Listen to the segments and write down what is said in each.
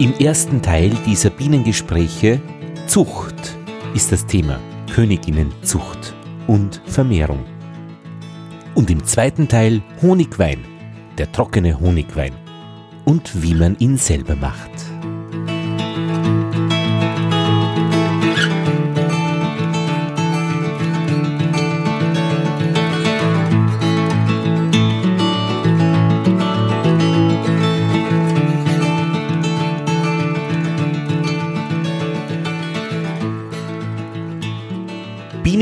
Im ersten Teil dieser Bienengespräche Zucht ist das Thema Königinnenzucht und Vermehrung. Und im zweiten Teil Honigwein, der trockene Honigwein und wie man ihn selber macht.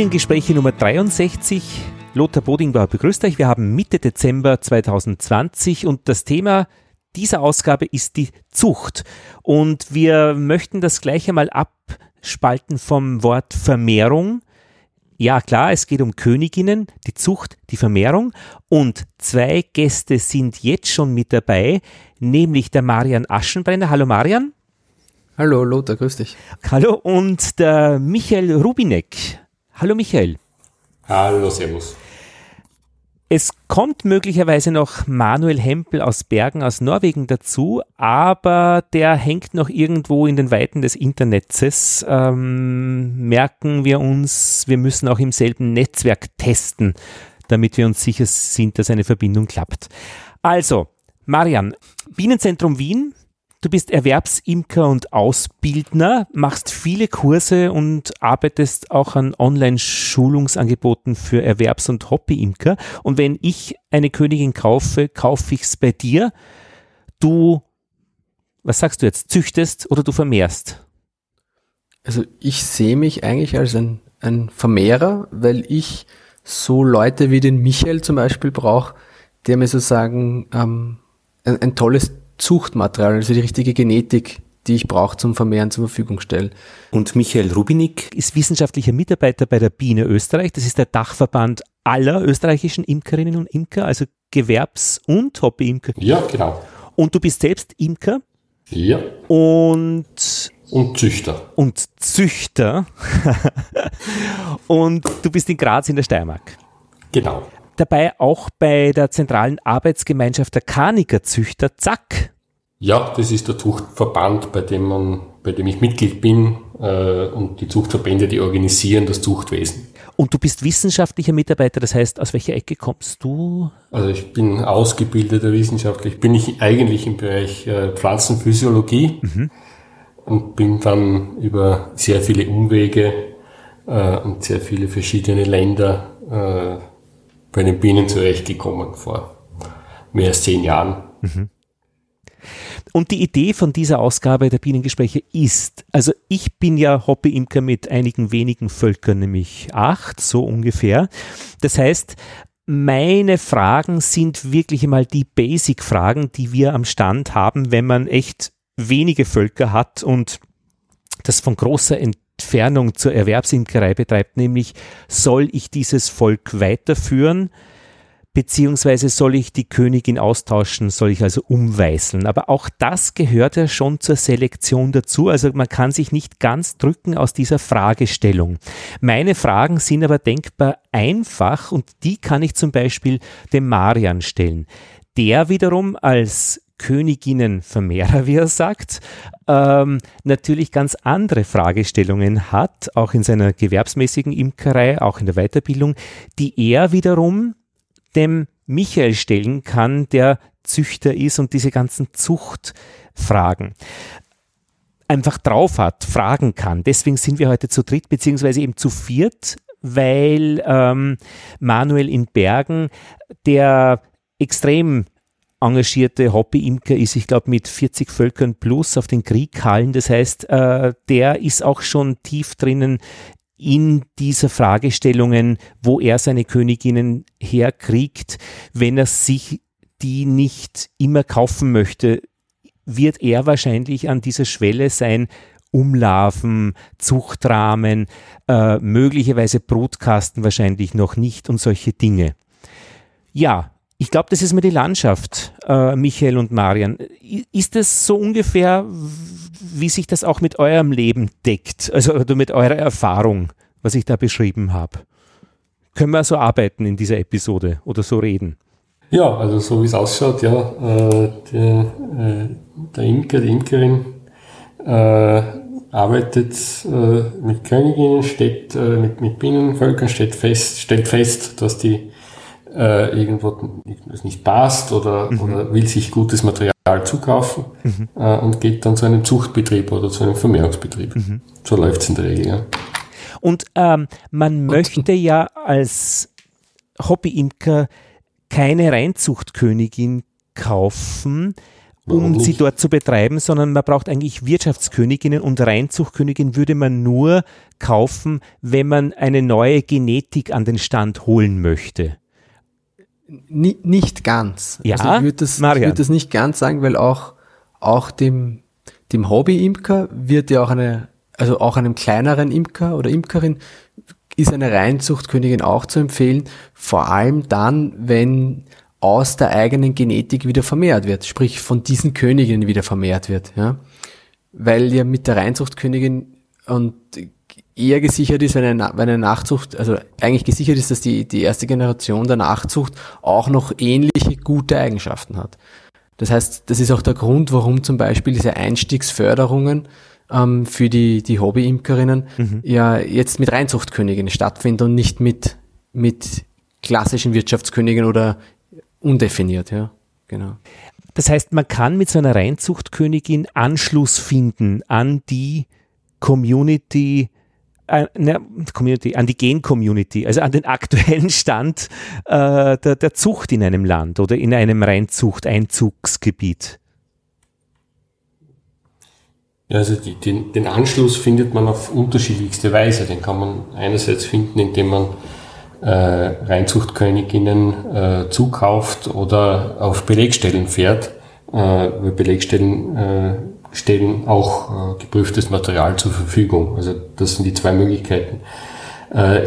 Bienengespräche Nummer 63. Lothar Bodingbauer begrüßt euch. Wir haben Mitte Dezember 2020 und das Thema dieser Ausgabe ist die Zucht. Und wir möchten das gleich einmal abspalten vom Wort Vermehrung. Ja, klar, es geht um Königinnen, die Zucht, die Vermehrung. Und zwei Gäste sind jetzt schon mit dabei, nämlich der Marian Aschenbrenner. Hallo Marian. Hallo Lothar, grüß dich. Hallo und der Michael Rubinek. Hallo Michael. Hallo, Servus. Es kommt möglicherweise noch Manuel Hempel aus Bergen aus Norwegen dazu, aber der hängt noch irgendwo in den Weiten des Internets. Ähm, merken wir uns, wir müssen auch im selben Netzwerk testen, damit wir uns sicher sind, dass eine Verbindung klappt. Also, Marian, Bienenzentrum Wien, Du bist Erwerbsimker und Ausbildner, machst viele Kurse und arbeitest auch an Online-Schulungsangeboten für Erwerbs- und Hobbyimker. Und wenn ich eine Königin kaufe, kaufe ich es bei dir. Du, was sagst du jetzt, züchtest oder du vermehrst? Also ich sehe mich eigentlich als ein, ein Vermehrer, weil ich so Leute wie den Michael zum Beispiel brauche, der mir sozusagen ähm, ein, ein tolles Zuchtmaterial, also die richtige Genetik, die ich brauche zum Vermehren zur Verfügung stelle. Und Michael Rubinik ist wissenschaftlicher Mitarbeiter bei der Biene Österreich. Das ist der Dachverband aller österreichischen Imkerinnen und Imker, also Gewerbs- und Hobbyimker. Ja, genau. Und du bist selbst Imker. Ja. Und und Züchter. Und Züchter. und du bist in Graz in der Steiermark. Genau dabei auch bei der zentralen Arbeitsgemeinschaft der Karniker Züchter, Zack. Ja, das ist der Zuchtverband, bei dem man, bei dem ich Mitglied bin äh, und die Zuchtverbände, die organisieren das Zuchtwesen. Und du bist wissenschaftlicher Mitarbeiter, das heißt, aus welcher Ecke kommst du? Also ich bin ausgebildeter Wissenschaftler. Ich bin ich eigentlich im Bereich äh, Pflanzenphysiologie mhm. und bin dann über sehr viele Umwege äh, und sehr viele verschiedene Länder äh, bei den Bienen zurechtgekommen vor mehr als zehn Jahren. Mhm. Und die Idee von dieser Ausgabe der Bienengespräche ist, also ich bin ja Hobbyimker mit einigen wenigen Völkern, nämlich acht, so ungefähr. Das heißt, meine Fragen sind wirklich einmal die Basic-Fragen, die wir am Stand haben, wenn man echt wenige Völker hat und das von großer Ent Entfernung zur Erwerbsimkerei betreibt, nämlich soll ich dieses Volk weiterführen, beziehungsweise soll ich die Königin austauschen, soll ich also umweißeln. Aber auch das gehört ja schon zur Selektion dazu. Also man kann sich nicht ganz drücken aus dieser Fragestellung. Meine Fragen sind aber denkbar einfach und die kann ich zum Beispiel dem Marian stellen. Der wiederum als Königinnenvermehrer, wie er sagt, ähm, natürlich ganz andere Fragestellungen hat, auch in seiner gewerbsmäßigen Imkerei, auch in der Weiterbildung, die er wiederum dem Michael stellen kann, der Züchter ist und diese ganzen Zuchtfragen einfach drauf hat, fragen kann. Deswegen sind wir heute zu dritt, beziehungsweise eben zu viert, weil ähm, Manuel in Bergen, der extrem engagierte Hobbyimker ist, ich glaube, mit 40 Völkern plus auf den Krieghallen. Das heißt, äh, der ist auch schon tief drinnen in dieser Fragestellungen, wo er seine Königinnen herkriegt, wenn er sich die nicht immer kaufen möchte, wird er wahrscheinlich an dieser Schwelle sein, Umlarven, Zuchtrahmen, äh, möglicherweise Brutkasten wahrscheinlich noch nicht und solche Dinge. Ja, ich glaube, das ist mir die Landschaft, äh, Michael und Marian. Ist es so ungefähr, wie sich das auch mit eurem Leben deckt, also mit eurer Erfahrung, was ich da beschrieben habe? Können wir so arbeiten in dieser Episode oder so reden? Ja, also so wie es ausschaut, ja, äh, der, äh, der Imker, die Imkerin äh, arbeitet äh, mit Königinnen, steht äh, mit, mit Bienenvölkern, stellt fest, stellt fest, dass die äh, irgendwo nicht passt oder, mhm. oder will sich gutes Material zukaufen mhm. äh, und geht dann zu einem Zuchtbetrieb oder zu einem Vermehrungsbetrieb. Mhm. So läuft es in der Regel. Ja. Und ähm, man und, möchte ja als Hobbyimker keine Reinzuchtkönigin kaufen, um sie dort zu betreiben, sondern man braucht eigentlich Wirtschaftsköniginnen und Reinzuchtkönigin würde man nur kaufen, wenn man eine neue Genetik an den Stand holen möchte. Ni nicht ganz. Ja, also ich würde das, würd das nicht ganz sagen, weil auch, auch dem, dem Hobby-Imker wird ja auch eine, also auch einem kleineren Imker oder Imkerin ist eine Reinzuchtkönigin auch zu empfehlen, vor allem dann, wenn aus der eigenen Genetik wieder vermehrt wird, sprich von diesen Königinnen wieder vermehrt wird, ja. Weil ja mit der Reinzuchtkönigin und eher gesichert ist, wenn eine, wenn eine Nachzucht, also eigentlich gesichert ist, dass die, die erste Generation der Nachzucht auch noch ähnliche gute Eigenschaften hat. Das heißt, das ist auch der Grund, warum zum Beispiel diese Einstiegsförderungen ähm, für die, die Hobbyimkerinnen mhm. ja jetzt mit Reinzuchtköniginnen stattfinden und nicht mit, mit klassischen Wirtschaftskönigen oder undefiniert, ja, genau. Das heißt, man kann mit so einer Reinzuchtkönigin Anschluss finden an die Community, äh, ne, Community, an die Gen-Community, also an den aktuellen Stand äh, der, der Zucht in einem Land oder in einem Reinzucht-Einzugsgebiet? Ja, also die, den, den Anschluss findet man auf unterschiedlichste Weise. Den kann man einerseits finden, indem man äh, Reinzuchtköniginnen äh, zukauft oder auf Belegstellen fährt, äh, Belegstellen stellen auch äh, geprüftes Material zur Verfügung. Also das sind die zwei Möglichkeiten. Äh,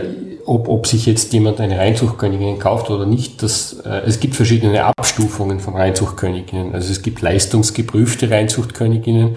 ob, ob sich jetzt jemand eine Reinzuchtkönigin kauft oder nicht, das, äh, es gibt verschiedene Abstufungen von Reinzuchtköniginnen. Also es gibt leistungsgeprüfte Reinzuchtköniginnen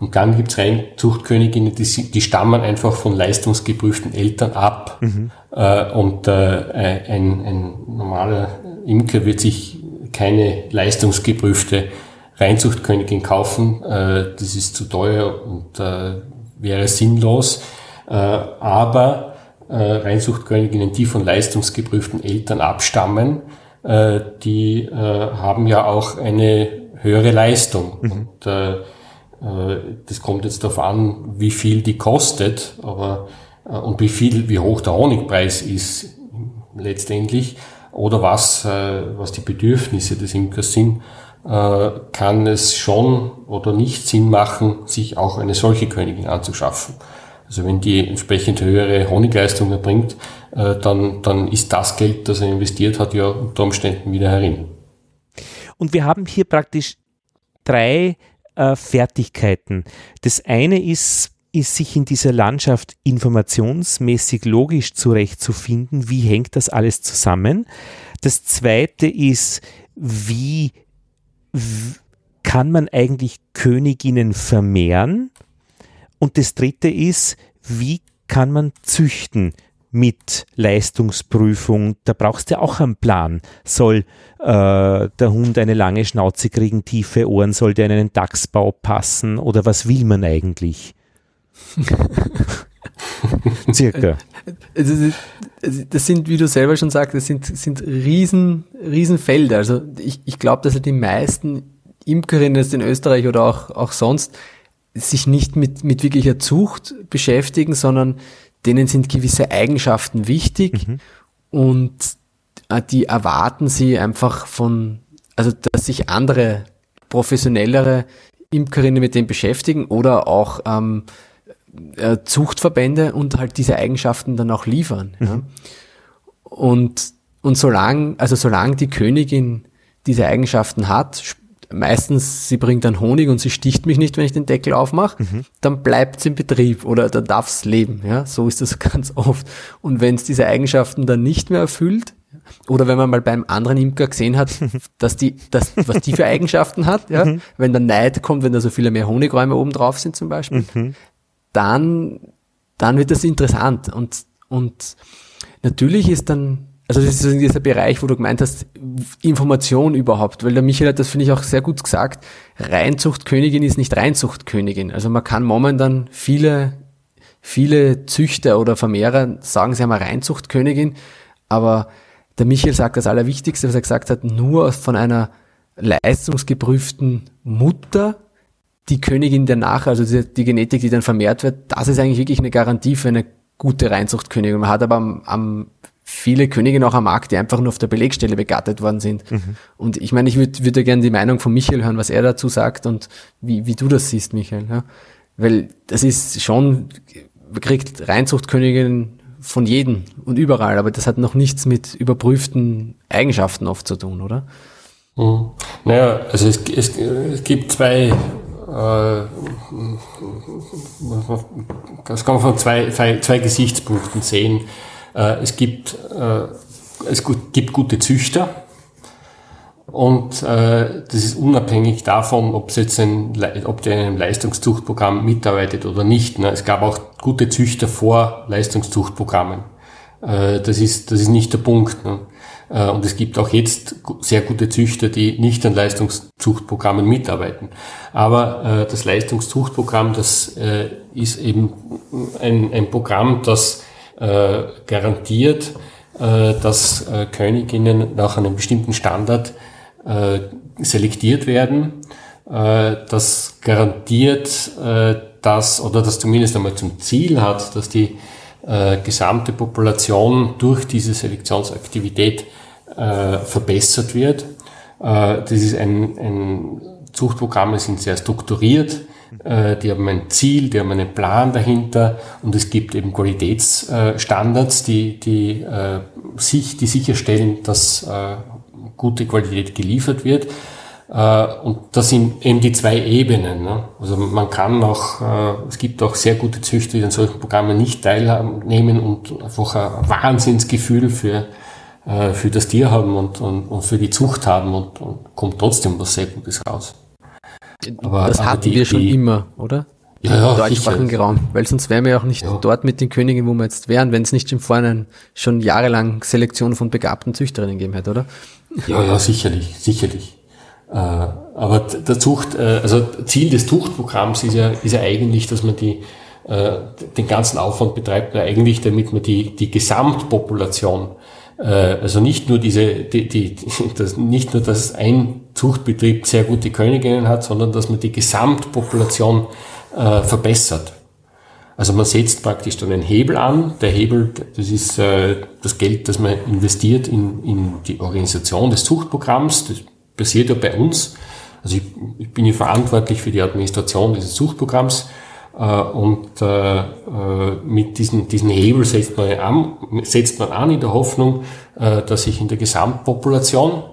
und dann gibt es Reinzuchtköniginnen, die, die stammen einfach von leistungsgeprüften Eltern ab. Mhm. Äh, und äh, ein, ein normaler Imker wird sich keine leistungsgeprüfte Reinzuchtkönigin kaufen. Äh, das ist zu teuer und äh, wäre sinnlos. Äh, aber äh, Reinzuchtköniginnen, die von leistungsgeprüften Eltern abstammen, äh, die äh, haben ja auch eine höhere Leistung. Mhm. Und äh, äh, das kommt jetzt darauf an, wie viel die kostet, aber äh, und wie viel, wie hoch der Honigpreis ist letztendlich oder was, äh, was die Bedürfnisse des Imkers sind. Äh, kann es schon oder nicht Sinn machen, sich auch eine solche Königin anzuschaffen. Also wenn die entsprechend höhere Honigleistung erbringt, äh, dann, dann ist das Geld, das er investiert hat, ja unter Umständen wieder herin. Und wir haben hier praktisch drei äh, Fertigkeiten. Das eine ist, ist sich in dieser Landschaft informationsmäßig logisch zurechtzufinden. Wie hängt das alles zusammen? Das zweite ist, wie kann man eigentlich Königinnen vermehren? Und das dritte ist, wie kann man züchten mit Leistungsprüfung? Da brauchst du ja auch einen Plan. Soll äh, der Hund eine lange Schnauze kriegen, tiefe Ohren, soll der in einen Dachsbau passen oder was will man eigentlich? Circa. Das sind, wie du selber schon sagst, das sind, sind riesen, riesen Felder. Also ich, ich glaube, dass die meisten Imkerinnen jetzt in Österreich oder auch, auch sonst sich nicht mit, mit wirklicher Zucht beschäftigen, sondern denen sind gewisse Eigenschaften wichtig mhm. und äh, die erwarten sie einfach von, also dass sich andere professionellere Imkerinnen mit dem beschäftigen oder auch ähm, äh, Zuchtverbände und halt diese Eigenschaften dann auch liefern. Mhm. Ja. Und, und solange, also solange die Königin diese Eigenschaften hat, meistens sie bringt dann Honig und sie sticht mich nicht, wenn ich den Deckel aufmache, mhm. dann bleibt es im Betrieb oder dann darf es leben. Ja, so ist das ganz oft. Und wenn es diese Eigenschaften dann nicht mehr erfüllt, oder wenn man mal beim anderen Imker gesehen hat, dass die, dass, was die für Eigenschaften hat, ja, mhm. wenn der Neid kommt, wenn da so viele mehr Honigräume oben drauf sind zum Beispiel, mhm dann, dann wird das interessant. Und, und natürlich ist dann also das ist dieser Bereich, wo du gemeint hast, Information überhaupt, weil der Michael hat das, finde ich, auch sehr gut gesagt, Reinzuchtkönigin ist nicht Reinzuchtkönigin. Also man kann momentan viele, viele Züchter oder Vermehrer sagen, sie haben eine Reinzuchtkönigin, aber der Michael sagt das Allerwichtigste, was er gesagt hat, nur von einer leistungsgeprüften Mutter die Königin der Nach, also die, die, Genetik, die dann vermehrt wird, das ist eigentlich wirklich eine Garantie für eine gute Reinzuchtkönigin. Man hat aber am, am viele Königinnen auch am Markt, die einfach nur auf der Belegstelle begattet worden sind. Mhm. Und ich meine, ich würde würd gerne die Meinung von Michael hören, was er dazu sagt und wie, wie du das siehst, Michael. Ja? Weil das ist schon, man kriegt Reinzuchtköniginnen von jedem und überall, aber das hat noch nichts mit überprüften Eigenschaften oft zu tun, oder? Mhm. Naja, also es, es, es gibt zwei das kann man von zwei, zwei, Gesichtspunkten sehen. Äh, es gibt, äh, es gibt gute Züchter und das ist unabhängig davon, ob, jetzt ein, ob der in einem Leistungszuchtprogramm mitarbeitet oder nicht. Ne? Es gab auch gute Züchter vor Leistungszuchtprogrammen. Das ist, das ist nicht der Punkt. Äh, und es gibt auch jetzt sehr gute Züchter, die nicht an Leistungszuchtprogrammen mitarbeiten. Aber äh, das Leistungszuchtprogramm, das äh, ist eben ein, ein Programm, das garantiert, dass Königinnen nach einem bestimmten Standard selektiert werden. Das garantiert, dass, oder das zumindest einmal zum Ziel hat, dass die gesamte Population durch diese Selektionsaktivität äh, verbessert wird. Äh, das ist ein, ein Zuchtprogramme sind sehr strukturiert, äh, die haben ein Ziel, die haben einen Plan dahinter und es gibt eben Qualitätsstandards, die, die, äh, sich, die sicherstellen, dass äh, gute Qualität geliefert wird. Äh, und das sind eben die zwei Ebenen. Ne? Also man kann auch, äh, es gibt auch sehr gute Züchter, die an solchen Programmen nicht teilnehmen und einfach ein Wahnsinnsgefühl für, äh, für das Tier haben und, und, und für die Zucht haben und, und kommt trotzdem was sehr Gutes raus. Aber, das aber hatten die, wir schon die, immer, oder? Ja, ja, Im deutschsprachigen Raum. Weil sonst wären wir ja auch nicht ja. dort mit den Königen, wo wir jetzt wären, wenn es nicht im Vorhinein schon jahrelang Selektion von begabten Züchterinnen gegeben hätte, oder? Ja, ja, sicherlich, sicherlich. Äh, aber der Zucht, äh, also Ziel des Zuchtprogramms ist ja, ist ja eigentlich, dass man die, äh, den ganzen Aufwand betreibt, eigentlich damit man die, die Gesamtpopulation, also nicht nur diese, die, die, das, nicht nur, dass ein Zuchtbetrieb sehr gute Königinnen hat, sondern dass man die Gesamtpopulation verbessert. Also man setzt praktisch dann einen Hebel an. Der Hebel, das ist das Geld, das man investiert in, in die Organisation des Zuchtprogramms. Das passiert ja bei uns. Also ich, ich bin ja verantwortlich für die Administration dieses Suchprogramms äh, und äh, äh, mit diesen, diesen Hebel setzt man, an, setzt man an in der Hoffnung, äh, dass sich in der Gesamtpopulation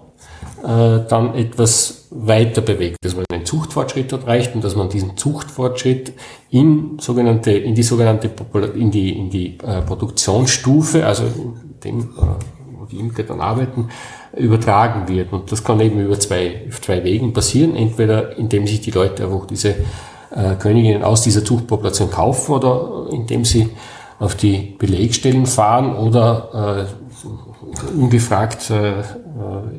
äh, dann etwas weiter bewegt, dass man einen Zuchtfortschritt erreicht und dass man diesen Zuchtfortschritt in sogenannte in die sogenannte Popula in die in die äh, Produktionsstufe, also in dem äh, wo die Imker dann arbeiten, übertragen wird. Und das kann eben über zwei, zwei Wegen passieren. Entweder indem sich die Leute einfach diese äh, Königinnen aus dieser Zuchtpopulation kaufen oder indem sie auf die Belegstellen fahren oder äh, ungefragt äh, äh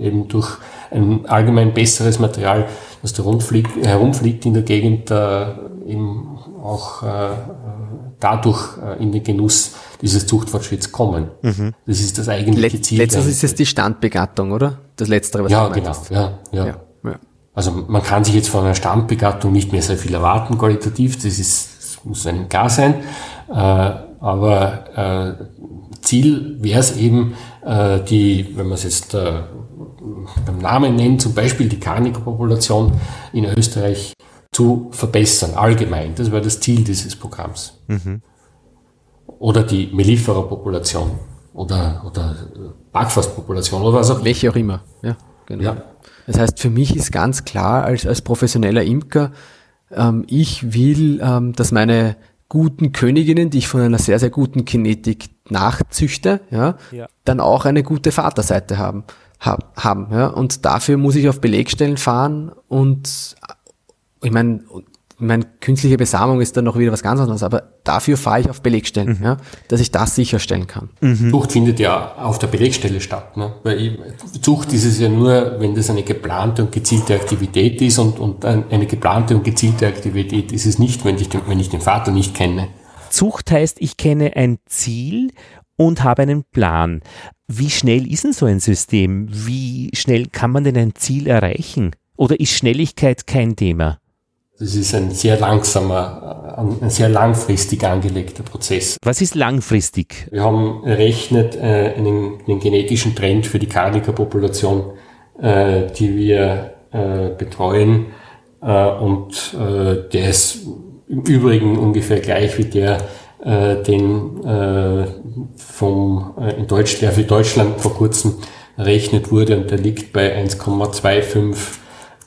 eben durch ein allgemein besseres Material, das da rumfliegt, herumfliegt in der Gegend, äh, eben auch äh, dadurch äh, in den Genuss dieses Zuchtfortschritts kommen. Mhm. Das ist das eigentliche Ziel. Letztes ist es die Standbegattung, oder? Das Letztere, was ja, du genau, ja, ja, ja, ja. Also man kann sich jetzt von einer Standbegattung nicht mehr sehr viel erwarten, qualitativ. Das ist, das muss einem klar sein. Äh, aber äh, Ziel wäre es eben, äh, die, wenn man es jetzt äh, beim Namen nennt, zum Beispiel die Karnikerpopulation in Österreich zu verbessern, allgemein. Das wäre das Ziel dieses Programms. Mhm. Oder die Mellifera-Population oder, oder Backfass-Population oder was auch Welche auch immer, ja, genau. Ja. Das heißt, für mich ist ganz klar, als, als professioneller Imker, ähm, ich will, ähm, dass meine guten Königinnen, die ich von einer sehr, sehr guten Kinetik nachzüchte, ja, ja. dann auch eine gute Vaterseite haben. Hab, haben ja. Und dafür muss ich auf Belegstellen fahren und ich meine, meine, künstliche Besamung ist dann noch wieder was ganz anderes, aber dafür fahre ich auf Belegstellen, mhm. ja, dass ich das sicherstellen kann. Mhm. Zucht findet ja auf der Belegstelle statt. Ne? Weil ich, Zucht ist es ja nur, wenn das eine geplante und gezielte Aktivität ist und, und eine geplante und gezielte Aktivität ist es nicht, wenn ich den, wenn ich den Vater nicht kenne. Zucht heißt, ich kenne ein Ziel und habe einen Plan. Wie schnell ist denn so ein System? Wie schnell kann man denn ein Ziel erreichen? Oder ist Schnelligkeit kein Thema? Das ist ein sehr langsamer, ein sehr langfristig angelegter Prozess. Was ist langfristig? Wir haben errechnet äh, einen, einen, genetischen Trend für die Karnikerpopulation, äh, die wir äh, betreuen. Äh, und äh, der ist im Übrigen ungefähr gleich wie der, äh, den äh, vom, äh, in Deutsch, der für Deutschland vor kurzem errechnet wurde und der liegt bei 1,25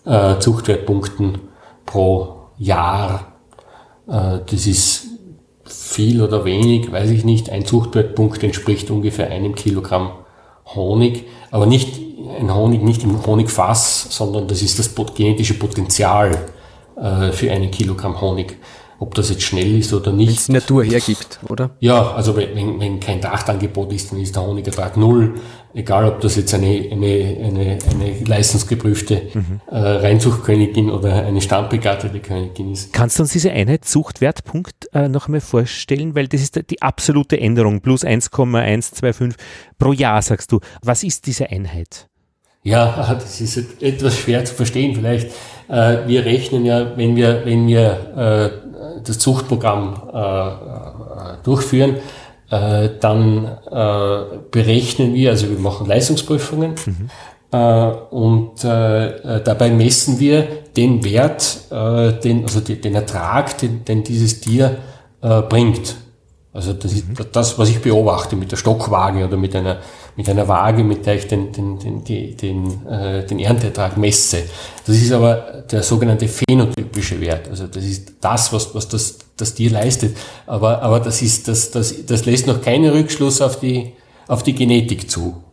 äh, Zuchtwertpunkten pro Jahr. Äh, das ist viel oder wenig, weiß ich nicht. Ein Zuchtwertpunkt entspricht ungefähr einem Kilogramm Honig, aber nicht ein Honig, nicht im Honigfass, sondern das ist das genetische Potenzial äh, für einen Kilogramm Honig ob das jetzt schnell ist oder nicht. Wenn es die Natur hergibt, oder? Ja, also wenn, wenn kein Trachtangebot ist, dann ist der Honigertrag null. Egal, ob das jetzt eine, eine, eine, eine leistungsgeprüfte mhm. äh, Reinzuchtkönigin oder eine stammbegattete Königin ist. Kannst du uns diese Einheit Zuchtwertpunkt äh, noch einmal vorstellen? Weil das ist die absolute Änderung, plus 1,125 pro Jahr, sagst du. Was ist diese Einheit? Ja, das ist etwas schwer zu verstehen vielleicht. Äh, wir rechnen ja, wenn wir, wenn wir äh, das Zuchtprogramm äh, durchführen, äh, dann äh, berechnen wir, also wir machen Leistungsprüfungen mhm. äh, und äh, dabei messen wir den Wert, äh, den, also die, den Ertrag, den, den dieses Tier äh, bringt. Also das ist mhm. das, was ich beobachte mit der Stockwaage oder mit einer mit einer Waage, mit der ich den, den, den, den, den, äh, den Ernteertrag messe. Das ist aber der sogenannte phänotypische Wert. Also das ist das, was, was das, das Tier leistet. Aber, aber das, ist, das, das, das lässt noch keinen Rückschluss auf die, auf die Genetik zu.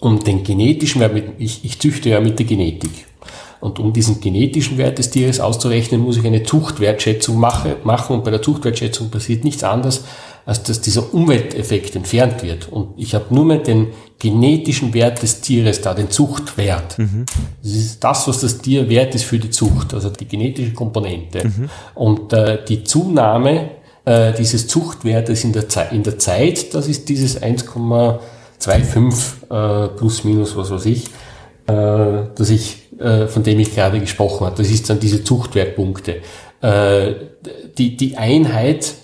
Und den genetischen Wert, ich, ich züchte ja mit der Genetik. Und um diesen genetischen Wert des Tieres auszurechnen, muss ich eine Zuchtwertschätzung mache, machen. Und bei der Zuchtwertschätzung passiert nichts anderes, als dass dieser Umwelteffekt entfernt wird. Und ich habe nur mehr den genetischen Wert des Tieres da, den Zuchtwert. Mhm. Das ist das, was das Tier wert ist für die Zucht, also die genetische Komponente. Mhm. Und äh, die Zunahme äh, dieses Zuchtwertes in der, Zeit, in der Zeit, das ist dieses 1,25 äh, plus minus was weiß ich, äh, dass ich, äh, von dem ich gerade gesprochen habe. Das ist dann diese Zuchtwertpunkte. Äh, die, die Einheit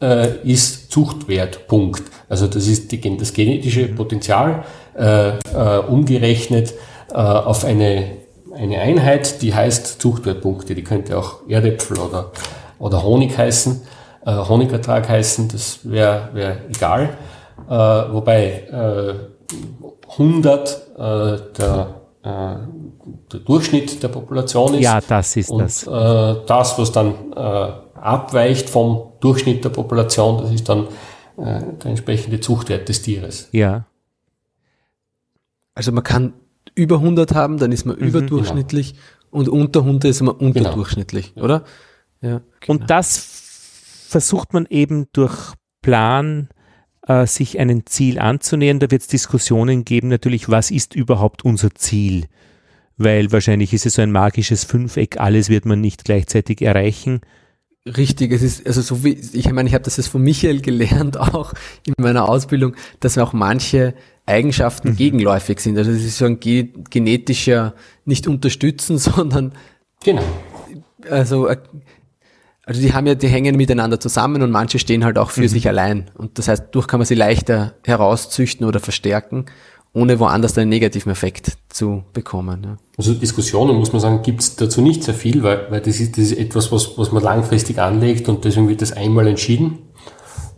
äh, ist Zuchtwert, Punkt. Also das ist die, das genetische Potenzial äh, äh, umgerechnet äh, auf eine, eine Einheit, die heißt Zuchtwertpunkte. Die könnte auch Erdäpfel oder, oder Honig heißen, äh, Honigertrag heißen, das wäre wär egal. Äh, wobei äh, 100 äh, der, der Durchschnitt der Population ist. Ja, das ist und, das. Äh, das, was dann äh, abweicht vom Durchschnitt der Population, das ist dann äh, der entsprechende Zuchtwert des Tieres. Ja. Also man kann über 100 haben, dann ist man mhm, überdurchschnittlich genau. und unter 100 ist man genau. unterdurchschnittlich, genau. oder? Ja. Genau. Und das versucht man eben durch Plan äh, sich einem Ziel anzunähern. Da wird es Diskussionen geben, natürlich, was ist überhaupt unser Ziel? Weil wahrscheinlich ist es so ein magisches Fünfeck, alles wird man nicht gleichzeitig erreichen. Richtig, es ist, also so wie, ich meine, ich habe das jetzt von Michael gelernt, auch in meiner Ausbildung, dass auch manche Eigenschaften mhm. gegenläufig sind. Also es ist so ein ge genetischer, nicht unterstützen, sondern genau. Also, äh, also die haben ja, die hängen miteinander zusammen und manche stehen halt auch für mhm. sich allein. Und das heißt, durch kann man sie leichter herauszüchten oder verstärken ohne woanders einen negativen Effekt zu bekommen. Ja. Also Diskussionen, muss man sagen, gibt es dazu nicht sehr viel, weil, weil das, ist, das ist etwas, was, was man langfristig anlegt und deswegen wird das einmal entschieden.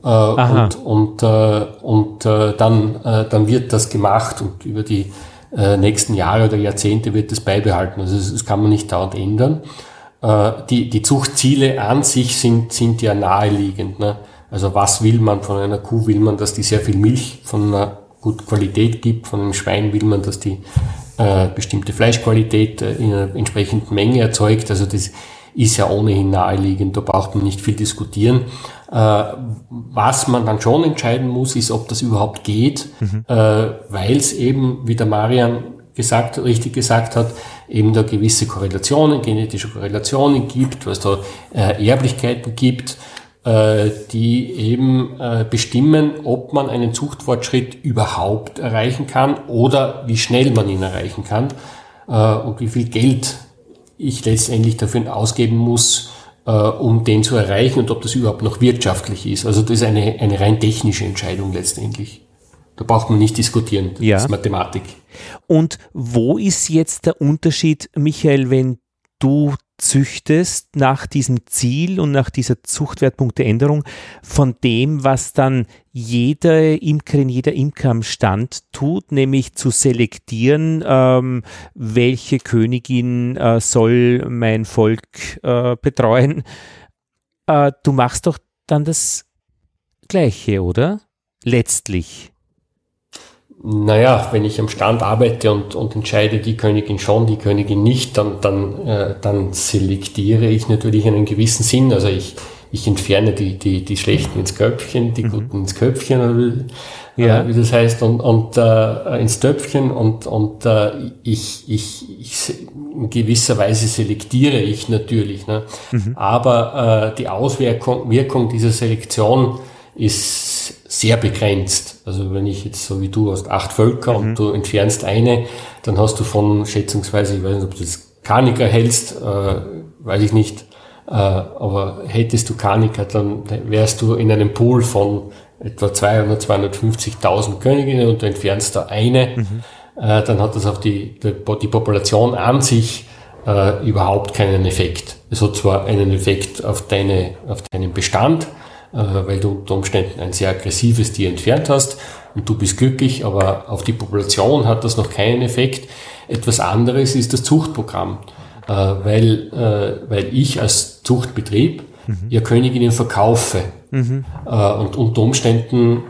Äh, und und, äh, und äh, dann, äh, dann wird das gemacht und über die äh, nächsten Jahre oder Jahrzehnte wird das beibehalten. Also das, das kann man nicht dauernd ändern. Äh, die, die Zuchtziele an sich sind, sind ja naheliegend. Ne? Also was will man von einer Kuh? Will man, dass die sehr viel Milch von einer gut Qualität gibt. Von einem Schwein will man, dass die äh, bestimmte Fleischqualität äh, in einer entsprechenden Menge erzeugt. Also das ist ja ohnehin naheliegend, da braucht man nicht viel diskutieren. Äh, was man dann schon entscheiden muss, ist, ob das überhaupt geht, mhm. äh, weil es eben, wie der Marian gesagt, richtig gesagt hat, eben da gewisse Korrelationen, genetische Korrelationen gibt, was da äh, Erblichkeiten gibt, die eben äh, bestimmen, ob man einen Zuchtfortschritt überhaupt erreichen kann oder wie schnell man ihn erreichen kann äh, und wie viel Geld ich letztendlich dafür ausgeben muss, äh, um den zu erreichen und ob das überhaupt noch wirtschaftlich ist. Also das ist eine, eine rein technische Entscheidung letztendlich. Da braucht man nicht diskutieren. Das ja. ist Mathematik. Und wo ist jetzt der Unterschied, Michael, wenn du züchtest nach diesem Ziel und nach dieser Zuchtwertpunkteänderung von dem, was dann jeder Imkerin, jeder Imker am Stand tut, nämlich zu selektieren, ähm, welche Königin äh, soll mein Volk äh, betreuen. Äh, du machst doch dann das Gleiche, oder? Letztlich. Naja, wenn ich am Stand arbeite und, und entscheide, die Königin schon, die Königin nicht, dann, dann, äh, dann selektiere ich natürlich einen gewissen Sinn. Also ich, ich entferne die, die, die Schlechten ins Köpfchen, die mhm. Guten ins Köpfchen, äh, ja. wie das heißt, und, und äh, ins Töpfchen und, und äh, ich, ich, ich in gewisser Weise selektiere ich natürlich. Ne? Mhm. Aber äh, die Auswirkung Wirkung dieser Selektion ist sehr begrenzt. Also wenn ich jetzt so wie du hast acht Völker mhm. und du entfernst eine, dann hast du von schätzungsweise, ich weiß nicht, ob du das Karniker hältst, äh, weiß ich nicht, äh, aber hättest du Karniker, dann wärst du in einem Pool von etwa 200, 250.000 Königinnen und du entfernst da eine, mhm. äh, dann hat das auf die, die, die Population an sich äh, überhaupt keinen Effekt. Es hat zwar einen Effekt auf, deine, auf deinen Bestand, weil du unter Umständen ein sehr aggressives Tier entfernt hast und du bist glücklich, aber auf die Population hat das noch keinen Effekt. Etwas anderes ist das Zuchtprogramm, äh, weil, äh, weil ich als Zuchtbetrieb mhm. ja Königinnen verkaufe mhm. und unter Umständen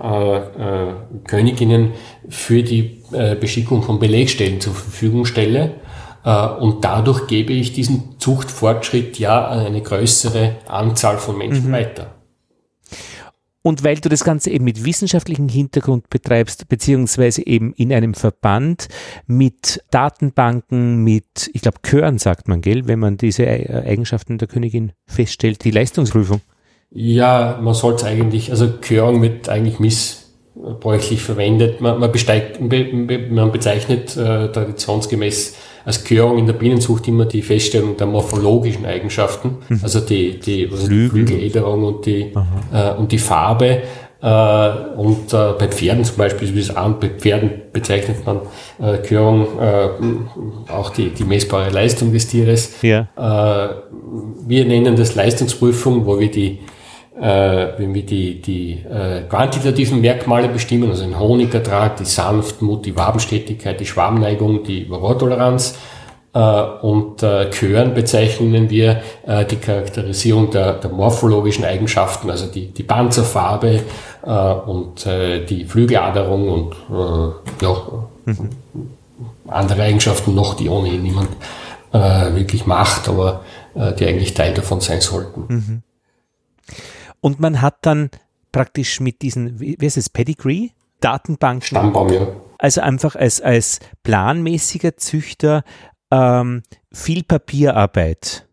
Königinnen für die Beschickung von Belegstellen zur Verfügung stelle. Und dadurch gebe ich diesen Zuchtfortschritt ja an eine größere Anzahl von Menschen mhm. weiter. Und weil du das Ganze eben mit wissenschaftlichem Hintergrund betreibst, beziehungsweise eben in einem Verband mit Datenbanken, mit, ich glaube, Chören sagt man, gell, wenn man diese Eigenschaften der Königin feststellt, die Leistungsprüfung. Ja, man sollte eigentlich, also Chören wird eigentlich missbräuchlich verwendet. Man, man, besteigt, man bezeichnet äh, traditionsgemäß als Gehörung in der Bienenzucht immer die Feststellung der morphologischen Eigenschaften, mhm. also die, die, also die Flügelederung und die, äh, und die Farbe. Äh, und äh, bei Pferden zum Beispiel, wie es an, bei Pferden bezeichnet man äh, Gehörung äh, auch die, die messbare Leistung des Tieres. Ja. Äh, wir nennen das Leistungsprüfung, wo wir die wenn wir die, die äh, quantitativen Merkmale bestimmen, also den Honigertrag, die Sanftmut, die Wabenstetigkeit, die Schwarmneigung, die Rohrtoleranz, äh, und äh, Chören bezeichnen wir äh, die Charakterisierung der, der morphologischen Eigenschaften, also die, die Panzerfarbe äh, und äh, die Flügeladerung und äh, ja, mhm. andere Eigenschaften noch, die ohnehin niemand äh, wirklich macht, aber äh, die eigentlich Teil davon sein sollten. Mhm. Und man hat dann praktisch mit diesen, wie heißt es, Pedigree? Datenbanken. Stammbaum, ja. Also einfach als, als planmäßiger Züchter ähm, viel Papierarbeit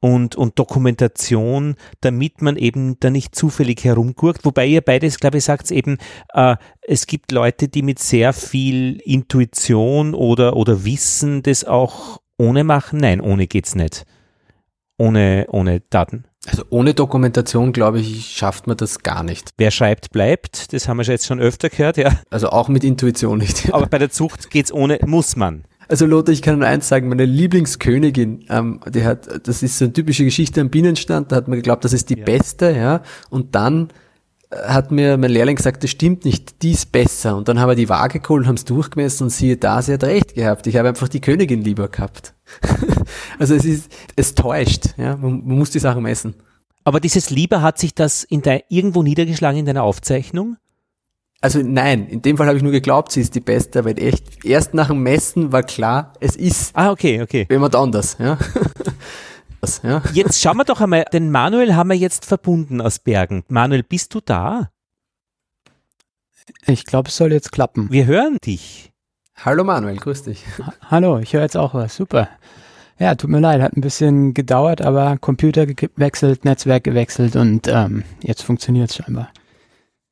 und, und Dokumentation, damit man eben da nicht zufällig herumgurkt. Wobei ihr beides, glaube ich, sagt eben, äh, es gibt Leute, die mit sehr viel Intuition oder, oder Wissen das auch ohne machen. Nein, ohne geht's nicht. Ohne, ohne Daten. Also ohne Dokumentation, glaube ich, schafft man das gar nicht. Wer schreibt, bleibt. Das haben wir jetzt schon öfter gehört, ja. Also auch mit Intuition nicht. Aber bei der Zucht geht's ohne, muss man. Also Lothar, ich kann nur eins sagen, meine Lieblingskönigin, ähm, die hat, das ist so eine typische Geschichte am Bienenstand, da hat man geglaubt, das ist die ja. beste, ja, und dann äh, hat mir mein Lehrling gesagt, das stimmt nicht, die ist besser. Und dann haben wir die Waage geholt, haben es durchgemessen und siehe da, sie hat recht gehabt. Ich habe einfach die Königin lieber gehabt. also es ist, es täuscht, ja, man, man, muss die Sachen messen. Aber dieses Lieber hat sich das in de, irgendwo niedergeschlagen in deiner Aufzeichnung? Also nein, in dem Fall habe ich nur geglaubt, sie ist die Beste, weil echt erst nach dem Messen war klar, es ist. Ah, okay, okay. Jemand anders, ja. das. Ja? Jetzt schauen wir doch einmal, den Manuel haben wir jetzt verbunden aus Bergen. Manuel, bist du da? Ich glaube, es soll jetzt klappen. Wir hören dich. Hallo Manuel, grüß dich. Ha Hallo, ich höre jetzt auch was. Super. Ja, tut mir leid, hat ein bisschen gedauert, aber Computer gewechselt, Netzwerk gewechselt und ähm, jetzt funktioniert es scheinbar.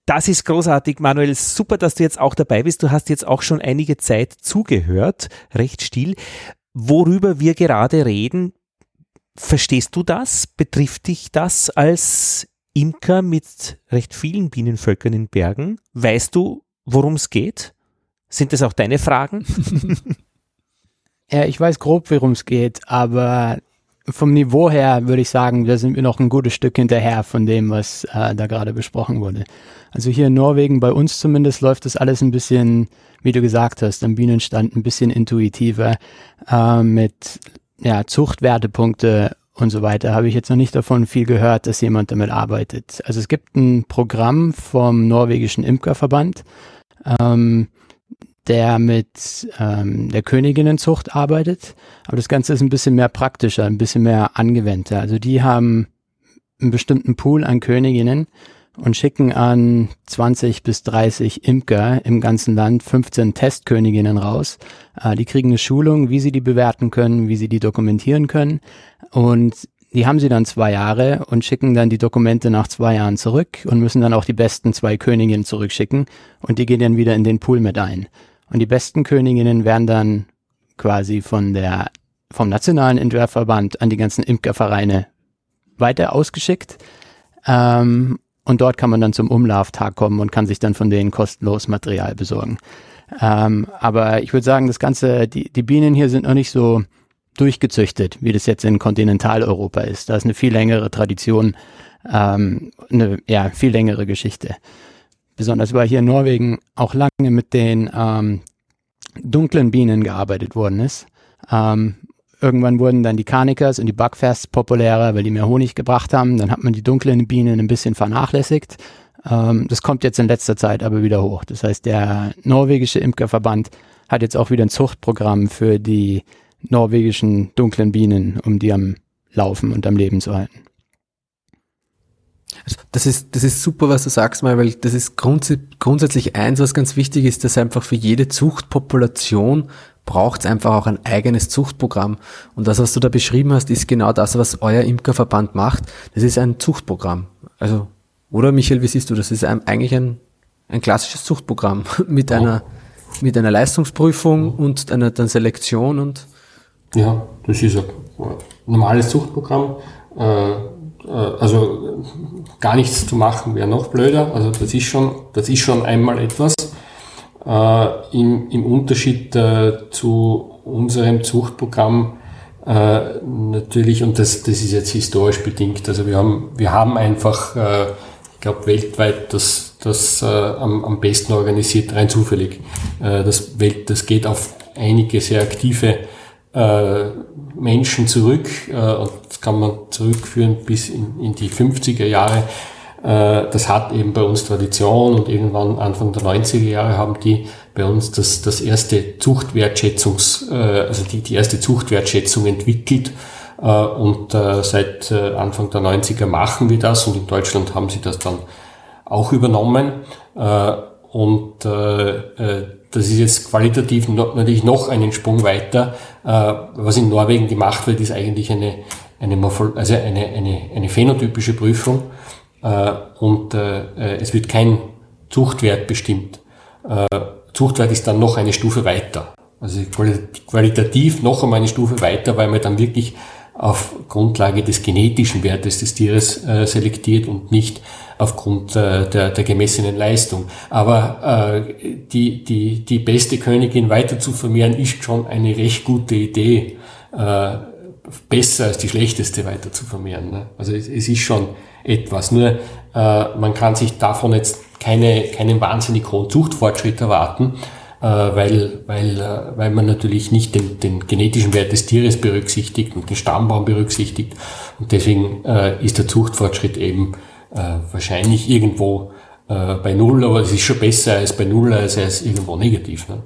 Das ist großartig, Manuel. Super, dass du jetzt auch dabei bist. Du hast jetzt auch schon einige Zeit zugehört, recht still. Worüber wir gerade reden, verstehst du das? Betrifft dich das als Imker mit recht vielen Bienenvölkern in Bergen? Weißt du, worum es geht? Sind das auch deine Fragen? ja, ich weiß grob, worum es geht, aber vom Niveau her würde ich sagen, da sind wir noch ein gutes Stück hinterher von dem, was äh, da gerade besprochen wurde. Also hier in Norwegen, bei uns zumindest, läuft das alles ein bisschen, wie du gesagt hast, am Bienenstand ein bisschen intuitiver äh, mit ja, Zuchtwertepunkte und so weiter. Habe ich jetzt noch nicht davon viel gehört, dass jemand damit arbeitet. Also es gibt ein Programm vom norwegischen Imkerverband. Ähm, der mit ähm, der Königinnenzucht arbeitet. Aber das Ganze ist ein bisschen mehr praktischer, ein bisschen mehr angewandter. Also die haben einen bestimmten Pool an Königinnen und schicken an 20 bis 30 Imker im ganzen Land 15 Testköniginnen raus. Äh, die kriegen eine Schulung, wie sie die bewerten können, wie sie die dokumentieren können. Und die haben sie dann zwei Jahre und schicken dann die Dokumente nach zwei Jahren zurück und müssen dann auch die besten zwei Königinnen zurückschicken und die gehen dann wieder in den Pool mit ein. Und die besten Königinnen werden dann quasi von der, vom Nationalen Entwerfverband an die ganzen Imkervereine weiter ausgeschickt. Ähm, und dort kann man dann zum Umlauftag kommen und kann sich dann von denen kostenlos Material besorgen. Ähm, aber ich würde sagen, das Ganze, die, die Bienen hier sind noch nicht so durchgezüchtet, wie das jetzt in Kontinentaleuropa ist. Da ist eine viel längere Tradition, ähm, eine ja, viel längere Geschichte besonders weil hier in Norwegen auch lange mit den ähm, dunklen Bienen gearbeitet worden ist. Ähm, irgendwann wurden dann die Carnicas und die Buckfasts populärer, weil die mehr Honig gebracht haben. Dann hat man die dunklen Bienen ein bisschen vernachlässigt. Ähm, das kommt jetzt in letzter Zeit aber wieder hoch. Das heißt, der norwegische Imkerverband hat jetzt auch wieder ein Zuchtprogramm für die norwegischen dunklen Bienen, um die am Laufen und am Leben zu halten. Also das ist, das ist super, was du sagst mal, weil das ist grunds grundsätzlich eins, was ganz wichtig ist, dass einfach für jede Zuchtpopulation braucht es einfach auch ein eigenes Zuchtprogramm. Und das, was du da beschrieben hast, ist genau das, was euer Imkerverband macht. Das ist ein Zuchtprogramm. Also, oder Michael, wie siehst du, das ist ein, eigentlich ein, ein klassisches Zuchtprogramm mit ja. einer, mit einer Leistungsprüfung und einer dann Selektion und ja, das ist ein normales Zuchtprogramm. Äh, also gar nichts zu machen wäre noch blöder. Also das ist schon, das ist schon einmal etwas. Äh, im, Im Unterschied äh, zu unserem Zuchtprogramm äh, natürlich, und das, das ist jetzt historisch bedingt, also wir haben, wir haben einfach, äh, ich glaube, weltweit das, das äh, am, am besten organisiert, rein zufällig. das, Welt, das geht auf einige sehr aktive äh, Menschen zurück, äh, und das kann man zurückführen bis in, in die 50er Jahre. Äh, das hat eben bei uns Tradition und irgendwann Anfang der 90er Jahre haben die bei uns das, das erste Zuchtwertschätzungs, äh, also die, die erste Zuchtwertschätzung entwickelt. Äh, und äh, seit äh, Anfang der 90er machen wir das und in Deutschland haben sie das dann auch übernommen. Äh, und äh, äh, das ist jetzt qualitativ natürlich noch einen Sprung weiter. Äh, was in Norwegen gemacht wird, ist eigentlich eine, eine, also eine, eine, eine phänotypische Prüfung äh, und äh, es wird kein Zuchtwert bestimmt. Zuchtwert ist dann noch eine Stufe weiter. Also qualitativ noch einmal eine Stufe weiter, weil man dann wirklich auf Grundlage des genetischen Wertes des Tieres selektiert und nicht aufgrund äh, der, der gemessenen Leistung. Aber äh, die, die, die beste Königin weiter zu vermehren, ist schon eine recht gute Idee. Äh, besser als die schlechteste weiter zu vermehren. Ne? Also es, es, ist schon etwas. Nur äh, man kann sich davon jetzt keine, keinen wahnsinnig hohen Zuchtfortschritt erwarten, äh, weil, weil, äh, weil man natürlich nicht den, den genetischen Wert des Tieres berücksichtigt und den Stammbaum berücksichtigt. Und deswegen äh, ist der Zuchtfortschritt eben äh, wahrscheinlich irgendwo äh, bei Null, aber es ist schon besser als bei Null, als ist irgendwo negativ. Ne?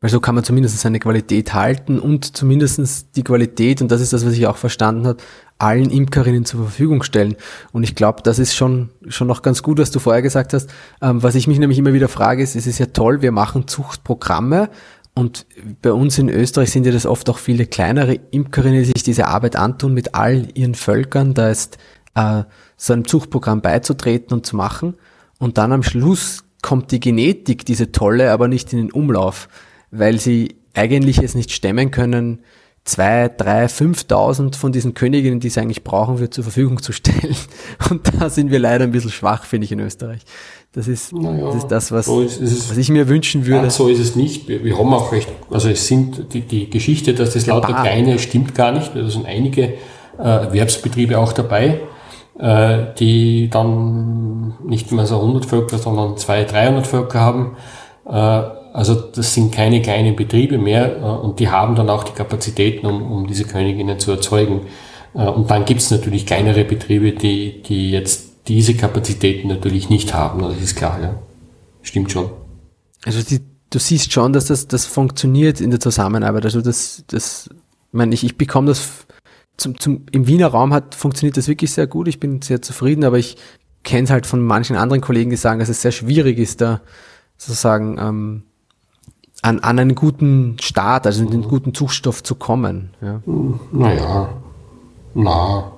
Weil so kann man zumindest seine Qualität halten und zumindest die Qualität, und das ist das, was ich auch verstanden habe, allen Imkerinnen zur Verfügung stellen. Und ich glaube, das ist schon, schon noch ganz gut, was du vorher gesagt hast. Ähm, was ich mich nämlich immer wieder frage, ist, es ist ja toll, wir machen Zuchtprogramme und bei uns in Österreich sind ja das oft auch viele kleinere Imkerinnen, die sich diese Arbeit antun mit all ihren Völkern, da ist äh, so einem Zuchtprogramm beizutreten und zu machen. Und dann am Schluss kommt die Genetik, diese tolle, aber nicht in den Umlauf, weil sie eigentlich es nicht stemmen können, zwei, drei, fünftausend von diesen Königinnen, die sie eigentlich brauchen, für zur Verfügung zu stellen. Und da sind wir leider ein bisschen schwach, finde ich, in Österreich. Das ist, naja, das, ist das, was, so ist, was ich mir wünschen würde. Nein, so ist es nicht. Wir, wir, haben auch recht, also es sind die, die Geschichte, dass das lauter kleine stimmt gar nicht. Da sind einige äh, Erwerbsbetriebe auch dabei, äh, die dann nicht mehr so 100 Völker, sondern 200, 300 Völker haben. Äh, also das sind keine kleinen Betriebe mehr äh, und die haben dann auch die Kapazitäten, um, um diese Königinnen zu erzeugen. Äh, und dann gibt es natürlich kleinere Betriebe, die, die jetzt diese Kapazitäten natürlich nicht haben. Das ist klar, ja. Stimmt schon. Also die, du siehst schon, dass das, das funktioniert in der Zusammenarbeit. Also das, das, ich meine, ich, ich bekomme das zum, zum, im Wiener Raum hat, funktioniert das wirklich sehr gut. Ich bin sehr zufrieden, aber ich kenne es halt von manchen anderen Kollegen, die sagen, dass es sehr schwierig ist, da sozusagen ähm, an, an einen guten Start, also in den guten Zuchtstoff zu kommen. Ja. Naja, na,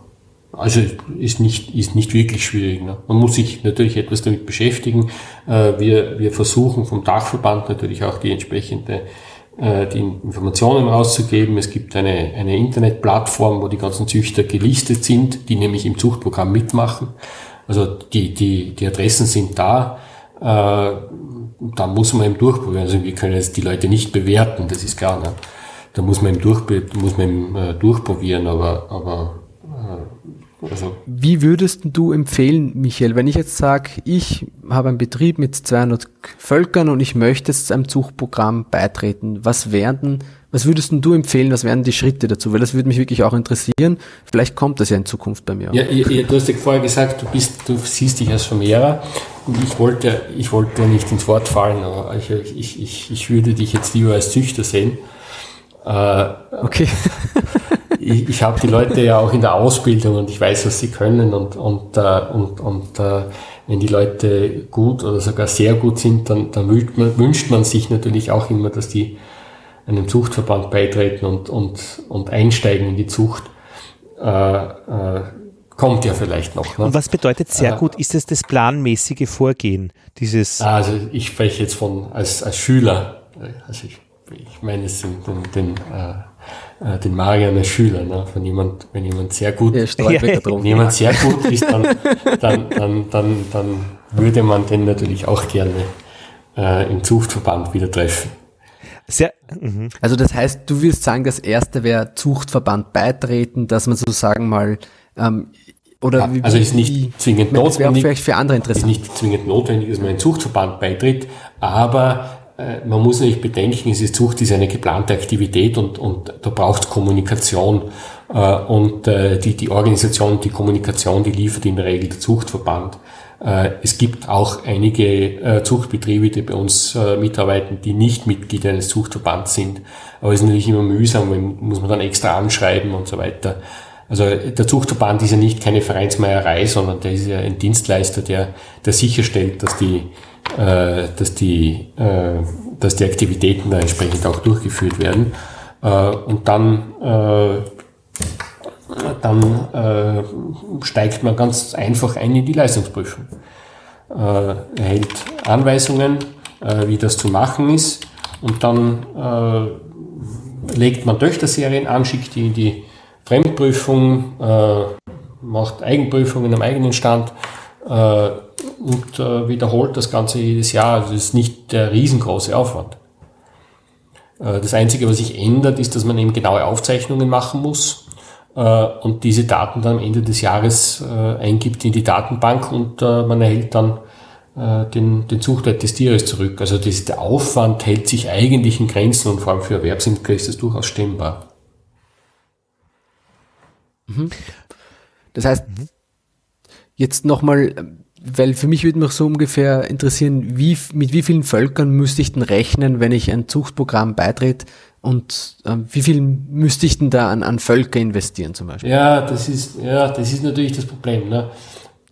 also ist nicht, ist nicht wirklich schwierig. Ne? Man muss sich natürlich etwas damit beschäftigen. Äh, wir, wir versuchen vom Dachverband natürlich auch die entsprechende äh, die Informationen rauszugeben. Es gibt eine, eine Internetplattform, wo die ganzen Züchter gelistet sind, die nämlich im Zuchtprogramm mitmachen. Also die, die, die Adressen sind da. Äh, da muss man eben durchprobieren. Also wir können jetzt die Leute nicht bewerten, das ist klar. Ne? Da muss man eben, durch, muss man eben äh, durchprobieren, aber, aber also. Wie würdest du empfehlen, Michael, wenn ich jetzt sage, ich habe einen Betrieb mit 200 Völkern und ich möchte jetzt einem Zuchtprogramm beitreten, was werden was würdest du empfehlen, was wären die Schritte dazu? Weil das würde mich wirklich auch interessieren. Vielleicht kommt das ja in Zukunft bei mir. Ja, ja du hast ja vorher gesagt, du bist, du siehst dich als Vermehrer. Und ich wollte, ich wollte nicht ins Wort fallen, aber ich, ich, ich, ich würde dich jetzt lieber als Züchter sehen. Äh, okay. ich, ich habe die Leute ja auch in der Ausbildung und ich weiß, was sie können und, und, äh, und, und äh, wenn die Leute gut oder sogar sehr gut sind, dann, dann wünscht, man, wünscht man sich natürlich auch immer, dass die einem Zuchtverband beitreten und, und, und einsteigen in die Zucht, äh, äh, kommt ja vielleicht noch. Ne? Und was bedeutet sehr äh, gut? Ist es das planmäßige Vorgehen? Dieses also ich spreche jetzt von als, als Schüler. Also ich, ich meine es sind den, den, äh, äh den Marian als Schüler, ne? wenn jemand, wenn jemand sehr gut, ja, wenn jemand sehr gut ist, dann, dann, dann, dann, dann würde man den natürlich auch gerne äh, im Zuchtverband wieder treffen. Sehr, mhm. Also das heißt, du wirst sagen, das erste wäre Zuchtverband beitreten, dass man sozusagen mal ähm, oder ja, wie, also ist nicht wie, zwingend notwendig. vielleicht für andere interessant. Ist nicht zwingend notwendig, dass man einen Zuchtverband beitritt, aber man muss natürlich bedenken, es Zucht ist eine geplante Aktivität und, und da braucht es Kommunikation äh, und äh, die, die Organisation, die Kommunikation, die liefert in der Regel der Zuchtverband. Äh, es gibt auch einige äh, Zuchtbetriebe, die bei uns äh, mitarbeiten, die nicht Mitglied eines Zuchtverbands sind. Aber es ist natürlich immer mühsam, muss man dann extra anschreiben und so weiter. Also der Zuchtverband ist ja nicht keine Vereinsmeierei, sondern der ist ja ein Dienstleister, der, der sicherstellt, dass die, äh, dass die, äh, dass die Aktivitäten da entsprechend auch durchgeführt werden. Äh, und dann äh, dann äh, steigt man ganz einfach ein in die Leistungsprüfung. Äh, erhält Anweisungen, wie das zu machen ist und dann legt man Töchterserien an, schickt die in die Fremdprüfung, macht Eigenprüfungen am eigenen Stand äh, und wiederholt das Ganze jedes Jahr. Also das ist nicht der riesengroße Aufwand. Das Einzige, was sich ändert, ist, dass man eben genaue Aufzeichnungen machen muss äh, und diese Daten dann am Ende des Jahres äh, eingibt in die Datenbank und äh, man erhält dann den, den Zuchtwert des Tieres zurück. Also das, der Aufwand hält sich eigentlich in Grenzen und vor allem für Erwerbsimker ist das durchaus stemmbar. Mhm. Das heißt, jetzt nochmal weil für mich würde mich so ungefähr interessieren, wie, mit wie vielen Völkern müsste ich denn rechnen, wenn ich ein Zuchtprogramm beitrete und äh, wie viel müsste ich denn da an, an Völker investieren zum Beispiel? Ja, das ist, ja, das ist natürlich das Problem. Ne?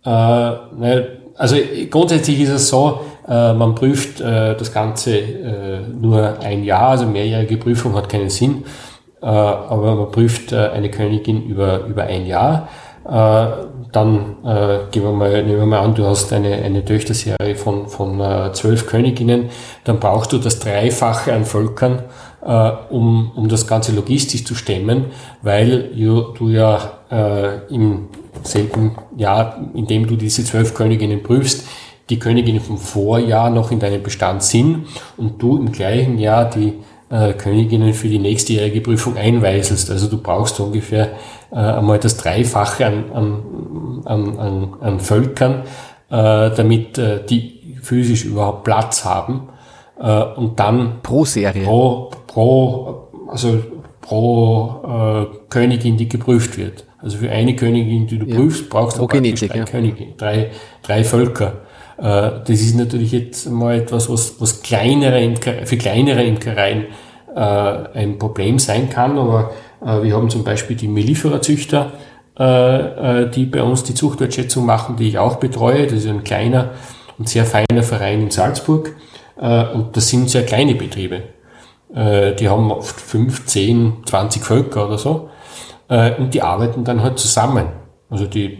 Äh, also grundsätzlich ist es so, äh, man prüft äh, das Ganze äh, nur ein Jahr, also mehrjährige Prüfung hat keinen Sinn, äh, aber man prüft eine Königin über, über ein Jahr. Dann äh, gehen wir mal, nehmen wir mal an, du hast eine, eine Töchterserie von, von äh, zwölf Königinnen, dann brauchst du das Dreifache an Völkern, äh, um, um das Ganze logistisch zu stemmen, weil du, du ja äh, im selben Jahr, in dem du diese zwölf Königinnen prüfst, die Königinnen vom Vorjahr noch in deinem Bestand sind und du im gleichen Jahr die äh, Königinnen für die nächstjährige Prüfung einweiselst. Also du brauchst ungefähr äh, einmal das Dreifache an, an, an, an, an Völkern, äh, damit äh, die physisch überhaupt Platz haben. Äh, und dann pro Serie. Pro, pro, also pro äh, Königin, die geprüft wird. Also für eine Königin, die du ja. prüfst, brauchst du Genetik, drei ja. Königin, drei, drei Völker. Äh, das ist natürlich jetzt mal etwas, was, was kleinere Imker, für kleinere Imkereien äh, ein Problem sein kann, aber äh, wir haben zum Beispiel die Mellifera-Züchter, äh, die bei uns die Zuchtwertschätzung machen, die ich auch betreue. Das ist ein kleiner und sehr feiner Verein in Salzburg. Und das sind sehr kleine Betriebe. Die haben oft 5, 10, 20 Völker oder so. Und die arbeiten dann halt zusammen. Also die,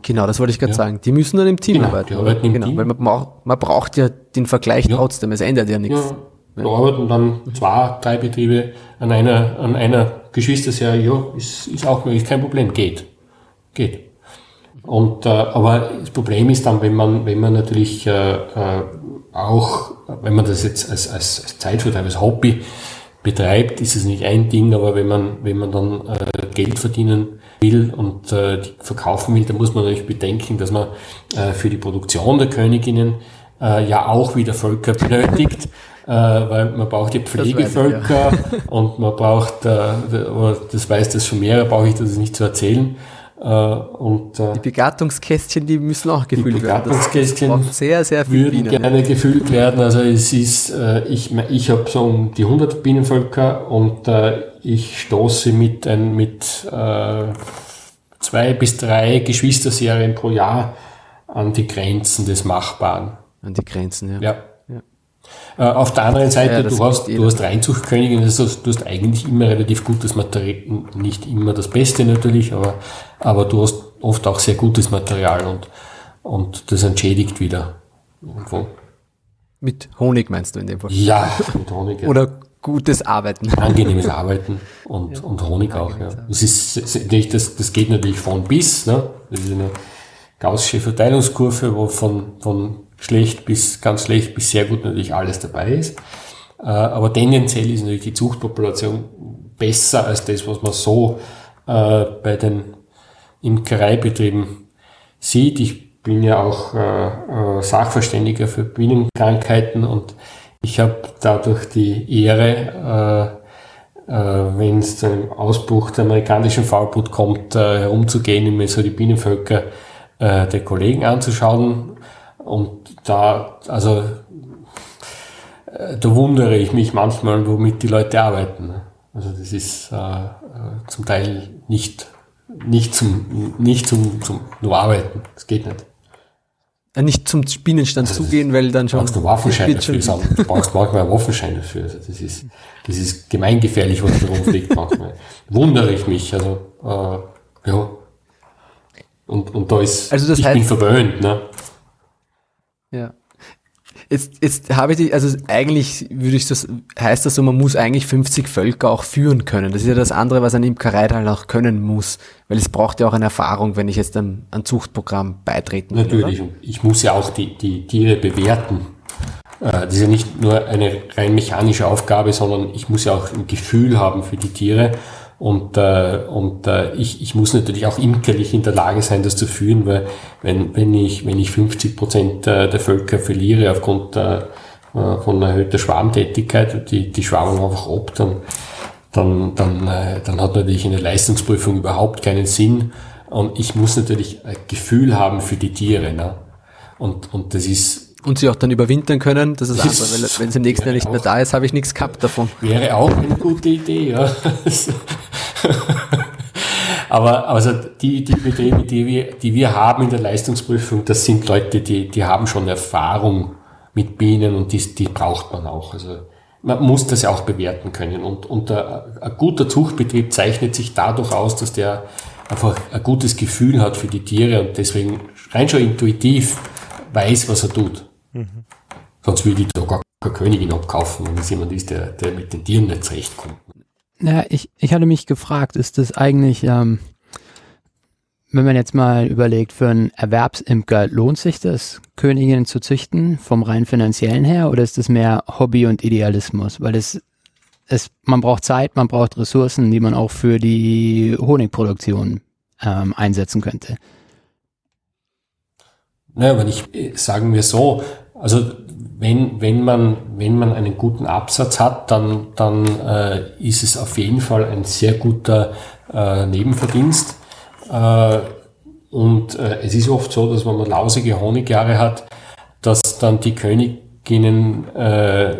genau, das wollte ich gerade ja. sagen. Die müssen dann im Team genau, arbeiten. Die arbeiten im genau, Team. weil man braucht, man braucht ja den Vergleich ja. trotzdem. Es ändert ja nichts. Ja, da arbeiten dann zwei, drei Betriebe an einer, an einer Geschwisterserie, ja, ist, ist auch möglich, kein Problem, geht. Geht. Und, äh, aber das Problem ist dann, wenn man, wenn man natürlich äh, äh, auch, wenn man das jetzt als, als, als Zeitvertreib, als Hobby betreibt, ist es nicht ein Ding, aber wenn man, wenn man dann äh, Geld verdienen will und äh, die verkaufen will, dann muss man natürlich bedenken, dass man äh, für die Produktion der Königinnen äh, ja auch wieder Völker benötigt äh, weil man braucht ja Pflegevölker ich, ja. und man braucht, äh, das weiß das schon mehr, brauche ich das nicht zu erzählen. Äh, und, äh, die Begattungskästchen, die müssen auch gefüllt die Begattungskästchen werden. sehr, sehr viel würden Bienen, gerne gefüllt werden. Also es ist, äh, ich, ich habe so um die 100 Bienenvölker und äh, ich stoße mit, ein, mit äh, zwei bis drei Geschwisterserien pro Jahr an die Grenzen des Machbaren. An die Grenzen, ja. Ja. Äh, auf der anderen Seite, ja, du hast, du hast Reinzuchtkönigin, also du hast eigentlich immer relativ gutes Material, nicht immer das Beste natürlich, aber, aber du hast oft auch sehr gutes Material und, und das entschädigt wieder irgendwo. Mit Honig meinst du in dem Fall? Ja, mit Honig. Ja. Oder gutes Arbeiten. Angenehmes Arbeiten und, ja. und Honig auch, ja. Das ist das, das geht natürlich von bis, ne? Das ist eine gaussische Verteilungskurve, wo von, von schlecht bis ganz schlecht bis sehr gut natürlich alles dabei ist. Äh, aber tendenziell ist natürlich die Zuchtpopulation besser als das, was man so äh, bei den Imkereibetrieben sieht. Ich bin ja auch äh, Sachverständiger für Bienenkrankheiten und ich habe dadurch die Ehre, wenn es zu einem Ausbruch der amerikanischen Faulbrut kommt, herumzugehen und mir so die Bienenvölker der Kollegen anzuschauen. Und da, also äh, da wundere ich mich manchmal, womit die Leute arbeiten. Also das ist äh, äh, zum Teil nicht, nicht zum, nicht zum, zum nur arbeiten. Das geht nicht. Nicht zum Spinnenstand also zugehen, weil dann schon. Du brauchst einen Waffenschein dafür. Schon du brauchst manchmal einen Waffenschein dafür. Also das ist, das ist gemeingefährlich, was da rumfliegt manchmal. Wundere ich mich. Also, äh, ja. Und, und da ist, also ich heißt, bin verwöhnt, ne? Ja. Jetzt, jetzt habe ich die, also eigentlich würde ich das, heißt das so, man muss eigentlich 50 Völker auch führen können. Das ist ja das andere, was ein Imkerei dann auch können muss, weil es braucht ja auch eine Erfahrung, wenn ich jetzt ein, ein Zuchtprogramm beitreten will. Natürlich, oder? ich muss ja auch die, die Tiere bewerten. Äh, das ist ja nicht nur eine rein mechanische Aufgabe, sondern ich muss ja auch ein Gefühl haben für die Tiere und, äh, und äh, ich, ich muss natürlich auch imkerlich in der Lage sein, das zu führen, weil wenn, wenn, ich, wenn ich 50 Prozent äh, der Völker verliere aufgrund äh, äh, von erhöhter Schwarmtätigkeit, die, die schwammen einfach ab, dann, dann, dann, äh, dann hat natürlich eine Leistungsprüfung überhaupt keinen Sinn. Und ich muss natürlich ein Gefühl haben für die Tiere. Ne? Und, und das ist. Und sie auch dann überwintern können, das ist andere, weil wenn es im nächsten Jahr nicht mehr da ist, habe ich nichts gehabt davon. Wäre auch eine gute Idee, ja. Aber also die, die Betriebe, die wir, die wir haben in der Leistungsprüfung, das sind Leute, die, die haben schon Erfahrung mit Bienen und die, die braucht man auch. Also man muss das ja auch bewerten können. Und, und ein, ein guter Zuchtbetrieb zeichnet sich dadurch aus, dass der einfach ein gutes Gefühl hat für die Tiere und deswegen rein schon intuitiv weiß, was er tut. Mhm. Sonst würde ich da gar keine Königin abkaufen, wenn es jemand ist, der, der mit den Tieren nicht zurechtkommt. Ja, ich, ich hatte mich gefragt, ist das eigentlich, ähm, wenn man jetzt mal überlegt, für einen Erwerbsimker lohnt sich das, Königinnen zu züchten, vom rein finanziellen her, oder ist das mehr Hobby und Idealismus? Weil es, es, man braucht Zeit, man braucht Ressourcen, die man auch für die Honigproduktion ähm, einsetzen könnte. Naja, wenn ich, sagen wir so, also wenn, wenn, man, wenn man einen guten Absatz hat, dann, dann äh, ist es auf jeden Fall ein sehr guter äh, Nebenverdienst. Äh, und äh, es ist oft so, dass wenn man lausige Honigjahre hat, dass dann die Königinnen äh,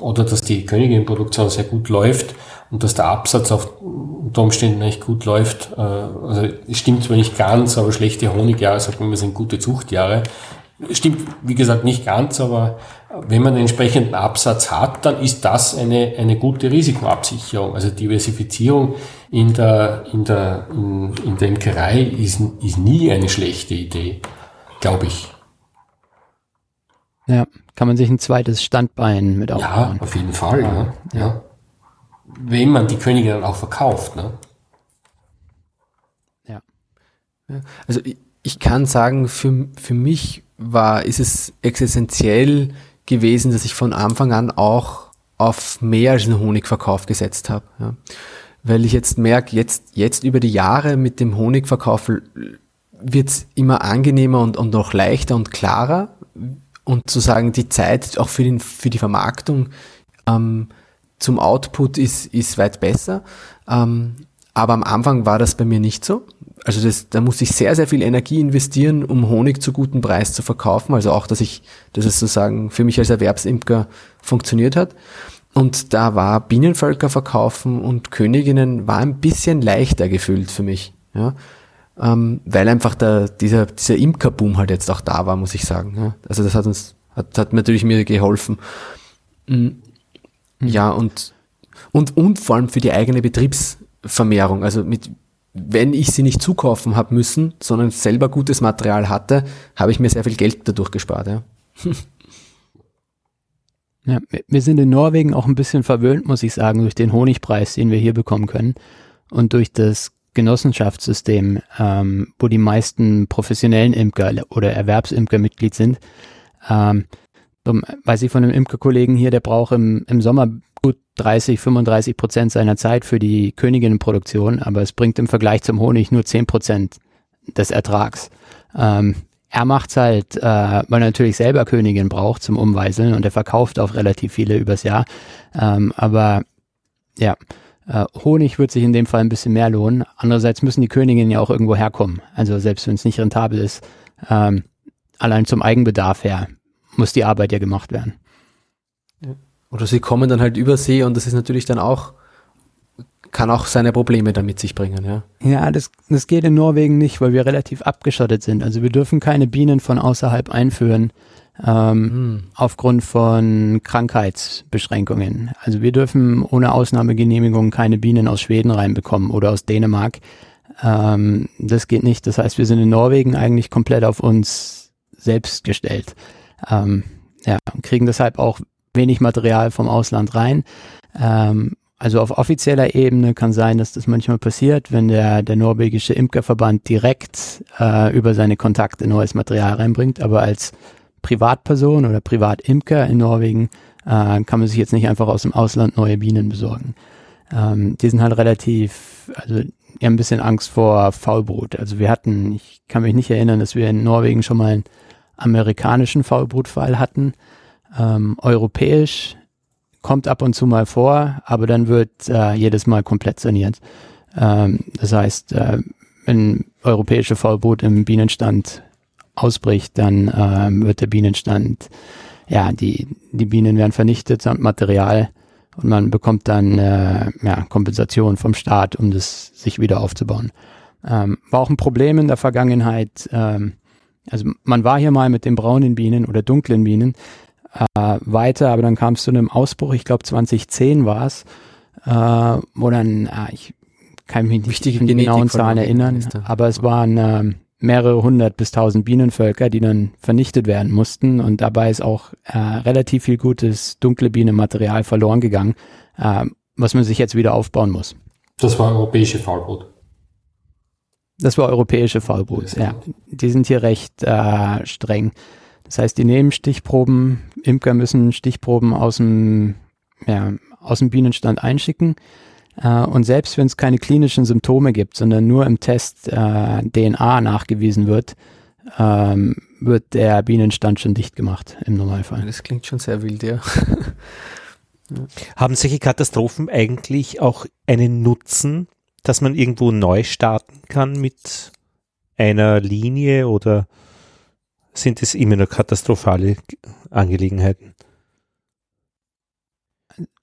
oder dass die Königinnenproduktion sehr gut läuft und dass der Absatz auf unter Umständen echt gut läuft. Äh, also es stimmt zwar nicht ganz, aber schlechte Honigjahre, sagt man, sind gute Zuchtjahre. Stimmt, wie gesagt, nicht ganz, aber wenn man einen entsprechenden Absatz hat, dann ist das eine, eine gute Risikoabsicherung. Also Diversifizierung in der, in der, in, in der Imkerei ist, ist nie eine schlechte Idee, glaube ich. Ja, kann man sich ein zweites Standbein mit aufbauen. Ja, auf jeden Fall, ja. ja. ja. Wenn man die Königin dann auch verkauft, ne? Ja. Also ich, kann sagen, für, für mich war, ist es existenziell gewesen, dass ich von Anfang an auch auf mehr als einen Honigverkauf gesetzt habe. Ja. Weil ich jetzt merke, jetzt, jetzt über die Jahre mit dem Honigverkauf wird's immer angenehmer und, und noch leichter und klarer. Und zu sagen, die Zeit auch für, den, für die Vermarktung ähm, zum Output ist, ist weit besser. Ähm, aber am Anfang war das bei mir nicht so. Also das, da muss ich sehr, sehr viel Energie investieren, um Honig zu gutem Preis zu verkaufen. Also auch, dass ich, dass es sozusagen für mich als Erwerbsimker funktioniert hat. Und da war Bienenvölker verkaufen und Königinnen war ein bisschen leichter gefühlt für mich. Ja. Ähm, weil einfach der, dieser, dieser Imkerboom halt jetzt auch da war, muss ich sagen. Ja. Also das hat uns, hat, hat natürlich mir geholfen. Mhm. Ja, und, und, und vor allem für die eigene Betriebsvermehrung. Also mit, wenn ich sie nicht zukaufen habe müssen, sondern selber gutes Material hatte, habe ich mir sehr viel Geld dadurch gespart. Ja. Ja, wir sind in Norwegen auch ein bisschen verwöhnt, muss ich sagen, durch den Honigpreis, den wir hier bekommen können und durch das Genossenschaftssystem, ähm, wo die meisten professionellen Imker oder Erwerbsimker Mitglied sind. Ähm, weiß ich von einem Imkerkollegen hier, der braucht im, im Sommer gut 30, 35 Prozent seiner Zeit für die Königinnenproduktion, aber es bringt im Vergleich zum Honig nur 10 Prozent des Ertrags. Ähm, er macht's halt, äh, weil er natürlich selber Königin braucht zum Umweiseln und er verkauft auch relativ viele übers Jahr. Ähm, aber ja, äh, Honig wird sich in dem Fall ein bisschen mehr lohnen. Andererseits müssen die Königinnen ja auch irgendwo herkommen. Also selbst wenn es nicht rentabel ist, ähm, allein zum Eigenbedarf her muss die Arbeit ja gemacht werden. Oder sie kommen dann halt über See und das ist natürlich dann auch, kann auch seine Probleme damit sich bringen, ja. Ja, das, das geht in Norwegen nicht, weil wir relativ abgeschottet sind. Also wir dürfen keine Bienen von außerhalb einführen, ähm, hm. aufgrund von Krankheitsbeschränkungen. Also wir dürfen ohne Ausnahmegenehmigung keine Bienen aus Schweden reinbekommen oder aus Dänemark. Ähm, das geht nicht. Das heißt, wir sind in Norwegen eigentlich komplett auf uns selbst gestellt. Ähm, ja, kriegen deshalb auch wenig Material vom Ausland rein. Ähm, also auf offizieller Ebene kann sein, dass das manchmal passiert, wenn der, der norwegische Imkerverband direkt äh, über seine Kontakte neues Material reinbringt. Aber als Privatperson oder Privatimker in Norwegen äh, kann man sich jetzt nicht einfach aus dem Ausland neue Bienen besorgen. Ähm, die sind halt relativ, also haben ein bisschen Angst vor Faulbrut. Also wir hatten, ich kann mich nicht erinnern, dass wir in Norwegen schon mal einen amerikanischen Faulbrutfall hatten ähm, europäisch kommt ab und zu mal vor, aber dann wird äh, jedes Mal komplett saniert. Ähm, das heißt, äh, wenn europäische Faulbrut im Bienenstand ausbricht, dann äh, wird der Bienenstand, ja, die, die Bienen werden vernichtet samt Material und man bekommt dann äh, ja, Kompensation vom Staat, um das sich wieder aufzubauen. Ähm, war auch ein Problem in der Vergangenheit. Ähm, also man war hier mal mit den braunen Bienen oder dunklen Bienen äh, weiter, aber dann kam es zu einem Ausbruch, ich glaube 2010 war es, äh, wo dann, äh, ich kann mich nicht an die genauen Zahlen erinnern, aber es waren äh, mehrere hundert bis tausend Bienenvölker, die dann vernichtet werden mussten und dabei ist auch äh, relativ viel gutes dunkle Bienenmaterial verloren gegangen, äh, was man sich jetzt wieder aufbauen muss. Das war europäische Faulbrot. Das war europäische Faulbrot, ja. Die sind hier recht äh, streng. Das heißt, die nehmen Stichproben, Imker müssen Stichproben aus dem, ja, aus dem Bienenstand einschicken. Äh, und selbst wenn es keine klinischen Symptome gibt, sondern nur im Test äh, DNA nachgewiesen wird, ähm, wird der Bienenstand schon dicht gemacht im Normalfall. Das klingt schon sehr wild, ja. Haben solche Katastrophen eigentlich auch einen Nutzen, dass man irgendwo neu starten kann mit einer Linie oder sind es immer nur katastrophale Angelegenheiten?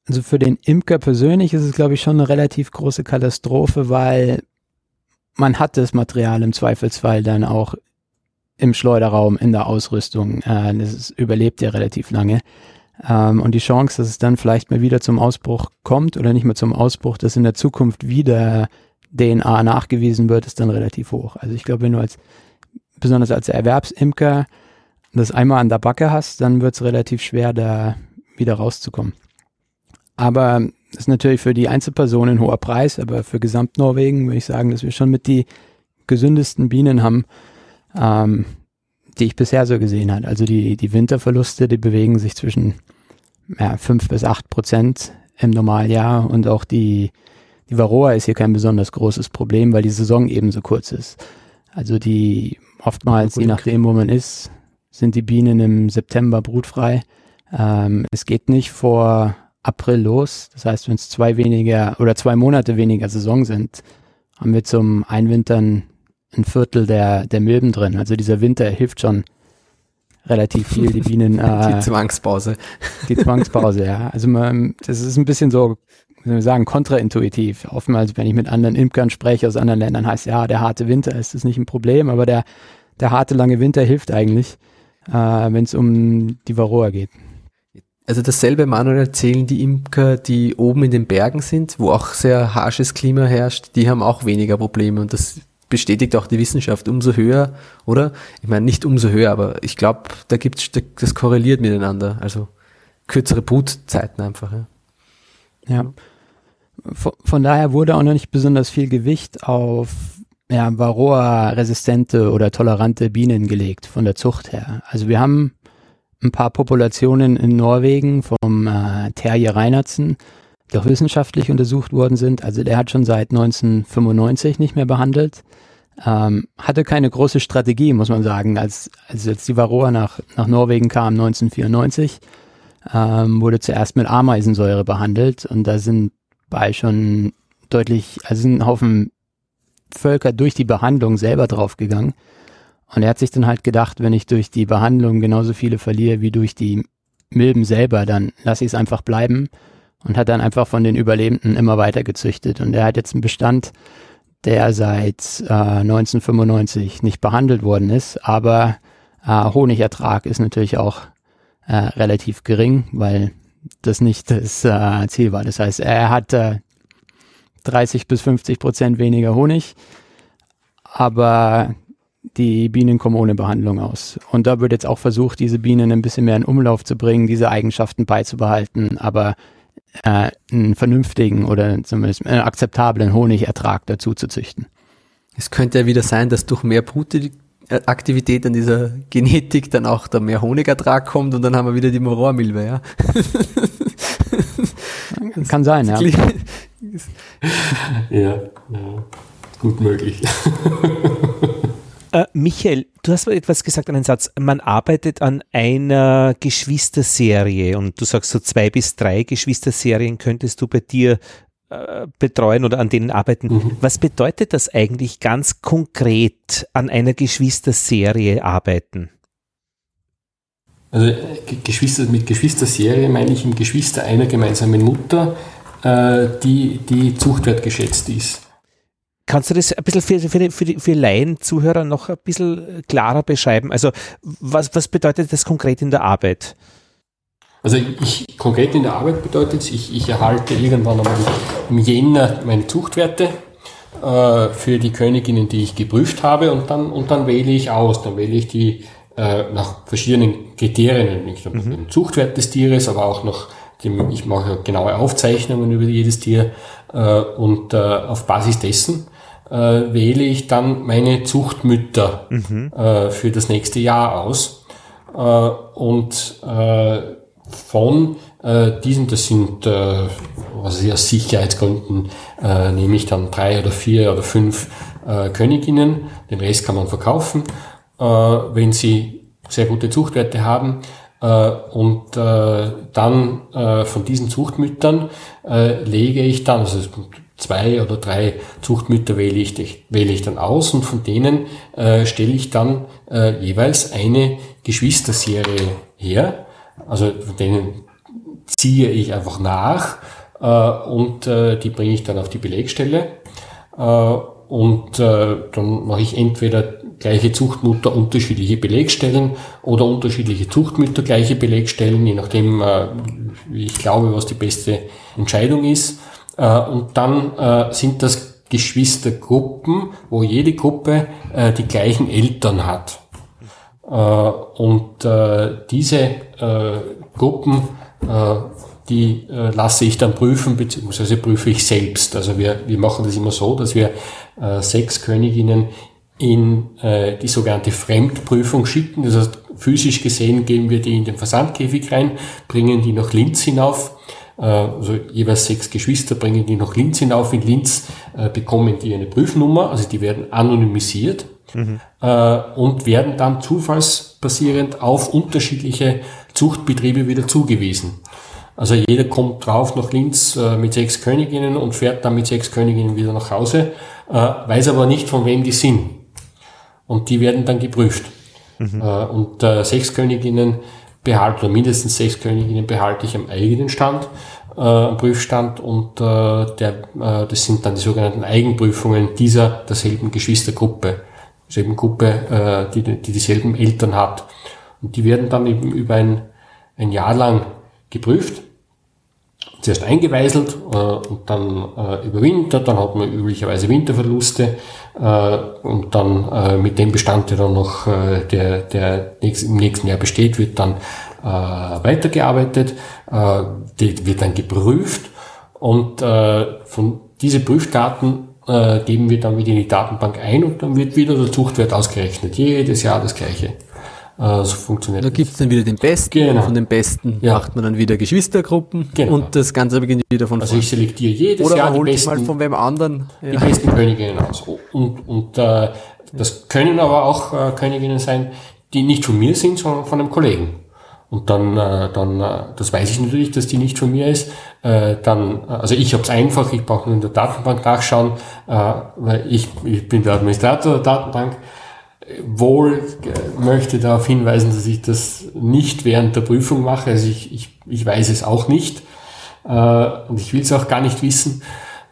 Also für den Imker persönlich ist es, glaube ich, schon eine relativ große Katastrophe, weil man hat das Material im Zweifelsfall dann auch im Schleuderraum, in der Ausrüstung. Äh, das überlebt ja relativ lange. Ähm, und die Chance, dass es dann vielleicht mal wieder zum Ausbruch kommt oder nicht mehr zum Ausbruch, dass in der Zukunft wieder DNA nachgewiesen wird, ist dann relativ hoch. Also ich glaube, wenn du als, besonders als Erwerbsimker, das einmal an der Backe hast, dann wird es relativ schwer, da wieder rauszukommen. Aber das ist natürlich für die Einzelperson ein hoher Preis, aber für Gesamtnorwegen würde ich sagen, dass wir schon mit die gesündesten Bienen haben, ähm, die ich bisher so gesehen habe. Also die, die Winterverluste, die bewegen sich zwischen ja, 5 bis 8 Prozent im Normaljahr und auch die, die Varroa ist hier kein besonders großes Problem, weil die Saison eben so kurz ist. Also die oftmals, je nachdem, wo man ist, sind die Bienen im September brutfrei. Ähm, es geht nicht vor April los. Das heißt, wenn es zwei weniger oder zwei Monate weniger Saison sind, haben wir zum Einwintern ein Viertel der, der Milben drin. Also dieser Winter hilft schon relativ viel, die Bienen. Äh, die Zwangspause. Die Zwangspause, ja. Also man, das ist ein bisschen so, wie soll ich sagen, kontraintuitiv. Oftmals, wenn ich mit anderen Imkern spreche aus anderen Ländern, heißt ja, der harte Winter ist das nicht ein Problem, aber der, der harte lange Winter hilft eigentlich, äh, wenn es um die Varroa geht. Also dasselbe Manuel erzählen die Imker, die oben in den Bergen sind, wo auch sehr harsches Klima herrscht, die haben auch weniger Probleme und das bestätigt auch die Wissenschaft umso höher, oder? Ich meine nicht umso höher, aber ich glaube, da gibt's das korreliert miteinander, also kürzere Brutzeiten einfach. Ja. ja. Von, von daher wurde auch noch nicht besonders viel Gewicht auf ja, Varroa-resistente oder tolerante Bienen gelegt von der Zucht her. Also wir haben ein paar Populationen in Norwegen vom äh, Terje Reinertsen, die auch wissenschaftlich untersucht worden sind. Also der hat schon seit 1995 nicht mehr behandelt. Ähm, hatte keine große Strategie, muss man sagen. Als, als jetzt die Varroa nach, nach Norwegen kam 1994, ähm, wurde zuerst mit Ameisensäure behandelt und da sind bei schon deutlich, also sind ein Haufen Völker durch die Behandlung selber draufgegangen. Und er hat sich dann halt gedacht, wenn ich durch die Behandlung genauso viele verliere wie durch die Milben selber, dann lasse ich es einfach bleiben und hat dann einfach von den Überlebenden immer weiter gezüchtet. Und er hat jetzt einen Bestand, der seit äh, 1995 nicht behandelt worden ist, aber äh, Honigertrag ist natürlich auch äh, relativ gering, weil das nicht das äh, Ziel war. Das heißt, er hat äh, 30 bis 50 Prozent weniger Honig, aber die Bienen kommen ohne Behandlung aus. Und da wird jetzt auch versucht, diese Bienen ein bisschen mehr in Umlauf zu bringen, diese Eigenschaften beizubehalten, aber äh, einen vernünftigen oder zumindest einen akzeptablen Honigertrag dazu zu züchten. Es könnte ja wieder sein, dass durch mehr Brutaktivität an dieser Genetik dann auch da mehr Honigertrag kommt und dann haben wir wieder die Morormilbe, ja. Kann sein, ja. ja, ja, gut möglich. Äh, Michael, du hast etwas gesagt, einen Satz. Man arbeitet an einer Geschwisterserie und du sagst so zwei bis drei Geschwisterserien könntest du bei dir äh, betreuen oder an denen arbeiten. Mhm. Was bedeutet das eigentlich ganz konkret an einer Geschwisterserie arbeiten? Also Geschwister, mit Geschwisterserie meine ich im Geschwister einer gemeinsamen Mutter, äh, die, die zuchtwertgeschätzt ist. Kannst du das ein bisschen für, für, für, für Laien, Zuhörer noch ein bisschen klarer beschreiben? Also was, was bedeutet das konkret in der Arbeit? Also ich, konkret in der Arbeit bedeutet es, ich, ich erhalte irgendwann einmal im Jänner meine Zuchtwerte äh, für die Königinnen, die ich geprüft habe und dann, und dann wähle ich aus. Dann wähle ich die äh, nach verschiedenen Kriterien, nicht nur mhm. den Zuchtwert des Tieres, aber auch noch dem, ich mache genaue Aufzeichnungen über jedes Tier äh, und äh, auf Basis dessen äh, wähle ich dann meine Zuchtmütter mhm. äh, für das nächste Jahr aus. Äh, und äh, von äh, diesen, das sind äh, was ich aus Sicherheitsgründen, äh, nehme ich dann drei oder vier oder fünf äh, Königinnen, den Rest kann man verkaufen, äh, wenn sie sehr gute Zuchtwerte haben. Äh, und äh, dann äh, von diesen Zuchtmüttern äh, lege ich dann, also zwei oder drei Zuchtmütter wähle ich, wähle ich dann aus und von denen äh, stelle ich dann äh, jeweils eine Geschwisterserie her. Also von denen ziehe ich einfach nach äh, und äh, die bringe ich dann auf die Belegstelle. Äh, und äh, dann mache ich entweder gleiche Zuchtmutter unterschiedliche Belegstellen oder unterschiedliche Zuchtmütter gleiche Belegstellen, je nachdem, äh, wie ich glaube, was die beste Entscheidung ist. Äh, und dann äh, sind das Geschwistergruppen, wo jede Gruppe die gleichen Eltern hat. Und diese Gruppen, die äh, lasse ich dann prüfen, beziehungsweise prüfe ich selbst. Also wir, wir machen das immer so, dass wir äh, sechs Königinnen in äh, die sogenannte Fremdprüfung schicken. Das heißt, physisch gesehen geben wir die in den Versandkäfig rein, bringen die nach Linz hinauf. Äh, also jeweils sechs Geschwister bringen die nach Linz hinauf. In Linz äh, bekommen die eine Prüfnummer, also die werden anonymisiert mhm. äh, und werden dann zufallsbasierend auf unterschiedliche Zuchtbetriebe wieder zugewiesen. Also jeder kommt drauf nach Linz äh, mit sechs Königinnen und fährt dann mit sechs Königinnen wieder nach Hause, äh, weiß aber nicht, von wem die sind. Und die werden dann geprüft. Mhm. Äh, und äh, sechs Königinnen behalte, oder mindestens sechs Königinnen behalte ich am eigenen Stand, äh, am Prüfstand und äh, der, äh, das sind dann die sogenannten Eigenprüfungen dieser derselben Geschwistergruppe, derselben Gruppe, äh, die, die dieselben Eltern hat. Und die werden dann eben über ein, ein Jahr lang geprüft zuerst eingeweiselt äh, und dann äh, überwintert, dann hat man üblicherweise Winterverluste und dann äh, mit dem Bestand, der dann noch äh, der, der im nächsten Jahr besteht, wird dann äh, weitergearbeitet, äh, wird dann geprüft und äh, von diese Prüfdaten äh, geben wir dann wieder in die Datenbank ein und dann wird wieder der Zuchtwert ausgerechnet. Jedes Jahr das gleiche. Äh, so funktioniert Da gibt es dann wieder den Besten genau. von den Besten ja. macht man dann wieder Geschwistergruppen genau. und das Ganze beginnt wieder von Also ich selektiere jedes Oder Jahr die besten, mal von wem anderen. Ja. Die besten Königinnen aus. Und, und äh, das können aber auch äh, Königinnen sein, die nicht von mir sind, sondern von einem Kollegen. Und dann, äh, dann äh, das weiß ich natürlich, dass die nicht von mir ist. Äh, dann, äh, also ich habe es einfach, ich brauche nur in der Datenbank nachschauen, äh, weil ich, ich bin der Administrator der Datenbank wohl möchte darauf hinweisen, dass ich das nicht während der Prüfung mache. Also ich, ich, ich weiß es auch nicht äh, und ich will es auch gar nicht wissen.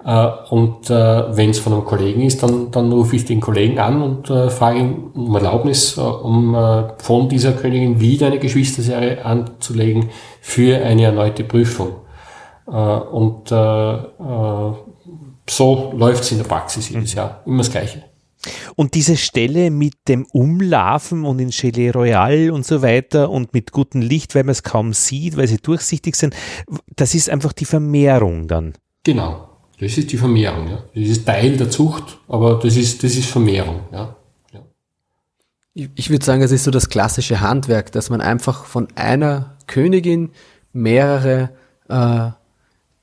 Äh, und äh, wenn es von einem Kollegen ist, dann, dann rufe ich den Kollegen an und äh, frage ihn um Erlaubnis, äh, um äh, von dieser Königin wieder eine Geschwisterserie anzulegen für eine erneute Prüfung. Äh, und äh, äh, so läuft es in der Praxis jedes Jahr. Immer das Gleiche. Und diese Stelle mit dem Umlaufen und in Gelee Royal und so weiter und mit gutem Licht, weil man es kaum sieht, weil sie durchsichtig sind, das ist einfach die Vermehrung dann. Genau, das ist die Vermehrung. Ja. Das ist Teil der Zucht, aber das ist, das ist Vermehrung. Ja. ja. Ich, ich würde sagen, es ist so das klassische Handwerk, dass man einfach von einer Königin mehrere äh,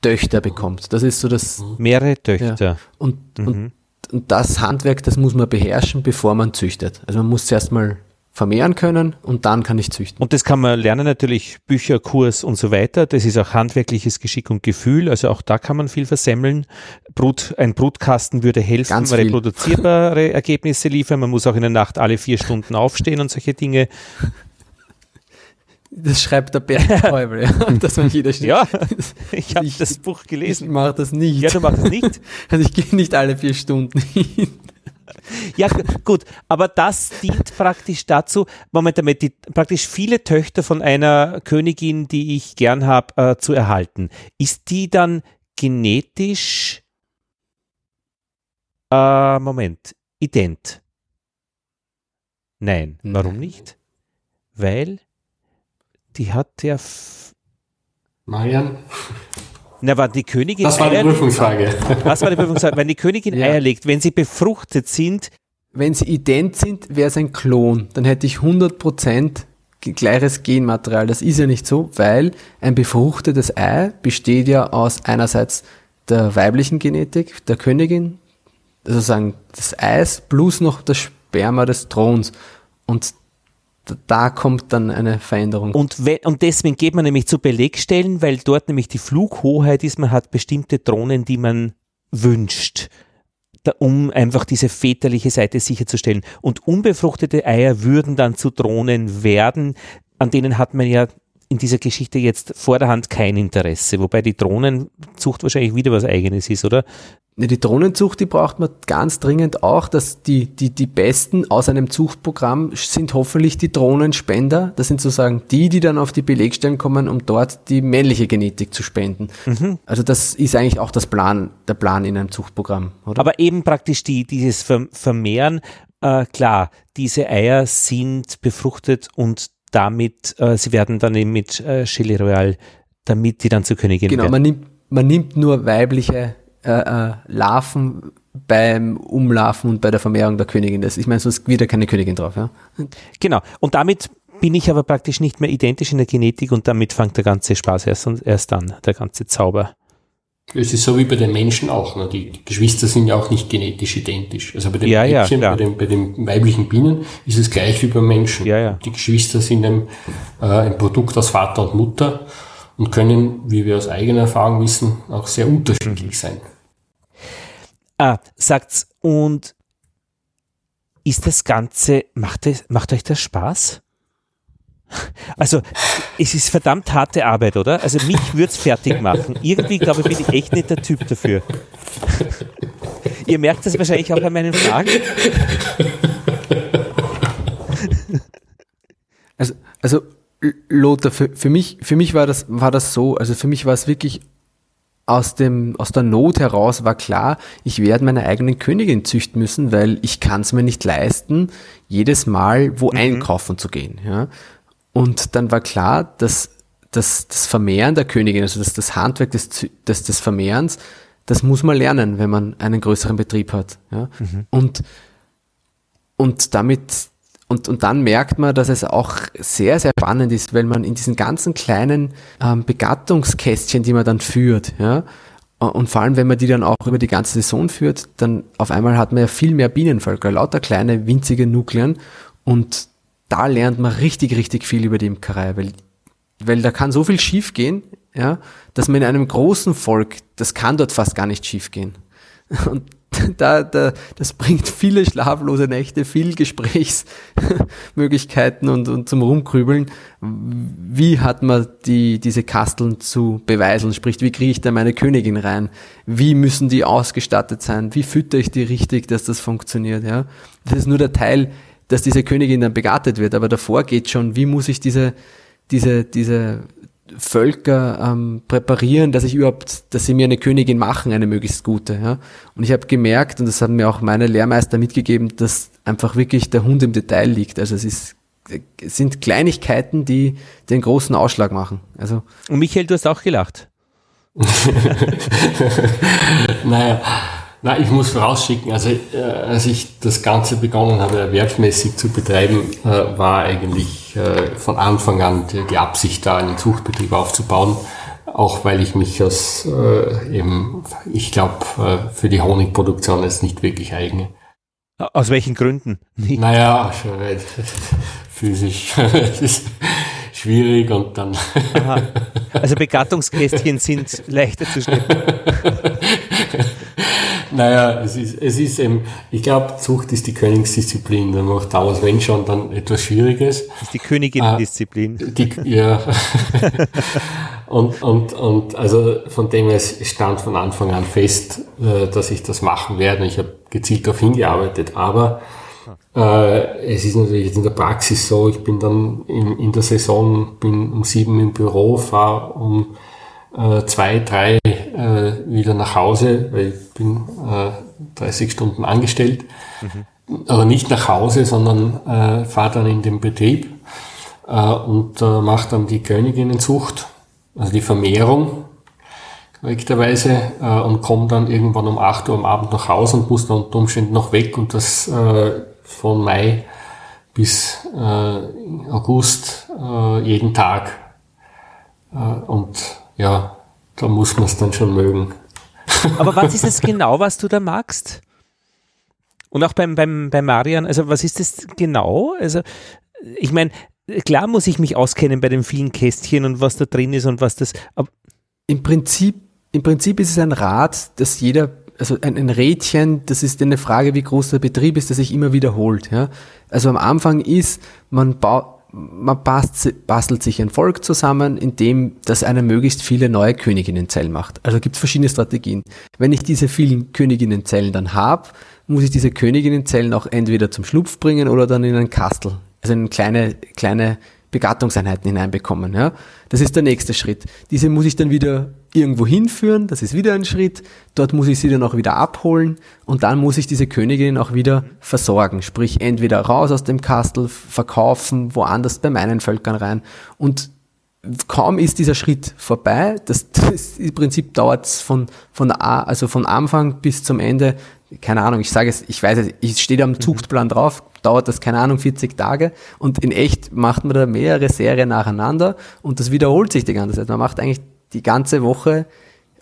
Töchter bekommt. Das ist so das. Mehrere Töchter. Ja. Und, mhm. und und das Handwerk, das muss man beherrschen, bevor man züchtet. Also man muss zuerst mal vermehren können und dann kann ich züchten. Und das kann man lernen natürlich, Bücher, Kurs und so weiter. Das ist auch handwerkliches Geschick und Gefühl. Also auch da kann man viel versemmeln. Brut, ein Brutkasten würde helfen, Ganz reproduzierbare Ergebnisse liefern. Man muss auch in der Nacht alle vier Stunden aufstehen und solche Dinge. Das schreibt der Bert Teufel, dass man jeder steht. Ja, ich habe das Buch gelesen. Ich mache das nicht. Ja, du machst das nicht. Also ich gehe nicht alle vier Stunden hin. Ja, gut, aber das dient praktisch dazu, Moment damit, die, praktisch viele Töchter von einer Königin, die ich gern habe, äh, zu erhalten. Ist die dann genetisch, äh, Moment, ident? Nein, warum Nein. nicht? Weil die hat ja, f- Marian, na, war die Königin das war die Eier- Prüfungsfrage. Was war die Prüfungsfrage? Wenn die Königin Ja. Eier legt, wenn sie befruchtet sind, Wenn sie ident sind, wäre es ein Klon. Dann hätte ich 100% ge- gleiches Genmaterial. Das ist ja nicht so, weil ein befruchtetes Ei besteht ja aus einerseits der weiblichen Genetik, der Königin, also sagen des Eis plus noch das Sperma des Throns. Und da kommt dann eine Veränderung. Und, und deswegen geht man nämlich zu Belegstellen, weil dort nämlich die Flughoheit ist, man hat bestimmte Drohnen, die man wünscht, da, um einfach diese väterliche Seite sicherzustellen. Und unbefruchtete Eier würden dann zu Drohnen werden, an denen hat man ja in dieser Geschichte jetzt vor der Hand kein Interesse, wobei die Drohnenzucht wahrscheinlich wieder was eigenes ist, oder? Die Drohnenzucht, die braucht man ganz dringend auch, dass die, die, die Besten aus einem Zuchtprogramm sind hoffentlich die Drohnenspender. Das sind sozusagen die, die dann auf die Belegstellen kommen, um dort die männliche Genetik zu spenden. Also das ist eigentlich auch das Plan, der Plan in einem Zuchtprogramm, oder? Aber eben praktisch die, dieses Ver- Vermehren, äh, klar, diese Eier sind befruchtet und damit, äh, sie werden dann eben mit äh, Chili Royal, damit die dann zur Königin genau, werden. man nimmt, man nimmt nur weibliche äh, äh, Larven beim Umlarven und bei der Vermehrung der Königin. Das, ich meine, sonst wieder keine Königin drauf. Ja? Genau. Und damit bin ich aber praktisch nicht mehr identisch in der Genetik und damit fängt der ganze Spaß erst, erst an, der ganze Zauber. Es ist so wie bei den Menschen auch. Ne? Die Geschwister sind ja auch nicht genetisch identisch. Also bei den Ja, ja, Mädchen, klar. bei, den, bei den weiblichen Bienen ist es gleich wie beim Menschen. Ja, ja. Die Geschwister sind ein, äh, ein Produkt aus Vater und Mutter und können, wie wir aus eigener Erfahrung wissen, auch sehr unterschiedlich sein. Ah, sagt's, und ist das Ganze, macht, macht euch das Spaß? Also, es ist verdammt harte Arbeit, oder? Also, mich würde es fertig machen. Irgendwie, glaube ich, bin ich echt nicht der Typ dafür. Ihr merkt das wahrscheinlich auch an meinen Fragen. Also, also Lothar, für, für mich, für mich war das, war das so, also für mich war es wirklich aus dem, aus der Not heraus war klar, ich werde meine eigenen Königin züchten müssen, weil ich kann es mir nicht leisten, jedes Mal wo einkaufen zu gehen, ja. Und dann war klar, dass, dass das Vermehren der Königin, also das, das Handwerk des, des, des Vermehrens, das muss man lernen, wenn man einen größeren Betrieb hat, ja. Und, und damit, und, und dann merkt man, dass es auch sehr, sehr spannend ist, weil man in diesen ganzen kleinen ähm, Begattungskästchen, die man dann führt, ja, und vor allem, wenn man die dann auch über die ganze Saison führt, dann auf einmal hat man ja viel mehr Bienenvölker, lauter kleine, winzige Nukleen und da lernt man richtig, richtig viel über die Imkerei, weil, weil da kann so viel schief gehen, ja, dass man in einem großen Volk, das kann dort fast gar nicht schief gehen. Und da, da, das bringt viele schlaflose Nächte, viel Gesprächsmöglichkeiten und, und zum Rumkrübeln. Wie hat man die, diese Kasteln zu beweiseln? Sprich, wie kriege ich da meine Königin rein? Wie müssen die ausgestattet sein? Wie fütter ich die richtig, dass das funktioniert? Ja? Das ist nur der Teil, dass diese Königin dann begattet wird, aber davor geht schon, wie muss ich diese, diese, diese Völker ähm, präparieren, dass ich überhaupt, dass sie mir eine Königin machen, eine möglichst gute. Ja? Und ich habe gemerkt, und das haben mir auch meine Lehrmeister mitgegeben, dass einfach wirklich der Hund im Detail liegt. Also es ist, es sind Kleinigkeiten, die den großen Ausschlag machen. Also Und Michael, du hast auch gelacht. Naja, na, ich muss vorausschicken, also äh, als ich das Ganze begonnen habe, erwerbsmäßig zu betreiben, äh, war eigentlich äh, von Anfang an die, die Absicht da, einen Zuchtbetrieb aufzubauen, auch weil ich mich als äh, eben, ich glaube, äh, für die Honigproduktion jetzt nicht wirklich eigne. Aus welchen Gründen? Naja, physisch. Es ist schwierig und dann. Aha. Also Begattungskästchen sind leichter zu schleppen. Naja, es ist, es ist eben, ich glaube, Zucht ist die Königsdisziplin. Da macht damals, wenn schon, dann etwas Schwieriges. Das ist die Königinnendisziplin. Äh, die, ja. und, und, und also von dem her, es stand von Anfang an fest, äh, dass ich das machen werde. Ich habe gezielt darauf hingearbeitet, aber äh, es ist natürlich jetzt in der Praxis so, ich bin dann in, in der Saison, bin um sieben im Büro, fahre um äh, zwei, drei äh, wieder nach Hause, weil ich bin äh, 30 Stunden angestellt. Mhm. Aber nicht nach Hause, sondern äh, fahre dann in den Betrieb äh, und äh, mache dann die Königinnenzucht, also die Vermehrung korrekterweise äh, und komme dann irgendwann um 8 Uhr am Abend nach Hause und muss dann unter Umständen noch weg und das äh, von Mai bis äh, August äh, jeden Tag. Äh, und ja, da muss man es dann schon mögen. Aber was ist es genau, was du da magst? Und auch beim, beim, beim Marian, also was ist das genau? Also, ich meine, klar muss ich mich auskennen bei den vielen Kästchen und was da drin ist und was das. Im Prinzip, im Prinzip ist es ein Rad, das jeder, also ein, ein Rädchen, das ist eine Frage, wie groß der Betrieb ist, das sich immer wiederholt. Ja? Also am Anfang ist, man baut, man bast, bastelt sich ein Volk zusammen, in dem das eine möglichst viele neue Königinnenzellen macht. Also gibt es verschiedene Strategien. Wenn ich diese vielen Königinnenzellen dann habe, muss ich diese Königinnenzellen auch entweder zum Schlupf bringen oder dann in einen Kastel, also in kleine, kleine Begattungseinheiten hineinbekommen. Ja? Das ist der nächste Schritt. Diese muss ich dann wieder irgendwo hinführen, das ist wieder ein Schritt. Dort muss ich sie dann auch wieder abholen und dann muss ich diese Königin auch wieder versorgen. Sprich, entweder raus aus dem Kastel, verkaufen, woanders bei meinen Völkern rein. Und kaum ist dieser Schritt vorbei, das, das im Prinzip dauert es von, von, also von Anfang bis zum Ende, keine Ahnung, ich sage es, ich weiß es, ich stehe am mhm. Zuchtplan drauf, dauert das, keine Ahnung, 40 Tage und in echt macht man da mehrere Serien nacheinander und das wiederholt sich die ganze Zeit. Man macht eigentlich die ganze Woche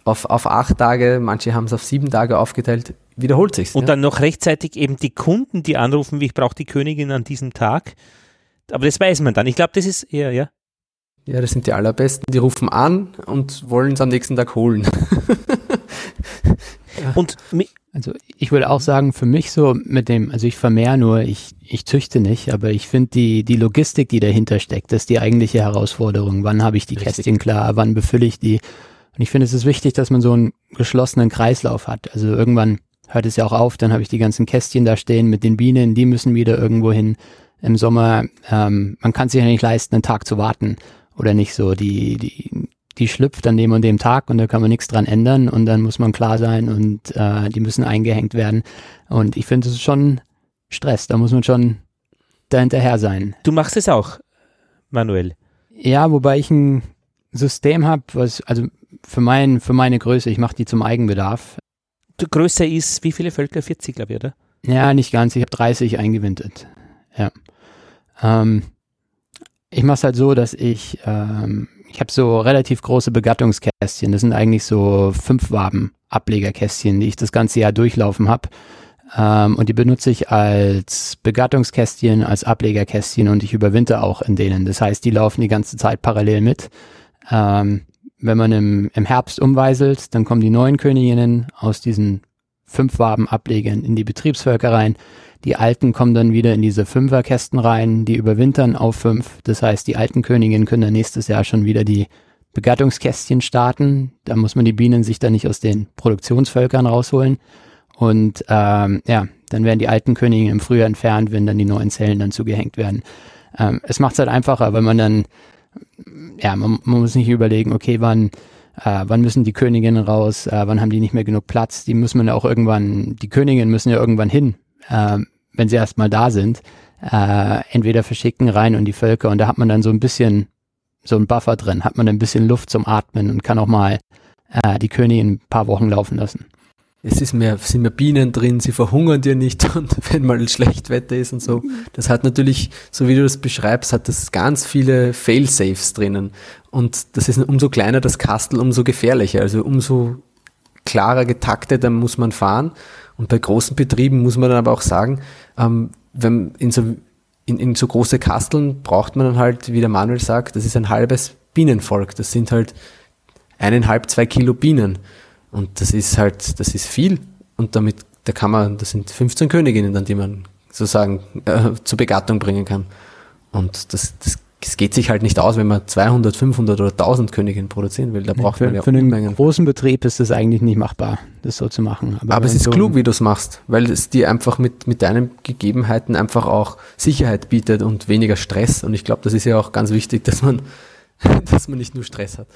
auf, auf acht Tage, manche haben es auf sieben Tage aufgeteilt, wiederholt sich. Und ja. dann noch rechtzeitig eben die Kunden, die anrufen, wie ich brauche die Königin an diesem Tag. Aber das weiß man dann. Ich glaube, das ist eher, ja. Ja, das sind die allerbesten. Die rufen an und wollen es am nächsten Tag holen. und also ich würde auch sagen, für mich so mit dem, also ich vermehre nur, ich, ich züchte nicht, aber ich finde die, die Logistik, die dahinter steckt, das ist die eigentliche Herausforderung. Wann habe ich die Richtig. Kästchen klar, wann befülle ich die? Und ich finde, es ist wichtig, dass man so einen geschlossenen Kreislauf hat. Also irgendwann hört es ja auch auf, dann habe ich die ganzen Kästchen da stehen mit den Bienen, die müssen wieder irgendwo hin. Im Sommer, ähm, man kann sich ja nicht leisten, einen Tag zu warten oder nicht so. Die, die, die schlüpft an dem und dem Tag und da kann man nichts dran ändern und dann muss man klar sein und äh, die müssen eingehängt werden. Und ich finde, es ist schon Stress, da muss man schon dahinterher sein. Du machst es auch, Manuel. Ja, wobei ich ein System habe, was, also für, mein, für meine Größe, ich mache die zum Eigenbedarf. Die Größe ist, wie viele Völker? 40, glaube ich, oder? Ja, nicht ganz. Ich habe 30 eingewindet. Ja. Ähm, ich mache es halt so, dass ich ähm, ich habe so relativ große Begattungskästchen. Das sind eigentlich so fünf Waben Ablegerkästchen, die ich das ganze Jahr durchlaufen habe. Ähm, und die benutze ich als Begattungskästchen, als Ablegerkästchen und ich überwinter auch in denen. Das heißt, die laufen die ganze Zeit parallel mit. Ähm, wenn man im, im Herbst umweiselt, dann kommen die neuen Königinnen aus diesen fünf Waben Ablegern in die Betriebsvölker rein. Die alten kommen dann wieder in diese Fünferkästen rein, die überwintern auf fünf. Das heißt, die alten Königinnen können dann nächstes Jahr schon wieder die Begattungskästchen starten. Da muss man die Bienen sich dann nicht aus den Produktionsvölkern rausholen. Und ähm, ja, dann werden die alten Königinnen im Frühjahr entfernt, wenn dann die neuen Zellen dann zugehängt werden. Ähm, es macht es halt einfacher, wenn man dann, ja, man, man muss nicht überlegen, okay, wann, äh, wann müssen die Königinnen raus, äh, wann haben die nicht mehr genug Platz, die müssen ja auch irgendwann, die Königinnen müssen ja irgendwann hin, äh, wenn sie erstmal da sind, äh, entweder verschicken rein und die Völker und da hat man dann so ein bisschen so ein Buffer drin, hat man ein bisschen Luft zum Atmen und kann auch mal äh, die Königin ein paar Wochen laufen lassen. Es ist mehr, sind mehr Bienen drin, sie verhungern dir nicht und wenn mal schlecht Wetter ist und so. Das hat natürlich, so wie du das beschreibst, hat das ganz viele Fail-Safes drinnen. Und das ist umso kleiner das Kastel, umso gefährlicher. Also umso klarer getaktet, dann muss man fahren. Und bei großen Betrieben muss man dann aber auch sagen, ähm, wenn in so, in, in so große Kasteln braucht man dann halt, wie der Manuel sagt, das ist ein halbes Bienenvolk. Das sind halt eineinhalb, zwei Kilo Bienen. Und das ist halt, das ist viel. Und damit, da kann man, das sind 15 Königinnen dann, die man sozusagen äh, zur Begattung bringen kann. Und das, das es geht sich halt nicht aus, wenn man 200, 500 oder 1000 Königinnen produzieren will. Da braucht für, man ja Für einen Unmengen. großen Betrieb ist es eigentlich nicht machbar, das so zu machen. Aber es wenn ist klug, wie du es machst, weil es dir einfach mit, mit deinen Gegebenheiten einfach auch Sicherheit bietet und weniger Stress. Und ich glaube, das ist ja auch ganz wichtig, dass man, dass man nicht nur Stress hat.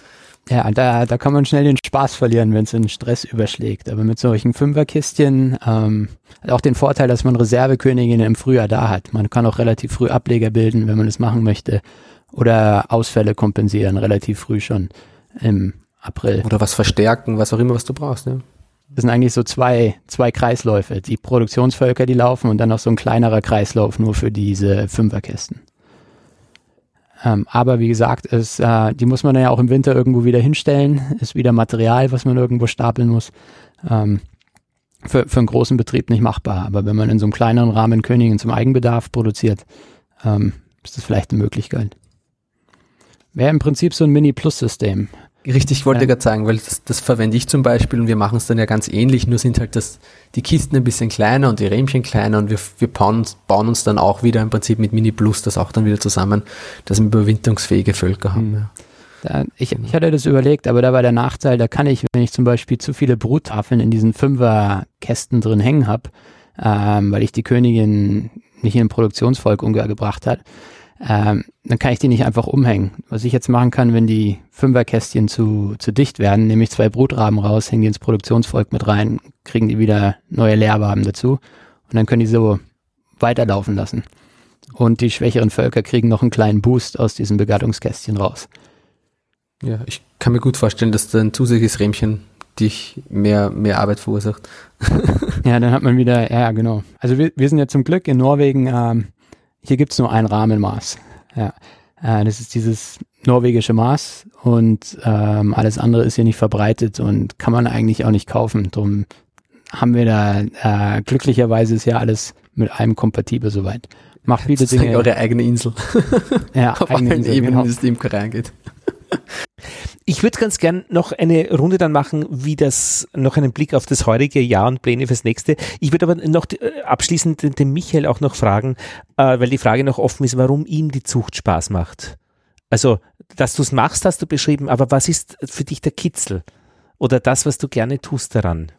Ja, da, da kann man schnell den Spaß verlieren, wenn es in Stress überschlägt. Aber mit solchen Fünferkistchen ähm, hat auch den Vorteil, dass man Reserveköniginnen im Frühjahr da hat. Man kann auch relativ früh Ableger bilden, wenn man es machen möchte. Oder Ausfälle kompensieren, relativ früh schon im April. Oder was verstärken, was auch immer, was du brauchst. Ne? Das sind eigentlich so zwei, zwei Kreisläufe. Die Produktionsvölker, die laufen und dann noch so ein kleinerer Kreislauf nur für diese Fünferkästen. Ähm, aber wie gesagt, es, äh, die muss man ja auch im Winter irgendwo wieder hinstellen. Ist wieder Material, was man irgendwo stapeln muss. Ähm, für, für einen großen Betrieb nicht machbar. Aber wenn man in so einem kleineren Rahmen Königin zum Eigenbedarf produziert, ähm, ist das vielleicht eine Möglichkeit. Wäre im Prinzip so ein Mini-Plus-System. Richtig, ich wollte Ja. gerade sagen, weil das, das verwende ich zum Beispiel und wir machen es dann ja ganz ähnlich, nur sind halt das, die Kisten ein bisschen kleiner und die Rähmchen kleiner und wir, wir bauen, uns- bauen uns dann auch wieder im Prinzip mit Mini Plus das auch dann wieder zusammen, dass wir überwinterungsfähige Völker haben. Mhm. Ja. Da, ich, ich hatte das überlegt, aber da war der Nachteil, da kann ich, wenn ich zum Beispiel zu viele Bruttafeln in diesen Fünferkästen drin hängen habe, ähm, weil ich die Königin nicht in ein Produktionsvolk umgebracht hat, ähm, dann kann ich die nicht einfach umhängen. Was ich jetzt machen kann, wenn die Fünferkästchen zu, zu dicht werden, nehme ich zwei Brutraben raus, hänge die ins Produktionsvolk mit rein, kriegen die wieder neue Leerwaben dazu und dann können die so weiterlaufen lassen. Und die schwächeren Völker kriegen noch einen kleinen Boost aus diesen Begattungskästchen raus. ja, ich kann mir gut vorstellen, dass da ein zusätzliches Rähmchen dich mehr, mehr Arbeit verursacht. Ja, dann hat man wieder, ja, genau. Also wir, wir sind ja zum Glück in Norwegen, ähm, hier gibt's nur ein Rahmenmaß. Ja. Äh, das ist dieses norwegische Maß und ähm, alles andere ist hier nicht verbreitet und kann man eigentlich auch nicht kaufen. Drum haben wir da, äh, glücklicherweise ist ja alles mit allem kompatibel soweit. Macht viele Dinge. eure eigene Insel, ja, auf eigene allen Insel, Ebenen, genau. es die Imkerei angeht. Ich würde ganz gern noch eine Runde dann machen, wie das, noch einen Blick auf das heutige Jahr und Pläne fürs nächste. Ich würde aber noch äh, abschließend den, den Michael auch noch fragen, äh, weil die Frage noch offen ist, warum ihm die Zucht Spaß macht. Also, dass du es machst, hast du beschrieben, aber was ist für dich der Kitzel? Oder das, was du gerne tust daran?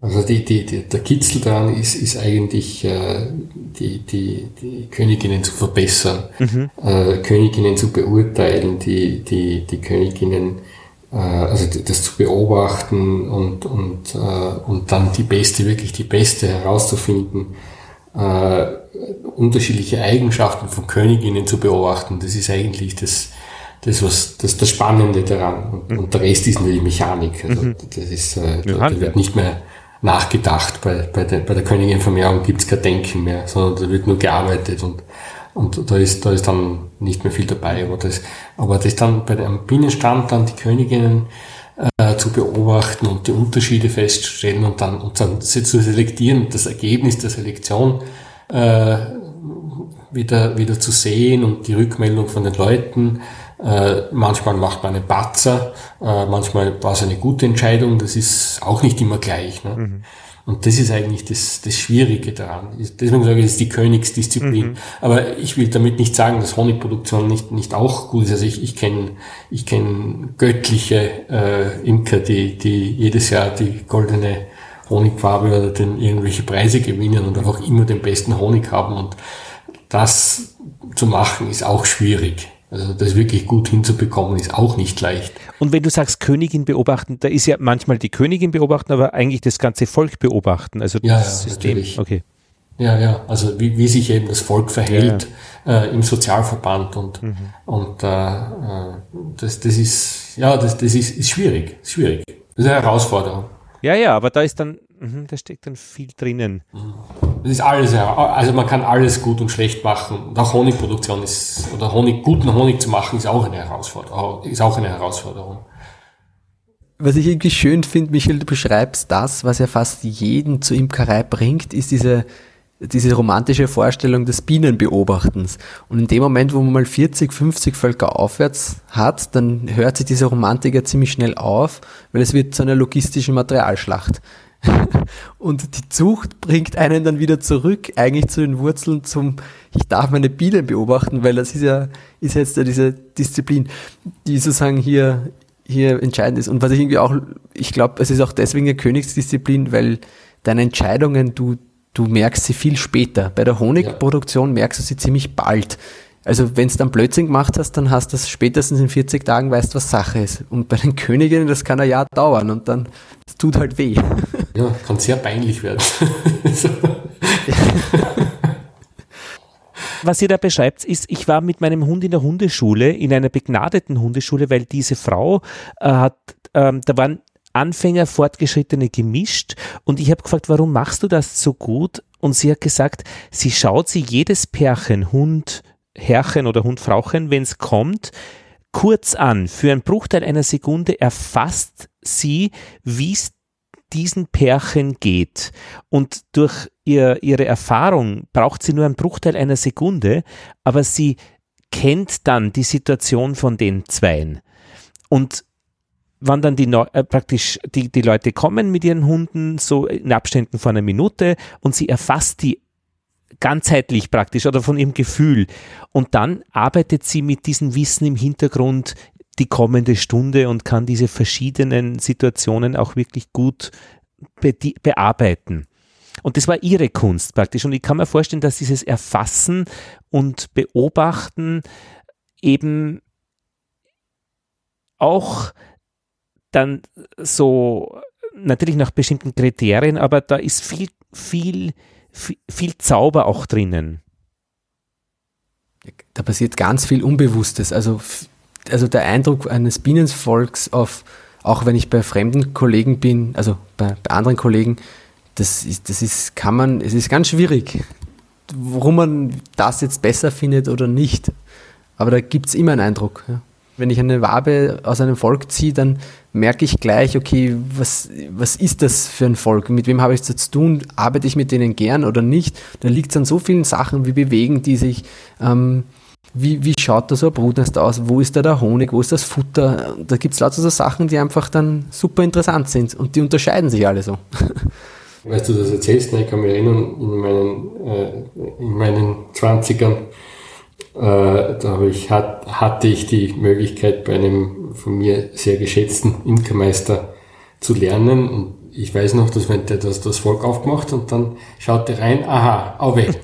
Also die, die, die, der Kitzel daran ist, ist eigentlich äh, die, die, die Königinnen zu verbessern, Mhm. äh, Königinnen zu beurteilen, die, die, die Königinnen, äh, also das zu beobachten und, und, äh, und dann die beste, wirklich die beste herauszufinden, äh, unterschiedliche Eigenschaften von Königinnen zu beobachten. Das ist eigentlich das, das was das, das Spannende daran. Und, und der Rest ist natürlich Mechanik. Also das ist, äh, da, da Handwerk. wird nicht mehr nachgedacht. Bei, bei, der, bei der Königinvermehrung gibt's kein Denken mehr, sondern da wird nur gearbeitet und, und da ist, da ist dann nicht mehr viel dabei. Aber das, aber das dann bei dem Bienenstand dann die Königinnen äh, zu beobachten und die Unterschiede festzustellen und dann, und dann sie zu selektieren, das Ergebnis der Selektion äh, wieder, wieder zu sehen und die Rückmeldung von den Leuten. Äh, manchmal macht man einen Patzer, äh, manchmal war es eine gute Entscheidung, das ist auch nicht immer gleich. Ne? Und das ist eigentlich das, das Schwierige daran. Deswegen sage ich, es ist die Königsdisziplin. Aber ich will damit nicht sagen, dass Honigproduktion nicht, nicht auch gut ist. Also ich, ich kenne ich kenn göttliche äh, Imker, die, die jedes Jahr die goldene Honigfarbe oder den, irgendwelche Preise gewinnen und einfach immer den besten Honig haben. Und das zu machen ist auch schwierig. Also das wirklich gut hinzubekommen ist auch nicht leicht. Und wenn du sagst Königin beobachten, da ist ja manchmal die Königin beobachten, aber eigentlich das ganze Volk beobachten, also Ja, das ja, System. natürlich. Okay. Ja, ja, also wie, wie sich eben das Volk verhält Äh, im Sozialverband und, und äh, äh, das, das ist, ja, das, das ist, ist schwierig, ist schwierig. Das ist eine Herausforderung. Ja, ja, aber da ist dann, mhm, da steckt dann viel drinnen. Das ist alles, ja, also man kann alles gut und schlecht machen. Und auch Honigproduktion ist, oder Honig, guten Honig zu machen, ist auch eine Herausforderung, ist auch eine Herausforderung. was ich irgendwie schön finde, Michael, du beschreibst das, was ja fast jeden zur Imkerei bringt, ist diese, diese romantische Vorstellung des Bienenbeobachtens. Und in dem Moment, wo man mal 40, 50 Völker aufwärts hat, dann hört sich diese Romantik ja ziemlich schnell auf, weil es wird zu einer logistischen Materialschlacht. Und die Zucht bringt einen dann wieder zurück, eigentlich zu den Wurzeln zum, ich darf meine Bienen beobachten, weil das ist ja, ist jetzt ja diese Disziplin, die sozusagen hier, hier entscheidend ist. Und was ich irgendwie auch, ich glaube, es ist auch deswegen eine Königsdisziplin, weil deine Entscheidungen, du, du merkst sie viel später. Bei der Honigproduktion merkst du sie ziemlich bald. Also wenn es dann Blödsinn gemacht hast, dann hast du das spätestens in 40 Tagen weißt, was Sache ist. Und bei den Königinnen, das kann ein Jahr dauern und dann, es tut halt weh. Ja, kann sehr peinlich werden. Was ihr da beschreibt, ist, ich war mit meinem Hund in der Hundeschule, in einer begnadeten Hundeschule, weil diese Frau äh, hat, ähm, da waren Anfänger, Fortgeschrittene gemischt und ich habe gefragt, warum machst du das so gut? Und sie hat gesagt, sie schaut sie jedes Pärchen, Hund, Herrchen oder Hundfrauchen, wenn es kommt, kurz an. Für einen Bruchteil einer Sekunde erfasst sie, wie es diesen Pärchen geht. Und durch ihr, ihre Erfahrung braucht sie nur einen Bruchteil einer Sekunde, aber sie kennt dann die Situation von den Zweien. Und wann dann die äh, praktisch die, die Leute kommen mit ihren Hunden, so in Abständen von einer Minute, und sie erfasst die ganzheitlich praktisch oder von ihrem Gefühl. Und dann arbeitet sie mit diesem Wissen im Hintergrund die kommende Stunde und kann diese verschiedenen Situationen auch wirklich gut be bearbeiten. Und das war ihre Kunst praktisch. Und ich kann mir vorstellen, dass dieses Erfassen und Beobachten eben auch dann so natürlich nach bestimmten Kriterien, aber da ist viel, viel viel Zauber auch drinnen. Da passiert ganz viel Unbewusstes. Also, also der Eindruck eines Bienenvolks auf, auch wenn ich bei fremden Kollegen bin, also bei, bei anderen Kollegen, das ist, das ist, kann man, es ist ganz schwierig, warum man das jetzt besser findet oder nicht. Aber da gibt es immer einen Eindruck. Ja. Wenn ich eine Wabe aus einem Volk ziehe, dann merke ich gleich, okay, was, was ist das für ein Volk? Mit wem habe ich es zu tun? Arbeite ich mit denen gern oder nicht? Da liegt es an so vielen Sachen, wie bewegen die sich, ähm, wie, wie schaut da so ein Brutnest aus? Wo ist da der Honig? Wo ist das Futter? Da gibt es lauter so Sachen, die einfach dann super interessant sind und die unterscheiden sich alle so. Weißt du das erzählst, ich kann mich erinnern, in meinen, äh, in meinen 20ern äh, da ich, hat, hatte ich die Möglichkeit, bei einem von mir sehr geschätzten Imkermeister zu lernen. Und ich weiß noch, dass wenn der das, das Volk aufgemacht und dann schaut er rein, aha, au weg.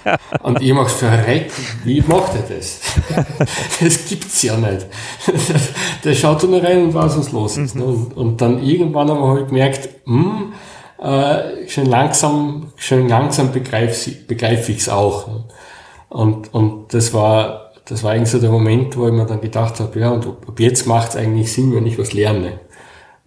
und ich mach's verreckt, wie macht er das? das gibt's ja nicht. der schaut nur rein und weiß, was los ist. Mhm. Und, und dann irgendwann haben wir halt gemerkt, hm, äh, schön langsam, schön langsam begreife begreif ich's auch. Und, und das war, das war eigentlich so der Moment, wo ich mir dann gedacht habe, ja, und ab jetzt macht es eigentlich Sinn, wenn ich was lerne.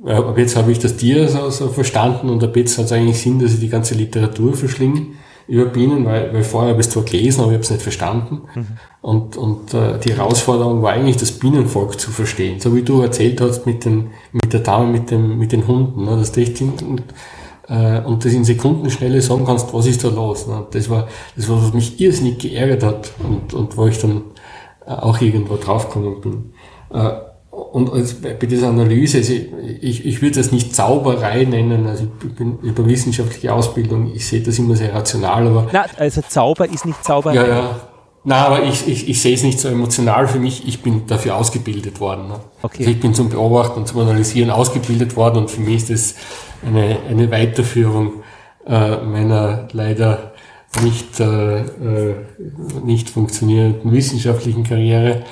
Ab jetzt habe ich das Tier so, so verstanden und ab jetzt hat es eigentlich Sinn, dass ich die ganze Literatur verschlinge über Bienen, weil, weil vorher habe ich es zwar gelesen, aber ich habe es nicht verstanden. Mhm. Und, und äh, die Herausforderung war eigentlich, das Bienenvolk zu verstehen. So wie du erzählt hast mit, den, mit der Dame, mit, dem, mit den Hunden. Ne? Das äh, und das in Sekundenschnelle sagen kannst, was ist da los. Ne? Das war das, war, was mich irrsinnig geärgert hat und, und wo ich dann äh, auch irgendwo draufgekommen bin. Äh, und bei dieser Analyse, also ich, ich würde das nicht Zauberei nennen, also ich bin über wissenschaftliche Ausbildung, ich sehe das immer sehr rational, aber... Na, also Zauber ist nicht Zauberei. Ja, ja. Na, aber ich, ich, ich sehe es nicht so emotional für mich, ich bin dafür ausgebildet worden. Ne? Okay. Also ich bin zum Beobachten und zum Analysieren ausgebildet worden und für mich ist das eine, eine Weiterführung äh, meiner leider nicht, äh, äh, nicht funktionierenden wissenschaftlichen Karriere.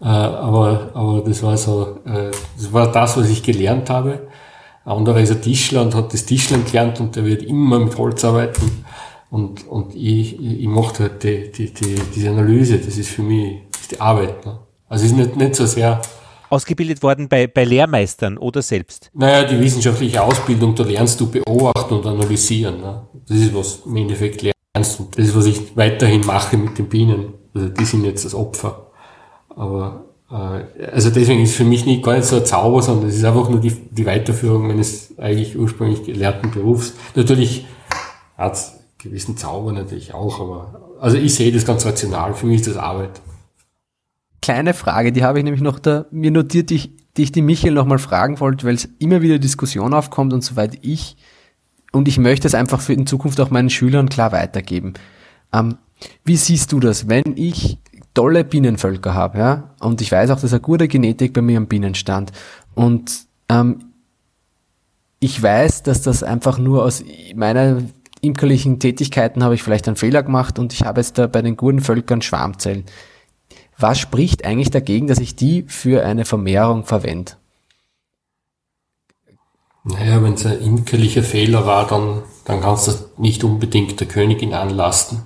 Äh, aber, aber das war so, äh, das war das, was ich gelernt habe. Ein anderer ist ein Tischler und hat das Tischlern gelernt und der wird immer mit Holz arbeiten. Und, und ich, ich mache halt die, die, die, diese Analyse, das ist für mich die Arbeit. Ne? Also es ist nicht, nicht so sehr ausgebildet worden bei, bei Lehrmeistern oder selbst? Naja, die wissenschaftliche Ausbildung, da lernst du beobachten und analysieren. Ne? Das ist, was im Endeffekt lernst. Und das ist, was ich weiterhin mache mit den Bienen. Also die sind jetzt das Opfer. Aber Äh, also deswegen ist es für mich nicht gar nicht so ein Zauber, sondern es ist einfach nur die, die Weiterführung meines eigentlich ursprünglich gelernten Berufs. Natürlich hat es gewissen Zauber natürlich auch, aber also ich sehe das ganz rational. Für mich ist das Arbeit. Kleine Frage, die habe ich nämlich noch da mir notiert, die ich, die ich die Michael nochmal fragen wollte, weil es immer wieder Diskussion aufkommt und soweit ich und ich möchte es einfach für in Zukunft auch meinen Schülern klar weitergeben. Ähm, wie siehst du das, wenn ich tolle Bienenvölker habe, ja, und ich weiß auch, dass eine gute Genetik bei mir am Bienenstand und ähm, ich weiß, dass das einfach nur aus meiner imkerlichen Tätigkeiten habe ich vielleicht einen Fehler gemacht und ich habe jetzt da bei den guten Völkern Schwarmzellen. Was spricht eigentlich dagegen, dass ich die für eine Vermehrung verwende? Naja, wenn es ein imkerlicher Fehler war, dann, dann kannst du nicht unbedingt der Königin anlasten.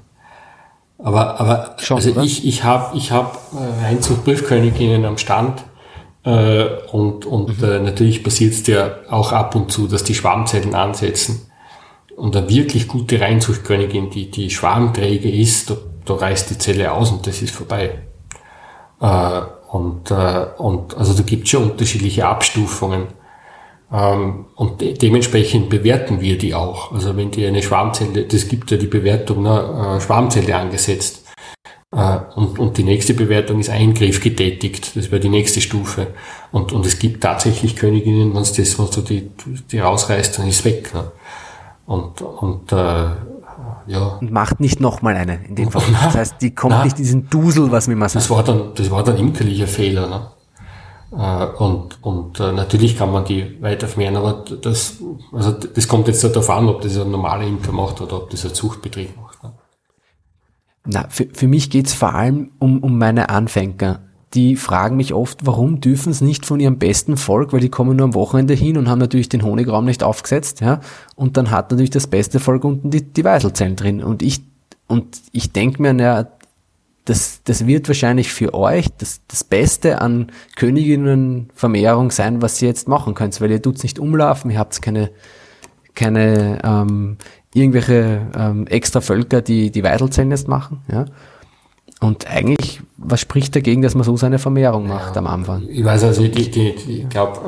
Aber, aber Schon, also oder? ich, ich habe ich hab äh, Einzuchtbriefköniginnen am Stand äh, und, und mhm. äh, natürlich passiert es ja auch ab und zu, dass die Schwarmzellen ansetzen. Und eine wirklich gute Reinzuchtkönigin, die, die schwarmträge ist, da, da reißt die Zelle aus und das ist vorbei. Äh, und, äh, und also da gibt es schon unterschiedliche Abstufungen. Ähm, und de dementsprechend bewerten wir die auch. Also wenn die eine Schwarmzelle, das gibt ja die Bewertung, ne, äh, Schwarmzelle angesetzt. Äh, und, und die nächste Bewertung ist Eingriff getätigt. Das wäre die nächste Stufe. Und, und es gibt tatsächlich Königinnen, wenn das, was du die, die rausreißt, dann ist weg. Ne? Und, und äh, ja. Und macht nicht nochmal eine in dem Fall. Das heißt, die kommt na, nicht in diesen Dusel, was mir mal sagt. Das war dann, das war dann imkerlicher Fehler. Ne? Äh, und und äh, natürlich kann man die weiter vermehren, aber das, also das kommt jetzt darauf an, ob das ein normaler Imker macht oder ob das ein Zuchtbetrieb macht. Ne? Na, für, für mich geht's vor allem um, um meine Anfänger die fragen mich oft, warum dürfen sie nicht von ihrem besten Volk, weil die kommen nur am Wochenende hin und haben natürlich den Honigraum nicht aufgesetzt, ja, und dann hat natürlich das beste Volk unten die, die Weiselzellen drin. Und ich, und ich denke mir, naja, das, das wird wahrscheinlich für euch das, das Beste an Königinnenvermehrung sein, was ihr jetzt machen könnt, weil ihr tut's nicht umlaufen, ihr habt keine, keine ähm, irgendwelche ähm, extra Völker, die die Weiselzellen jetzt machen, ja. Und eigentlich, was spricht dagegen, dass man so seine Vermehrung macht ja, am Anfang? Ich weiß also, die, die, ich glaube,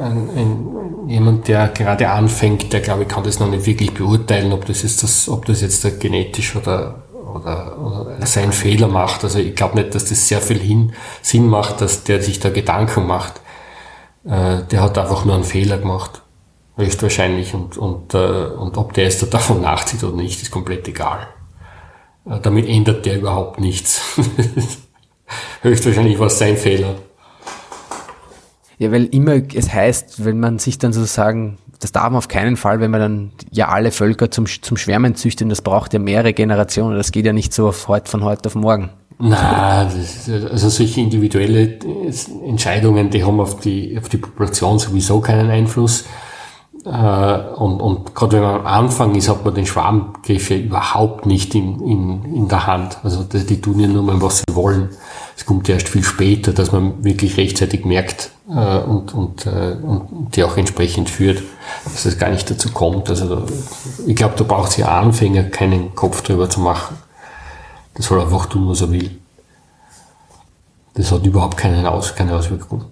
jemand, der gerade anfängt, der glaube ich kann das noch nicht wirklich beurteilen, ob das jetzt das, ob das jetzt genetisch oder, oder, oder sein Fehler macht. Also ich glaube nicht, dass das sehr viel hin, Sinn macht, dass der sich da Gedanken macht. Äh, der hat einfach nur einen Fehler gemacht. Höchstwahrscheinlich. Und, und, äh, und ob der jetzt davon nachzieht oder nicht, ist komplett egal. Äh, damit ändert der überhaupt nichts. Höchstwahrscheinlich war es sein Fehler. Ja, weil immer es heißt, wenn man sich dann sozusagen, das darf man auf keinen Fall, wenn man dann ja alle Völker zum, zum Schwärmen züchtet, das braucht ja mehrere Generationen, das geht ja nicht so heut, von heute auf morgen. Na, also solche individuelle Entscheidungen, die haben auf die, auf die Population sowieso keinen Einfluss. Äh, und, und gerade wenn man am Anfang ist, hat man den Schwarmgriff ja überhaupt nicht in, in, in der Hand. Also die, die tun ja nur mal, was sie wollen. Es kommt erst viel später, dass man wirklich rechtzeitig merkt äh, und, und, äh, und die auch entsprechend führt, dass es gar nicht dazu kommt. Also ich glaube, da braucht sich Anfänger keinen Kopf drüber zu machen. Das soll einfach tun, was er will. Das hat überhaupt keinen Aus, keine Auswirkung.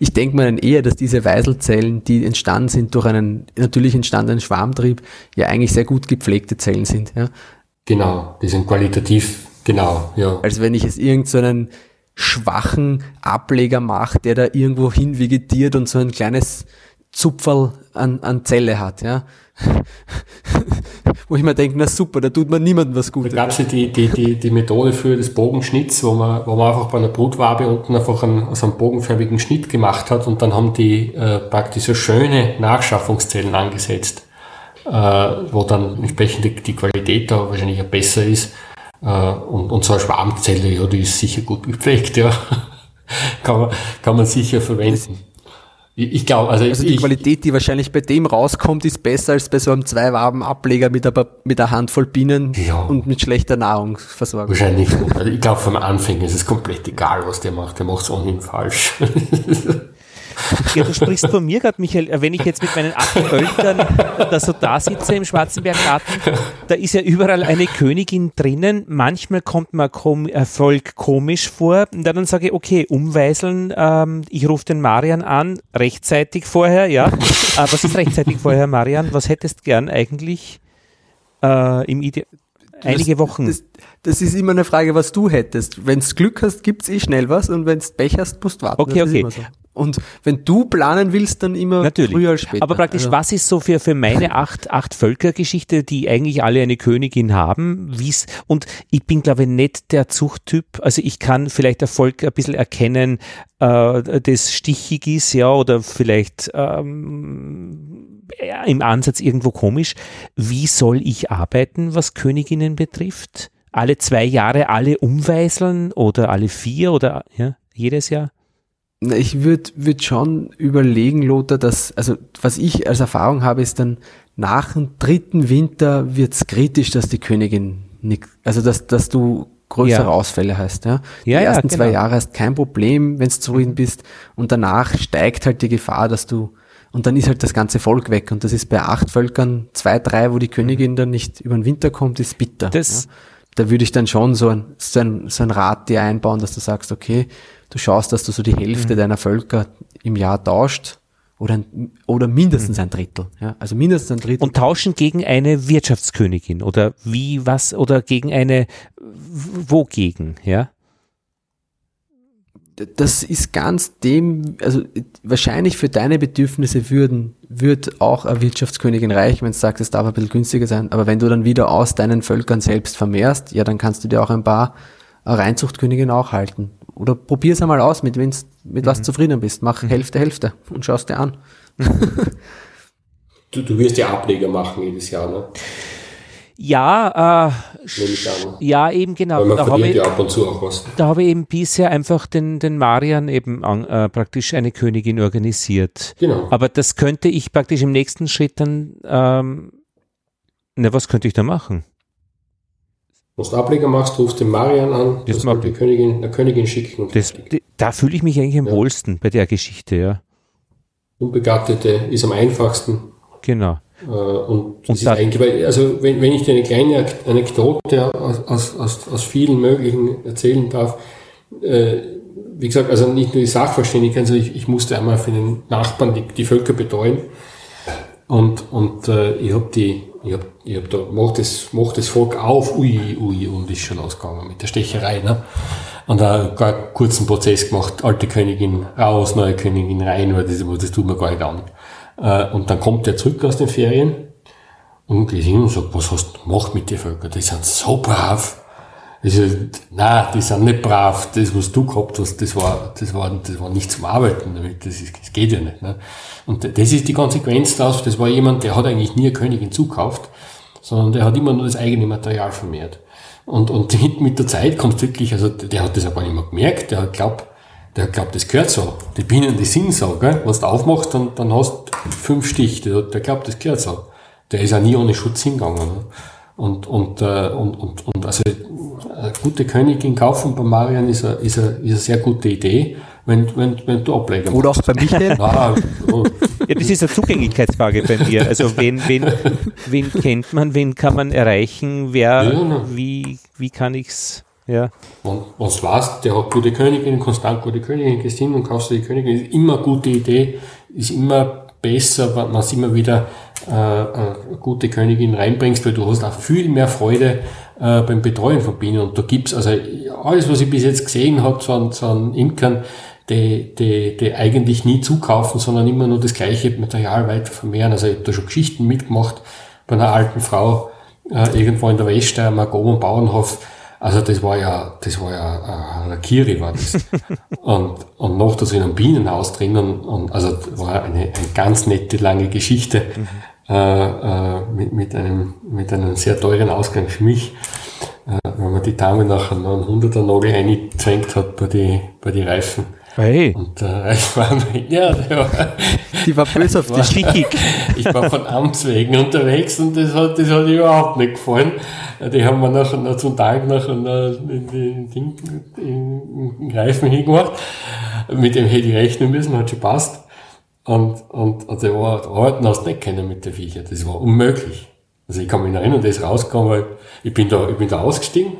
Ich denke mir dann eher, dass diese Weiselzellen, die entstanden sind durch einen natürlich entstandenen Schwarmtrieb, ja eigentlich sehr gut gepflegte Zellen sind. Ja. Genau, die sind qualitativ, genau, ja. Als wenn ich es irgendeinen so schwachen Ableger mache, der da irgendwo hin vegetiert und so ein kleines Zupferl an, an Zelle hat, ja. Wo ich mir denke, na super, da tut man niemandem was Gutes. Da gab es ja die, die, die, die Methode für das Bogenschnitz, wo man, wo man einfach bei einer Brutwabe unten einfach einen, also einen bogenförmigen Schnitt gemacht hat und dann haben die äh, praktisch so schöne Nachschaffungszellen angesetzt, äh, wo dann entsprechend die, die Qualität da wahrscheinlich ja besser ist. Äh, und, und so eine Schwarmzelle, ja, die ist sicher gut gepflegt, ja. kann, man, kann man sicher verwenden. Ich glaube, also, also die ich, Qualität, die wahrscheinlich bei dem rauskommt, ist besser als bei so einem Zwei-Waben-Ableger mit, mit einer Handvoll Bienen ja, und mit schlechter Nahrungsversorgung. Wahrscheinlich. Also ich glaube, vom Anfang ist es komplett egal, was der macht. Der macht es ohnehin falsch. Ja, du sprichst von mir gerade, Michael. Wenn ich jetzt mit meinen acht Völkern da so da sitze im Schwarzenberggarten, da ist ja überall eine Königin drinnen. Manchmal kommt mir ein Volk komisch vor. Und dann sage ich, okay, umweiseln, ähm, ich rufe den Marian an, rechtzeitig vorher, ja. Äh, was ist rechtzeitig vorher, Marian? Was hättest gern eigentlich äh, im Ide einige Wochen? Das, das, ist immer eine Frage, was du hättest. Wenn du Glück hast, gibt es eh schnell was und wenn du Pech hast, musst du warten. Okay, okay. So. Und wenn du planen willst, dann immer Natürlich. früher als später. Aber praktisch, also. was ist so für, für meine acht, acht Völkergeschichte, die eigentlich alle eine Königin haben? Wie's, und ich bin, glaube ich, nicht der Zuchttyp. Also ich kann vielleicht Volk ein bisschen erkennen, äh, das stichig ist, ja, oder vielleicht ähm, ja, im Ansatz irgendwo komisch. Wie soll ich arbeiten, was Königinnen betrifft? Alle zwei Jahre alle umweiseln oder alle vier oder ja, jedes Jahr? Ich würde würd schon überlegen, Lothar, dass, also was ich als Erfahrung habe, ist dann nach dem dritten Winter wird's kritisch, dass die Königin nicht, also dass, dass du größere ja. Ausfälle hast. Ja? Die ja, ersten ja, genau. zwei Jahre hast kein Problem, wenn du zufrieden bist und danach steigt halt die Gefahr, dass du und dann ist halt das ganze Volk weg und das ist bei acht Völkern zwei, drei, wo die Königin dann nicht über den Winter kommt, ist bitter. Das, ja? Da würde ich dann schon so ein, so ein, so ein Rat dir einbauen, dass du sagst, okay, du schaust, dass du so die Hälfte mhm. deiner Völker im Jahr tauscht oder, oder mindestens mhm. ein Drittel. Ja? Also mindestens ein Drittel. Und tauschen gegen eine Wirtschaftskönigin oder wie was oder gegen eine wogegen, ja? Das ist ganz dem, also wahrscheinlich für deine Bedürfnisse würden, wird auch eine Wirtschaftskönigin reichen, wenn du sagst, es darf ein bisschen günstiger sein. Aber wenn du dann wieder aus deinen Völkern selbst vermehrst, ja, dann kannst du dir auch ein paar Reinzuchtkönigin auch halten. Oder probier es einmal aus, mit, wenn's, mit mhm. was zufrieden bist. Mach mhm. Hälfte, Hälfte und schaust dir an. du, du wirst ja Ableger machen jedes Jahr, ne? Ja, äh, ja, eben genau. Da verliert ich, ja. Da habe ich eben bisher einfach den, den Marian eben an, äh, praktisch eine Königin organisiert. Genau. Aber das könnte ich praktisch im nächsten Schritt dann, ähm, na, was könnte ich da machen? Wenn du Ableger machst, rufst den Marian an, das mag die Königin, der Königin schicken. Das, da fühle ich mich eigentlich am ja. wohlsten bei der Geschichte, ja. Unbegattete ist am einfachsten. Genau. Äh, und, und ist eigentlich, also wenn, wenn ich dir eine kleine Anekdote aus, aus, aus vielen möglichen erzählen darf, äh, wie gesagt, also nicht nur die Sachverständigkeit, sondern ich, ich musste einmal für den Nachbarn die, die Völker betreuen und, und äh, ich habe die, ich hab, ich hab da, macht das, macht das Volk auf, ui, ui, und ist schon losgegangen mit der Stecherei, ne? Und da gar kurzen Prozess gemacht, alte Königin raus, neue Königin rein, weil das, das tut mir gar nicht an. Äh, und dann kommt er zurück aus den Ferien und geht hin und sagt, was hast du gemacht mit den Völkern? Die sind so brav. Ich so, nein, die sind nicht brav. Das, was du gehabt hast, das war, das war, das war nicht zum Arbeiten damit. Das, ist, das geht ja nicht. Ne? Und das ist die Konsequenz daraus. Das war jemand, der hat eigentlich nie eine Königin zukauft, sondern der hat immer nur das eigene Material vermehrt. Und, und mit der Zeit kommt wirklich, also der hat das aber nicht mehr gemerkt, der hat glaubt, der glaubt, das gehört so. Die Bienen, die sind so, gell? Was du aufmachst, dann, dann hast du fünf Stich, der, der glaubt, das gehört so. Der ist auch nie ohne Schutz hingegangen. Ne? Und, und, äh, und, und, und also eine gute Königin kaufen bei Marian ist eine, ist eine, ist eine sehr gute Idee, wenn, wenn, wenn du Ableger machst. Oder auch bei Michael. ja, ja, das ist eine Zugänglichkeitsfrage bei mir. Also wen, wen, wen kennt man, wen kann man erreichen, wer, ja, wie, wie kann ich's ja. Wenn du weißt, der hat gute Königin, konstant gute Königin, gehst hin und kaufst dir die Königin, ist immer eine gute Idee, ist immer besser, wenn man immer wieder äh, gute Königin reinbringst, weil du hast auch viel mehr Freude äh, beim Betreuen von Bienen. Und da gibt's also alles, was ich bis jetzt gesehen habe, so an, so an Imkern, die, die, die eigentlich nie zukaufen, sondern immer nur das gleiche Material weiter vermehren. Also ich habe da schon Geschichten mitgemacht bei einer alten Frau äh, irgendwo in der Weststeiermark oben am Bauernhof, also das war ja, das war ja äh, Kiri war das. und, und noch da so in einem Bienenhaus drinnen und also war eine, eine ganz nette lange Geschichte mhm. äh, äh, mit, mit einem mit einem sehr teuren Ausgang für mich. Äh, wenn man die Dame nachher noch einen 100er Nagel eingezwängt hat bei die bei die Reifen. Hey. Und äh, ich war, ja, war, die war böse auf dich schickig. Ich war von Amts wegen unterwegs und das hat, das hat überhaupt nicht gefallen. Die haben wir nachher noch zum Tag noch in den Reifen hingemacht. Mit dem hätte ich rechnen müssen, hat schon passt. Und, und, und der war, arbeiten hast du nicht kennen mit den Viecher. Das war unmöglich. Also ich kann mich erinnern, das rausgekommen, weil ich bin da, ich bin da ausgestiegen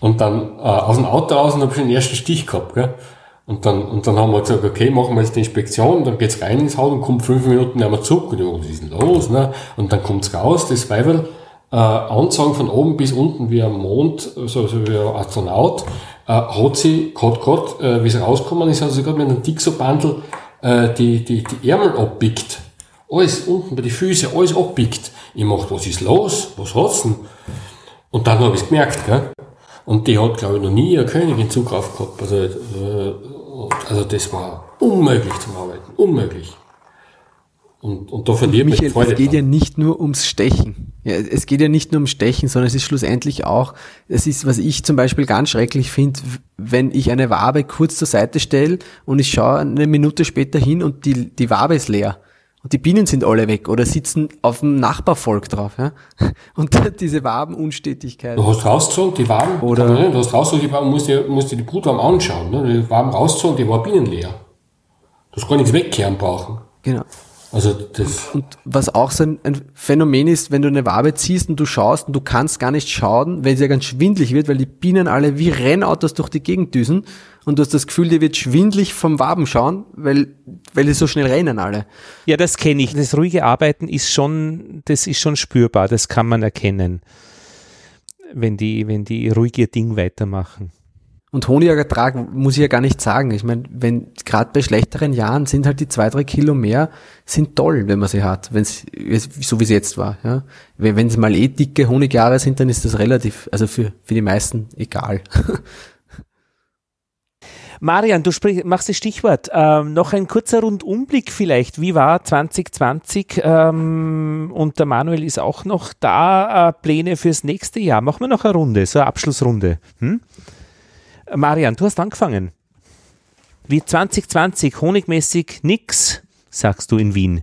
und dann äh, aus dem Auto raus und habe schon den ersten Stich gehabt. Gell? Und dann, und dann haben wir gesagt, okay, machen wir jetzt die Inspektion, dann geht's rein ins Haus und kommt fünf Minuten einmal zurück. Und ich, was ist denn los? Ne? Und dann kommt's raus, das Weiberl, äh, Anzeigen von oben bis unten wie ein Mond, so, so wie ein Astronaut, äh, hat sie, Gott, Gott, äh, wie sie rausgekommen ist, hat sie gerade mit einem Dixo-Bandel äh, die, die, die Ärmel abpickt. Alles unten bei die Füße, alles abpickt. Ich mach, was ist los? Was hat's denn? Und dann habe ich gemerkt, gell? Und die hat, glaube ich, noch nie eine Königin Zugriff gehabt. Also, äh, also das war unmöglich zum Arbeiten. Unmöglich. Und, und da verliert Michael, Freude es geht dran. ja nicht nur ums Stechen. Ja, es geht ja nicht nur ums Stechen, sondern es ist schlussendlich auch, es ist, was ich zum Beispiel ganz schrecklich finde, wenn ich eine Wabe kurz zur Seite stelle und ich schaue eine Minute später hin und die, die Wabe ist leer. Und die Bienen sind alle weg oder sitzen auf dem Nachbarvolk drauf. Ja? Und diese Wabenunstetigkeit. Du hast rausgezogen, die Waben, oder man, du hast rausgezogen, die Waben, musst dir, musst dir die Brutwaben anschauen. Ne? Die Waben rausgezogen, die war bienenleer. Du hast gar nichts wegkehren brauchen. Genau. Also das und was auch so ein, ein, Phänomen ist, wenn du eine Wabe ziehst und du schaust und du kannst gar nicht schauen, weil sie ja ganz schwindlig wird, weil die Bienen alle wie Rennautos durch die Gegend düsen und du hast das Gefühl, dir wird schwindlig vom Waben schauen, weil, weil die so schnell rennen alle. Ja, das kenne ich. Das ruhige Arbeiten ist schon, das ist schon spürbar, das kann man erkennen, wenn die, wenn die ruhig ihr Ding weitermachen. Und Honigertrag muss ich ja gar nicht sagen. Ich meine, wenn gerade bei schlechteren Jahren sind halt die zwei, drei Kilo mehr, sind toll, wenn man sie hat, wenn's, so wie es jetzt war. Ja. Wenn es mal eh dicke Honigjahre sind, dann ist das relativ, also für, für die meisten egal. Marian, du sprich, machst das Stichwort. Ähm, noch ein kurzer Rundumblick vielleicht. Wie war 2020? Ähm, und der Manuel ist auch noch da. Äh, Pläne fürs nächste Jahr. Machen wir noch eine Runde, so eine Abschlussrunde. Hm? Marian, du hast angefangen. Wie 2020, honigmäßig nix, sagst du in Wien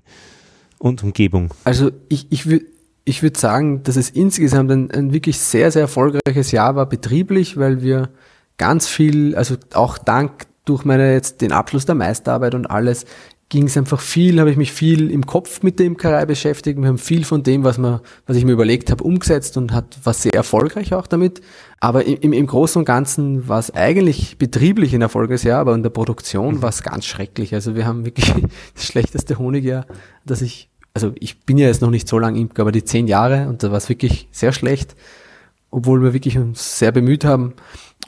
und Umgebung. Also ich, ich würde ich würd sagen, dass es insgesamt ein, ein wirklich sehr, sehr erfolgreiches Jahr war, betrieblich, weil wir ganz viel, also auch dank durch meine jetzt den Abschluss der Meisterarbeit und alles, ging es einfach viel, habe ich mich viel im Kopf mit der Imkerei beschäftigt. Wir haben viel von dem, was, man, was ich mir überlegt habe, umgesetzt und hat war sehr erfolgreich auch damit. Aber im, im Großen und Ganzen war es eigentlich betrieblich ein erfolgreiches Jahr, aber in der Produktion war es ganz schrecklich. Also wir haben wirklich das schlechteste Honigjahr, das ich, also ich bin ja jetzt noch nicht so lange Imker, aber die zehn Jahre und da war es wirklich sehr schlecht, obwohl wir wirklich uns sehr bemüht haben.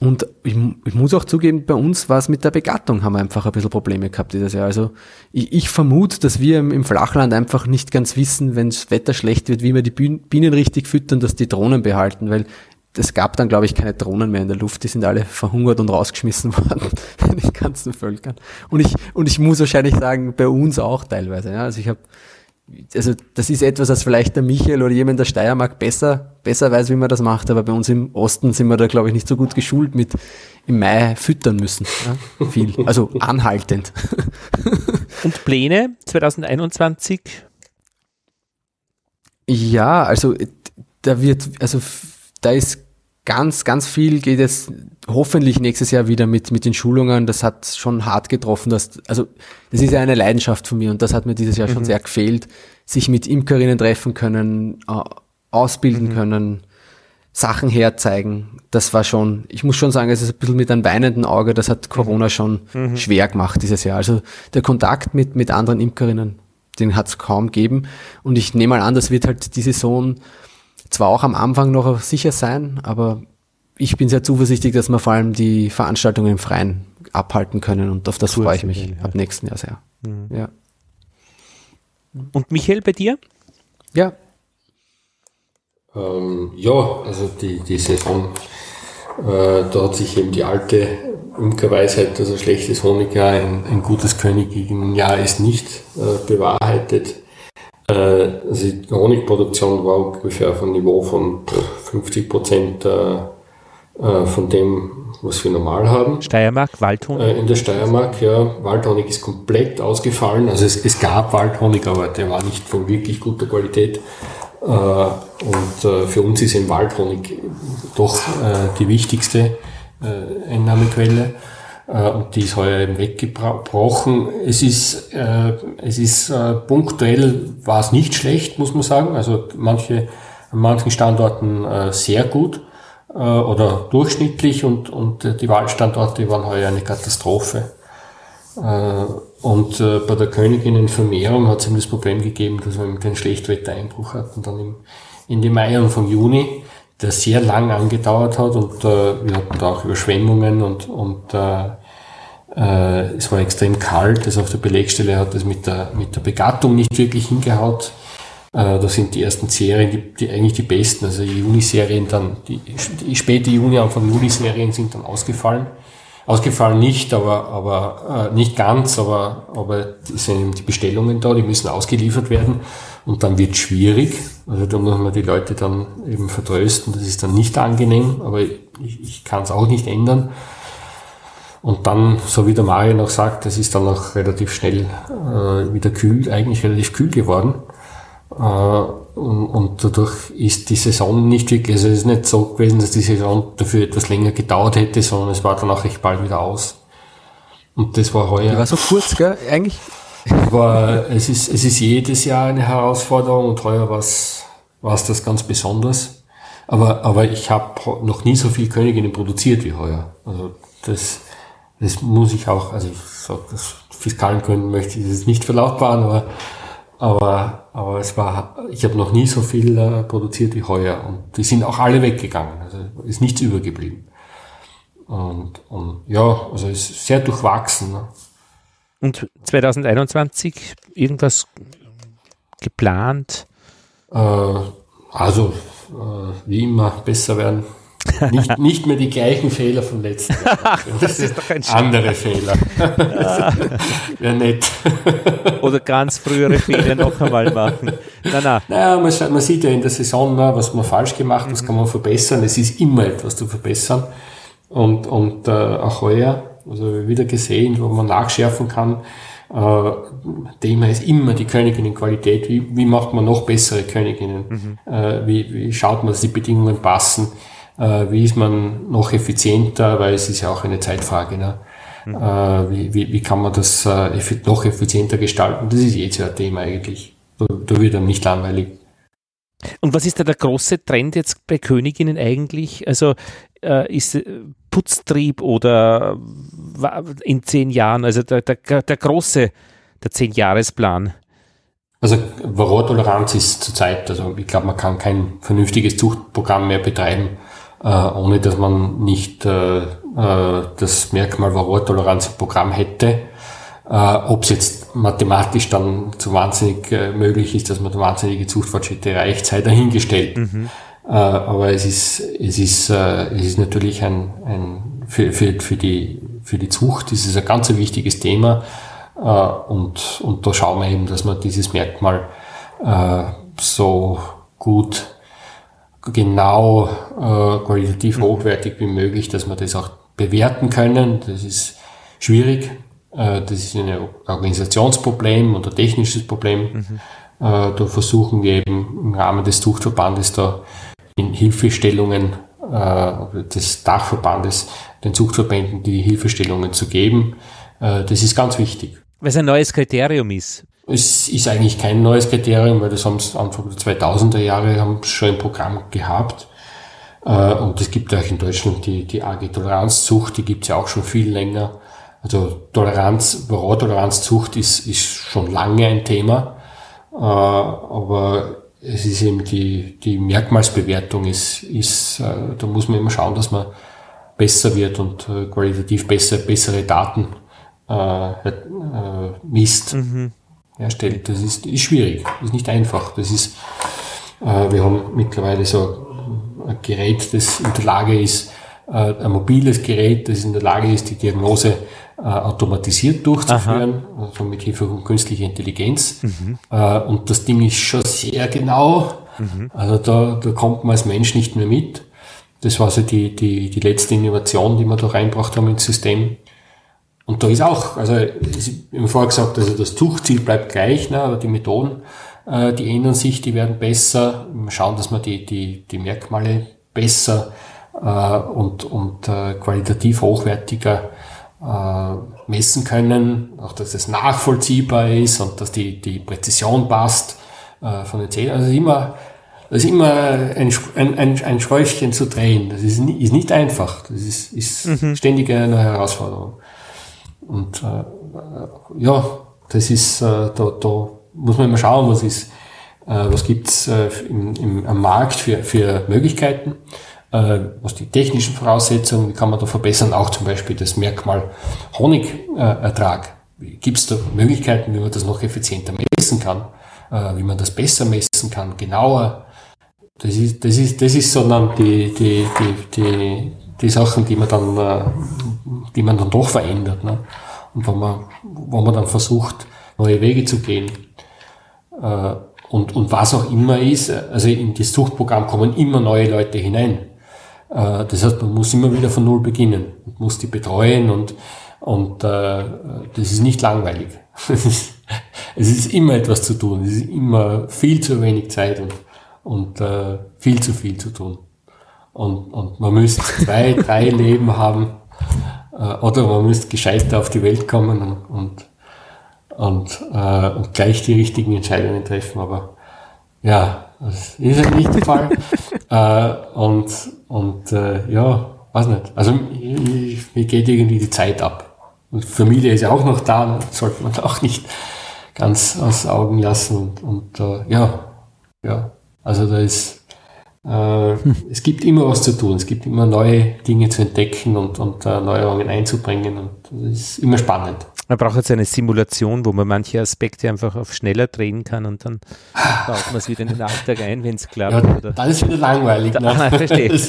Und ich, ich, muss auch zugeben, bei uns war es mit der Begattung, haben wir einfach ein bisschen Probleme gehabt dieses Jahr. Also ich, ich vermute, dass wir im, im, Flachland einfach nicht ganz wissen, wenn das Wetter schlecht wird, wie wir die Bienen richtig füttern, dass die Drohnen behalten, weil es gab dann, glaube ich, keine Drohnen mehr in der Luft. Die sind alle verhungert und rausgeschmissen worden in den ganzen Völkern. Und ich, und ich muss wahrscheinlich sagen, bei uns auch teilweise. Ja. Also ich habe also das ist etwas, was vielleicht der Michael oder jemand der Steiermark besser, besser weiß, wie man das macht, aber bei uns im Osten sind wir da, glaube ich, nicht so gut geschult mit im Mai füttern müssen. Ja? Viel. Also anhaltend. Und Pläne 2021? Ja, also da wird, also da ist ganz, ganz viel geht es hoffentlich nächstes Jahr wieder mit, mit den Schulungen. Das hat schon hart getroffen. Dass, also, das ist ja eine Leidenschaft von mir und das hat mir dieses Jahr mhm. schon sehr gefehlt. Sich mit Imkerinnen treffen können, äh, ausbilden mhm. können, Sachen herzeigen. Das war schon, ich muss schon sagen, es ist ein bisschen mit einem weinenden Auge, das hat Corona mhm. schon mhm. schwer gemacht dieses Jahr. Also der Kontakt mit, mit anderen Imkerinnen, den hat es kaum gegeben. Und ich nehme mal an, das wird halt die Saison zwar auch am Anfang noch sicher sein, aber ich bin sehr zuversichtlich, dass wir vor allem die Veranstaltungen im Freien abhalten können und auf das freue ich mich ja. ab nächsten Jahr sehr. Mhm. Ja. Und Michael, bei dir? Ja. Ähm, ja, also die, die Saison, äh, da hat sich eben die alte Imkerweisheit, dass ein schlechtes Honigjahr ein, ein gutes Königinnenjahr ist, nicht äh, bewahrheitet. Äh, also die Honigproduktion war ungefähr auf einem Niveau von 50 Prozent äh, äh, von dem, was wir normal haben. Steiermark, Waldhonig? In der Steiermark, ja. Waldhonig ist komplett ausgefallen. Also es, es gab Waldhonig, aber der war nicht von wirklich guter Qualität. Und für uns ist ein Waldhonig doch die wichtigste Einnahmequelle. Äh, und die ist heuer eben weggebrochen. Es ist, äh, es ist äh, punktuell war es nicht schlecht, muss man sagen. Also manche, an manchen Standorten äh, sehr gut äh, oder durchschnittlich und, und die Waldstandorte waren heuer eine Katastrophe. Äh, und äh, bei der Königinnenvermehrung hat es eben das Problem gegeben, dass wir einen Schlechtwettereinbruch hatten, dann im Ende Mai und vom Juni, der sehr lang angedauert hat und äh, wir hatten da auch Überschwemmungen und, und äh, äh, es war extrem kalt, also auf der Belegstelle hat es mit der, mit der Begattung nicht wirklich hingehaut. Äh, da sind die ersten Serien, die, die eigentlich die besten, also die Juni-Serien dann, die, die späte Juni, Anfang Juni-Serien sind dann ausgefallen. Ausgefallen nicht, aber, aber äh, nicht ganz, aber, aber sind die Bestellungen da, die müssen ausgeliefert werden und dann wird schwierig. Also da muss man die Leute dann eben vertrösten. Das ist dann nicht angenehm, aber ich, ich kann es auch nicht ändern. Und dann, so wie der Mario noch sagt, es ist dann auch relativ schnell äh, wieder kühl, eigentlich relativ kühl geworden. Äh, und, und dadurch ist die Saison nicht wirklich, also es ist nicht so gewesen, dass die Saison dafür etwas länger gedauert hätte, sondern es war dann auch recht bald wieder aus. Und das war heuer. Die war so kurz, gell? Eigentlich. Aber es ist, es ist jedes Jahr eine Herausforderung und heuer war es das ganz besonders. Aber, aber ich habe noch nie so viel Königinnen produziert wie heuer. Also das, das muss ich auch, also so, das fiskalen Gründen möchte ich das nicht verlautbaren, aber aber, aber es war, ich habe noch nie so viel äh, produziert wie heuer. Und die sind auch alle weggegangen. Also ist nichts übergeblieben. Und, und ja, also ist sehr durchwachsen. Ne? Und 2021 irgendwas geplant? Äh, also, äh, wie immer, besser werden. Nicht, nicht mehr die gleichen Fehler vom letzten Jahr. das ist doch ein Andere Fehler. Wäre nett. Oder ganz frühere Fehler noch einmal machen. Nein, nein. Naja, man, man sieht ja in der Saison, was man falsch gemacht, was kann man verbessern. Es ist immer etwas zu verbessern. Und, und äh, auch heuer, also wieder gesehen, wo man nachschärfen kann. Äh, Thema ist immer die Königinnenqualität. Wie, wie macht man noch bessere Königinnen? Mhm. Äh, wie, wie schaut man, dass die Bedingungen passen? äh, wie ist man noch effizienter, weil es ist ja auch eine Zeitfrage. Ne? Mhm. Äh, wie, wie, wie kann man das äh, noch effizienter gestalten? Das ist jetzt ja ein Thema eigentlich. Da, da wird einem nicht langweilig. Und was ist da der große Trend jetzt bei Königinnen eigentlich? Also äh, ist äh, Putztrieb oder in zehn Jahren, also der, der, der große, der Zehn-Jahresplan? Also Varroatoleranz ist zurzeit, also ich glaube, man kann kein vernünftiges Zuchtprogramm mehr betreiben, äh, ohne dass man nicht äh, äh, das Merkmal Varroatoleranz im Programm hätte. Äh, Ob es jetzt mathematisch dann zu wahnsinnig äh, möglich ist, dass man wahnsinnige Zuchtfortschritte erreicht, sei dahingestellt. Mhm. Äh, aber es ist, es ist, äh, es ist natürlich ein, ein für, für, für, die, für die Zucht ist es ein ganz wichtiges Thema. Äh, und, und da schauen wir eben, dass man dieses Merkmal so gut genau qualitativ mhm. hochwertig wie möglich, dass wir das auch bewerten können. Das ist schwierig. Das ist ein Organisationsproblem ein technisches Problem. Mhm. Da versuchen wir eben im Rahmen des Zuchtverbandes da in Hilfestellungen äh, des Dachverbandes den Zuchtverbänden die Hilfestellungen zu geben. Äh, das ist ganz wichtig. Weil es ein neues Kriterium ist. Es ist eigentlich kein neues Kriterium, weil das haben sie Anfang der 2000er Jahre haben schon ein Programm gehabt. Äh, und es gibt auch in Deutschland die, die AG Toleranzzucht, die gibt's ja auch schon viel länger. Also Toleranz, Varroa-Toleranzzucht ist, ist schon lange ein Thema. Äh, aber es ist eben die, die Merkmalsbewertung ist, ist, äh, da muss man immer schauen, dass man besser wird und qualitativ besser, bessere Daten äh, misst. Mhm erstellt. Das ist, ist schwierig, ist nicht einfach. Das ist, äh, wir haben mittlerweile so ein Gerät, das in der Lage ist, äh, ein mobiles Gerät, das in der Lage ist, die Diagnose äh, automatisiert durchzuführen, Aha. also mit Hilfe von künstlicher Intelligenz. Mhm. Äh, und das Ding ist schon sehr genau. Mhm. Also da, da kommt man als Mensch nicht mehr mit. Das war so die, die, die letzte Innovation, die wir da reinbracht haben ins System. Und da ist auch, also ich habe vorher gesagt, also das Tuchziel bleibt gleich, ne, aber die Methoden, äh, die ändern sich, die werden besser. Wir schauen, dass wir die, die, die Merkmale besser äh, und, und äh, qualitativ hochwertiger äh, messen können, auch dass es nachvollziehbar ist und dass die, die Präzision passt äh, von den Zählen. Also immer, das ist immer ein, ein, ein Schräubchen zu drehen. Das ist, ist nicht einfach. Das ist, ist mhm. ständig eine Herausforderung. Und äh, ja, das ist, äh, da, da muss man immer schauen, was ist, äh, was gibt's äh, im, im, am Markt für, für Möglichkeiten, äh, was die technischen Voraussetzungen, wie kann man da verbessern, auch zum Beispiel das Merkmal Honigertrag. Gibt es da Möglichkeiten, wie man das noch effizienter messen kann, äh, wie man das besser messen kann, genauer? Das ist, das ist, das ist so dann die, die, die, die, die Sachen, die man dann, äh, die man dann doch verändert. Ne? Und wo man, wo man dann versucht, neue Wege zu gehen. Äh, und, und was auch immer ist, also in das Suchtprogramm kommen immer neue Leute hinein. Äh, das heißt, man muss immer wieder von Null beginnen und muss die betreuen und, und äh, das ist nicht langweilig. es ist immer etwas zu tun, es ist immer viel zu wenig Zeit und, und äh, viel zu viel zu tun. Und, und man müsste zwei, drei Leben haben äh, oder man müsste gescheiter auf die Welt kommen und, und und, äh, und gleich die richtigen Entscheidungen treffen. Aber ja, das ist halt nicht der Fall. äh, und und äh, ja, weiß nicht. Also mir geht irgendwie die Zeit ab. Und Familie ist ja auch noch da, sollte man auch nicht ganz aus Augen lassen. Und, und äh, ja, ja, also da ist äh, hm. es gibt immer was zu tun, es gibt immer neue Dinge zu entdecken und, und äh, Neuerungen einzubringen und das ist immer spannend. Man braucht jetzt eine Simulation, wo man manche Aspekte einfach auf schneller drehen kann und dann baut man es wieder in den Alltag ein, wenn es klappt. Ja, oder? Dann ist wieder langweilig. Da, ne? verstehe.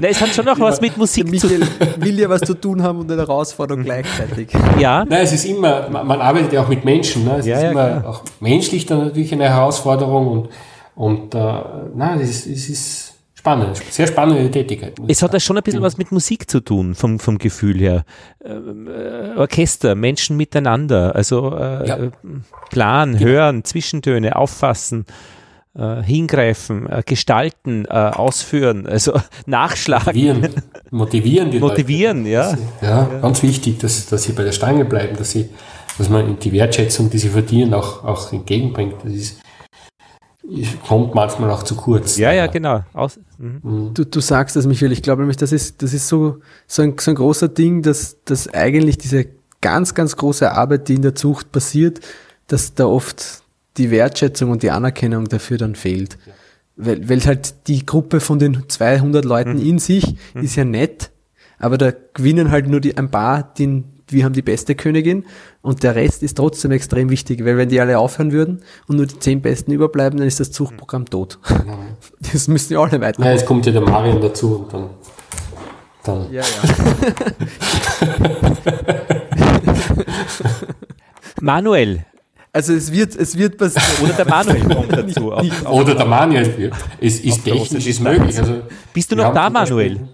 Na, es hat schon noch was mit Musik Michael zu tun. will ja was zu tun haben und eine Herausforderung gleichzeitig. Ja. Nein, es ist immer, man, arbeitet ja auch mit Menschen. Ne? Es ja, ist ja, immer klar. auch menschlich dann natürlich eine Herausforderung und, und äh, nein, es es ist spannend, sehr spannende Tätigkeit. Es hat ja schon ein bisschen was mit Musik zu tun, vom, vom Gefühl her. Ähm, äh, Orchester, Menschen miteinander, also äh, ja. Plan, genau. hören, Zwischentöne, auffassen. Äh, hingreifen, äh, gestalten, äh, ausführen, also nachschlagen. Motivieren, motivieren die Motivieren, Leute. ja. ja. Ja, ganz wichtig, dass, dass sie bei der Stange bleiben, dass sie, dass man die Wertschätzung, die sie verdienen, auch, auch entgegenbringt. Das ist, kommt manchmal auch zu kurz. Ja, ja, genau. Aus, mhm. mhm. du, du sagst das, Michael. Ich glaube nämlich, das ist, das ist so, so, ein, so ein großer Ding, dass, dass eigentlich diese ganz, ganz große Arbeit, die in der Zucht passiert, dass da oft die Wertschätzung und die Anerkennung dafür dann fehlt. Ja. Weil, weil halt die Gruppe von den 200 Leuten mhm. in sich mhm. ist ja nett, aber da gewinnen halt nur die, ein paar den, wir haben die beste Königin und der Rest ist trotzdem extrem wichtig, weil wenn die alle aufhören würden und nur die zehn Besten überbleiben, dann ist das Zuchtprogramm tot. Das müssen ja alle weiter. Ja, jetzt kommt ja der Marion dazu und dann. dann. Ja, ja. Manuel, also es wird, es wird passieren. Oder der Manuel kommt dazu. Oder der Manuel. Es ist technisch ist möglich. Also, Bist du noch da, Manuel?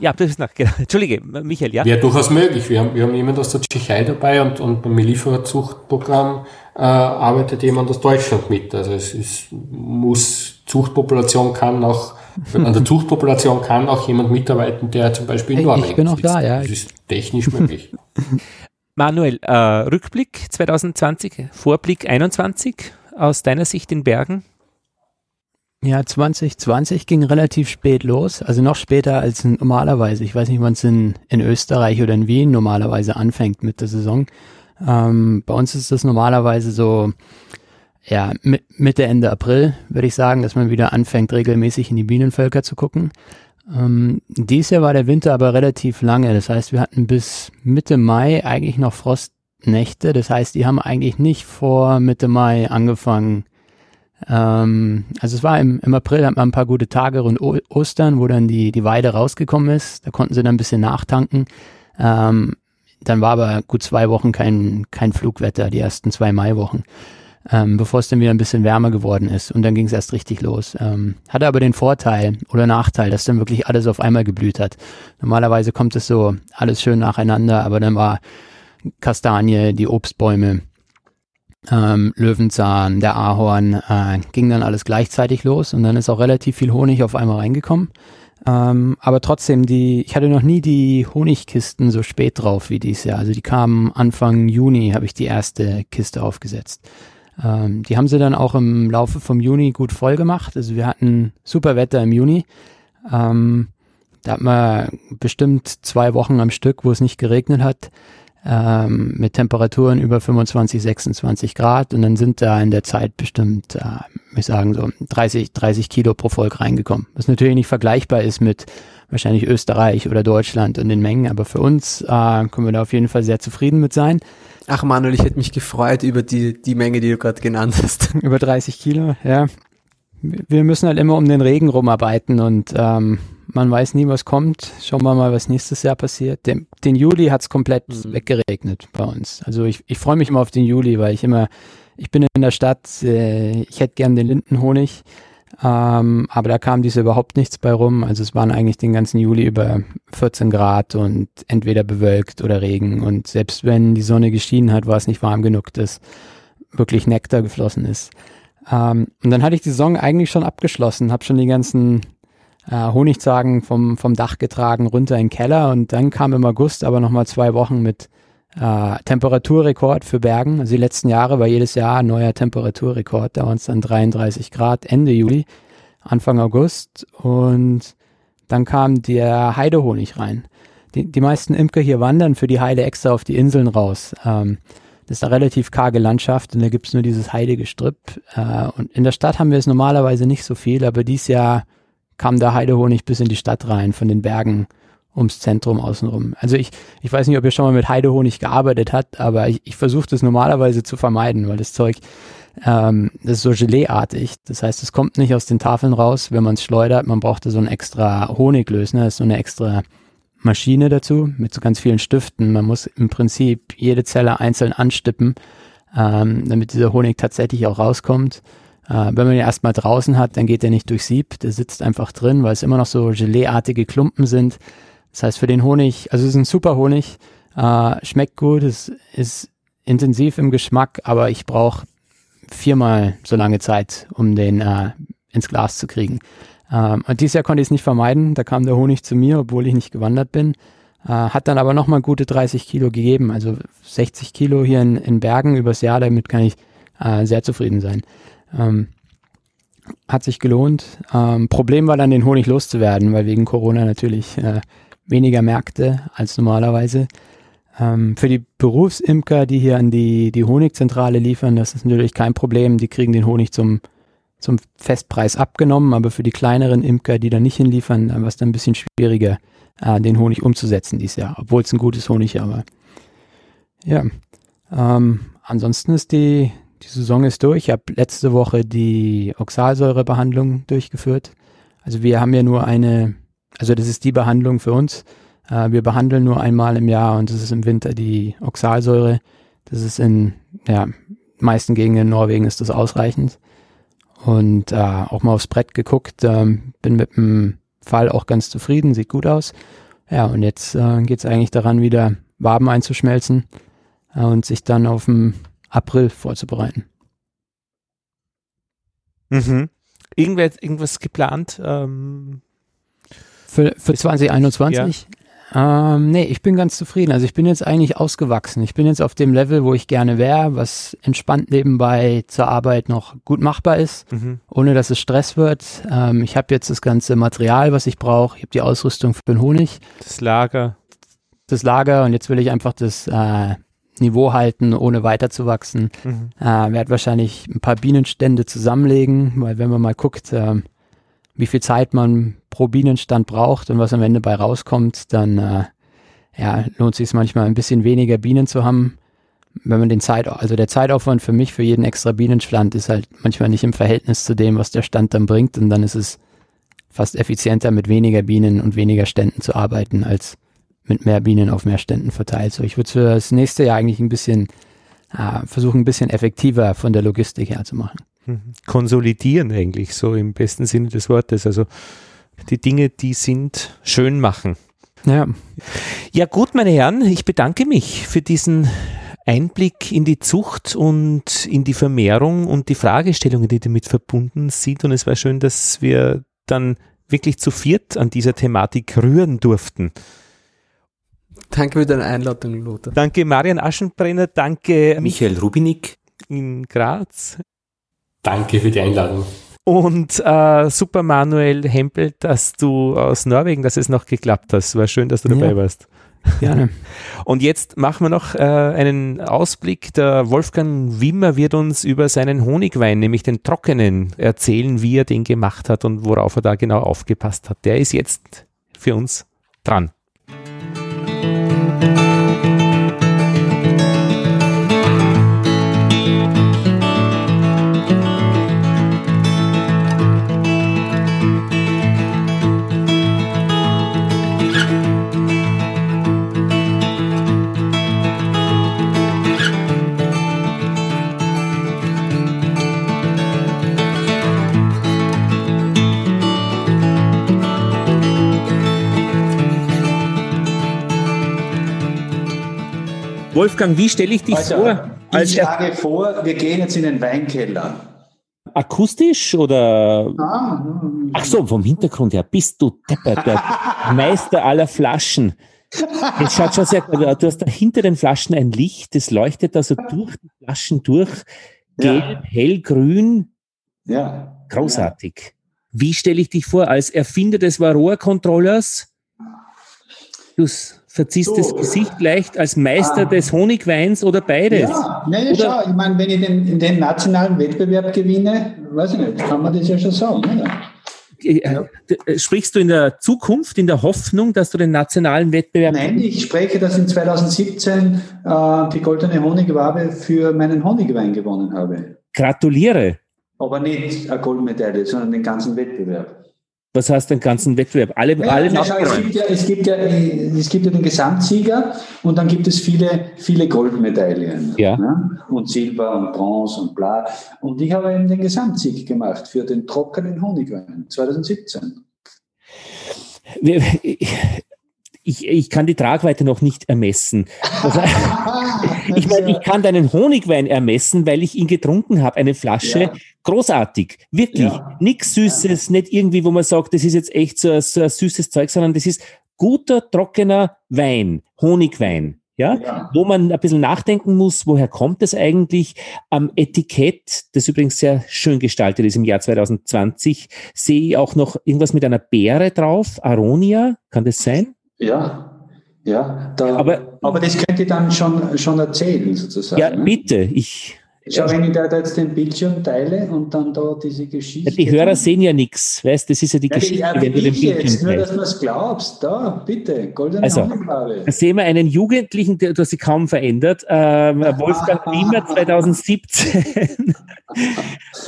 Ja, das ist noch, genau. Entschuldige, Michael, ja? Wäre durchaus möglich. Wir haben, wir haben jemanden aus der Tschechei dabei und, und beim Lieferzuchtprogramm äh, arbeitet jemand aus Deutschland mit. Also es ist, muss, Zuchtpopulation kann auch, an der Zuchtpopulation kann auch jemand mitarbeiten, der zum Beispiel in Norwegen Ich bin auch da, ja. Das ist technisch möglich. Manuel, äh, Rückblick 2020, Vorblick 21 aus deiner Sicht in Bergen? Ja, 2020 ging relativ spät los, also noch später als normalerweise. Ich weiß nicht, wann es in, in Österreich oder in Wien normalerweise anfängt mit der Saison. Ähm, bei uns ist das normalerweise so, ja, Mitte, Ende April, würde ich sagen, dass man wieder anfängt, regelmäßig in die Bienenvölker zu gucken. Ähm, dies Jahr war der Winter aber relativ lange. Das heißt, wir hatten bis Mitte Mai eigentlich noch Frostnächte. Das heißt, die haben eigentlich nicht vor Mitte Mai angefangen, ähm, also es war im, im April, hat man ein paar gute Tage rund o Ostern, wo dann die, die Weide rausgekommen ist. Da konnten sie dann ein bisschen nachtanken. Ähm, dann war aber gut zwei Wochen kein, kein Flugwetter, die ersten zwei Maiwochen, ähm, bevor es dann wieder ein bisschen wärmer geworden ist. Und dann ging es erst richtig los. Ähm, hatte aber den Vorteil oder Nachteil, dass dann wirklich alles auf einmal geblüht hat. Normalerweise kommt es so alles schön nacheinander, aber dann war Kastanie, die Obstbäume, ähm, Löwenzahn, der Ahorn, äh, ging dann alles gleichzeitig los und dann ist auch relativ viel Honig auf einmal reingekommen. Ähm, aber trotzdem, die, ich hatte noch nie die Honigkisten so spät drauf wie dieses Jahr. Also die kamen Anfang Juni, habe ich die erste Kiste aufgesetzt. Ähm, die haben sie dann auch im Laufe vom Juni gut voll gemacht. Also wir hatten super Wetter im Juni. Ähm, da hat man bestimmt zwei Wochen am Stück, wo es nicht geregnet hat, ähm, mit Temperaturen über 25, 26 Grad. Und dann sind da in der Zeit bestimmt, äh, ich sagen so 30, 30 Kilo pro Volk reingekommen. Was natürlich nicht vergleichbar ist mit wahrscheinlich Österreich oder Deutschland und den Mengen. Aber für uns äh, können wir da auf jeden Fall sehr zufrieden mit sein. Ach Manuel, ich hätte mich gefreut über die, die Menge, die du gerade genannt hast. Über 30 Kilo, ja. Wir müssen halt immer um den Regen rumarbeiten und ähm, man weiß nie, was kommt. Schauen wir mal, was nächstes Jahr passiert. Den, den Juli hat's komplett mhm. weggeregnet bei uns. Also ich, ich freue mich immer auf den Juli, weil ich immer, ich bin in der Stadt, äh, ich hätte gern den Lindenhonig, ähm, aber da kam dies überhaupt nichts bei rum. Also es waren eigentlich den ganzen Juli über 14 Grad und entweder bewölkt oder Regen. Und selbst wenn die Sonne geschienen hat, war es nicht warm genug, dass wirklich Nektar geflossen ist. Ähm, und dann hatte ich die Saison eigentlich schon abgeschlossen, habe schon die ganzen äh, Honigzagen vom, vom Dach getragen, runter in den Keller und dann kam im August aber nochmal zwei Wochen mit äh, Temperaturrekord für Bergen. Also die letzten Jahre war jedes Jahr ein neuer Temperaturrekord. Da waren es dann 33 Grad Ende Juli, Anfang August und dann kam der Heidehonig rein. Die, die meisten Imker hier wandern für die Heide extra auf die Inseln raus. Ähm, das ist eine relativ karge Landschaft und da gibt's nur dieses Heidegestrüpp. Äh, und in der Stadt haben wir es normalerweise nicht so viel, aber dieses Jahr kam der Heidehonig bis in die Stadt rein, von den Bergen ums Zentrum außenrum. Also ich, ich weiß nicht, ob ihr schon mal mit Heidehonig gearbeitet habt, aber ich, ich versuche das normalerweise zu vermeiden, weil das Zeug, ähm, das ist so Geleeartig. Das heißt, es kommt nicht aus den Tafeln raus, wenn man es schleudert. Man braucht da so ein extra Honiglösner, ist so eine extra Maschine dazu mit so ganz vielen Stiften. Man muss im Prinzip jede Zelle einzeln anstippen, ähm, damit dieser Honig tatsächlich auch rauskommt. Äh, wenn man ihn erstmal draußen hat, dann geht er nicht durch Sieb, der sitzt einfach drin, weil es immer noch so Geleeartige Klumpen sind. Das heißt, für den Honig, also es ist ein super Honig, äh, schmeckt gut, es ist intensiv im Geschmack, aber ich brauche viermal so lange Zeit, um den äh, ins Glas zu kriegen. Ähm, und dieses Jahr konnte ich es nicht vermeiden, da kam der Honig zu mir, obwohl ich nicht gewandert bin. Äh, hat dann aber nochmal gute 30 Kilo gegeben, also 60 Kilo hier in, in Bergen übers Jahr, damit kann ich äh, sehr zufrieden sein. Ähm, hat sich gelohnt. Ähm, Problem war dann, den Honig loszuwerden, weil wegen Corona natürlich äh, weniger Märkte als normalerweise. Ähm, für die Berufsimker, die hier an die, die Honigzentrale liefern, das ist natürlich kein Problem. Die kriegen den Honig zum, zum Festpreis abgenommen, aber für die kleineren Imker, die da nicht hinliefern, dann war es dann ein bisschen schwieriger, äh, den Honig umzusetzen dieses Jahr, obwohl es ein gutes Honig war. Ja, ähm, ansonsten ist die, die Saison ist durch. Ich habe letzte Woche die Oxalsäurebehandlung durchgeführt. Also wir haben ja nur eine, also das ist die Behandlung für uns. Äh, wir behandeln nur einmal im Jahr und das ist im Winter die Oxalsäure. Das ist in ja, meisten Gegenden in Norwegen ist das ausreichend. Und äh, auch mal aufs Brett geguckt, ähm, bin mit dem Fall auch ganz zufrieden, sieht gut aus. Ja, und jetzt äh, geht es eigentlich daran, wieder Waben einzuschmelzen äh, und sich dann auf dem April vorzubereiten. Mhm. Irgendwer, irgendwas geplant? Ähm, für, für 2021? Ja. Ähm, nee, ich bin ganz zufrieden. Also ich bin jetzt eigentlich ausgewachsen. Ich bin jetzt auf dem Level, wo ich gerne wäre, was entspannt nebenbei zur Arbeit noch gut machbar ist, mhm. ohne dass es Stress wird. Ähm, ich habe jetzt das ganze Material, was ich brauche. Ich habe die Ausrüstung für den Honig. Das Lager. Das Lager und jetzt will ich einfach das äh, Niveau halten, ohne weiterzuwachsen. Mhm. Äh, werde wahrscheinlich ein paar Bienenstände zusammenlegen, weil wenn man mal guckt, äh, wie viel Zeit man pro Bienenstand braucht und was am Ende bei rauskommt, dann äh, ja, lohnt sich es manchmal ein bisschen weniger Bienen zu haben. Wenn man den Zeit, also der Zeitaufwand für mich für jeden extra Bienenstand ist halt manchmal nicht im Verhältnis zu dem, was der Stand dann bringt und dann ist es fast effizienter mit weniger Bienen und weniger Ständen zu arbeiten als mit mehr Bienen auf mehr Ständen verteilt. So, ich würde für das nächste Jahr eigentlich ein bisschen äh, versuchen, ein bisschen effektiver von der Logistik her zu machen. Mhm. Konsolidieren eigentlich, so im besten Sinne des Wortes. Also die Dinge, die sind, schön machen. Ja. Ja, gut, meine Herren, ich bedanke mich für diesen Einblick in die Zucht und in die Vermehrung und die Fragestellungen, die damit verbunden sind. Und es war schön, dass wir dann wirklich zu viert an dieser Thematik rühren durften. Danke für deine Einladung, Lothar. Danke Marian Aschenbrenner, danke Michael Rubinik in Graz. Danke für die Einladung. Und äh, super Manuel Hempel, dass du aus Norwegen, dass es noch geklappt hast. War schön, dass du dabei Ja. warst. Gerne. Und jetzt machen wir noch äh, einen Ausblick. Der Wolfgang Wimmer wird uns über seinen Honigwein, nämlich den trockenen, erzählen, wie er den gemacht hat und worauf er da genau aufgepasst hat. Der ist jetzt für uns dran. Thank you. Wolfgang, wie stelle ich dich Also, vor? ich schlage vor, wir gehen jetzt in den Weinkeller. akustisch oder? Ah, Ach so, vom Hintergrund her. Bist du deppert, der Meister aller Flaschen. Es schaut schon sehr gut aus. Du hast da hinter den Flaschen ein Licht, das leuchtet also durch die Flaschen durch. Gelb, Ja. hellgrün, ja. großartig. Wie stelle ich dich vor? Als Erfinder des Varroa-Controllers? Du s- verziehst So. das Gesicht leicht als Meister Ah. des Honigweins oder beides? Ja, nee, Oder- schau, ich meine, wenn ich den, in den nationalen Wettbewerb gewinne, weiß ich nicht, kann man das ja schon sagen. Oder? Äh, d- Sprichst du in der Zukunft, in der Hoffnung, dass du den nationalen Wettbewerb Nein, ich spreche, dass ich 2017 äh, die goldene Honigwabe für meinen Honigwein gewonnen habe. gratuliere? Aber nicht eine Goldmedaille, sondern den ganzen Wettbewerb. Was heißt den ganzen Wettbewerb? Alle, Ja, alle schau, es, gibt ja, es, gibt ja, es gibt ja den Gesamtsieger und dann gibt es viele, viele Goldmedaillen. Ja. ne? Und Silber und Bronze und bla. Und ich habe eben den Gesamtsieg gemacht für den trockenen Honigwein 2017. Ich, ich kann die Tragweite noch nicht ermessen. Also, ich meine, ich kann deinen Honigwein ermessen, weil ich ihn getrunken habe, eine Flasche. Ja. Großartig, wirklich. Ja. Nichts Süßes, nicht irgendwie, wo man sagt, das ist jetzt echt so, ein- so ein süßes Zeug, sondern das ist guter, trockener Wein, Honigwein. Ja? Ja. wo man ein bisschen nachdenken muss, woher kommt es eigentlich? Am Etikett, das übrigens sehr schön gestaltet ist im Jahr 2020, sehe ich auch noch irgendwas mit einer Beere drauf, Aronia, kann das sein? Ja, ja. Da, Aber- aber, das könnt ihr dann schon, schon erzählen, sozusagen. Ja, ne? bitte, ich, Schau, wenn ich da jetzt den Bildschirm teile und dann da diese Geschichte. die Hörer sehen ja nichts, weißt, das ist ja die ja, Geschichte, ja, wenn du den ich jetzt, Bildschirm nur dass teilst. du es glaubst. Da, bitte, goldene Also. Da sehen wir einen Jugendlichen, der, hast sich kaum verändert, ähm, Wolfgang Wiemer 2017,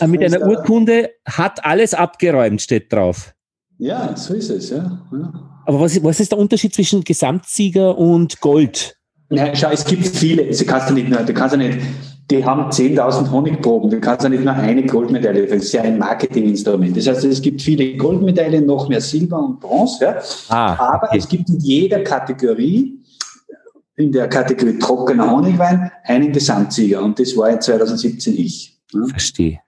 äh, mit einer Urkunde, hat alles abgeräumt, steht drauf. Ja, so ist es, ja. ja. Aber was, was ist der Unterschied zwischen Gesamtsieger und Gold? Ja, schau, es gibt viele, also kannst du nicht nur, du kannst ja nicht, die haben 10.000 Honigproben, du kannst ja nicht nur eine Goldmedaille, das ist ja ein Marketinginstrument. Das heißt, es gibt viele Goldmedaillen, noch mehr Silber und Bronze, ja. Ah, aber okay. es gibt in jeder Kategorie, in der Kategorie trockener Honigwein, einen Gesamtsieger und das war in 2017 ich. Ja. Verstehe.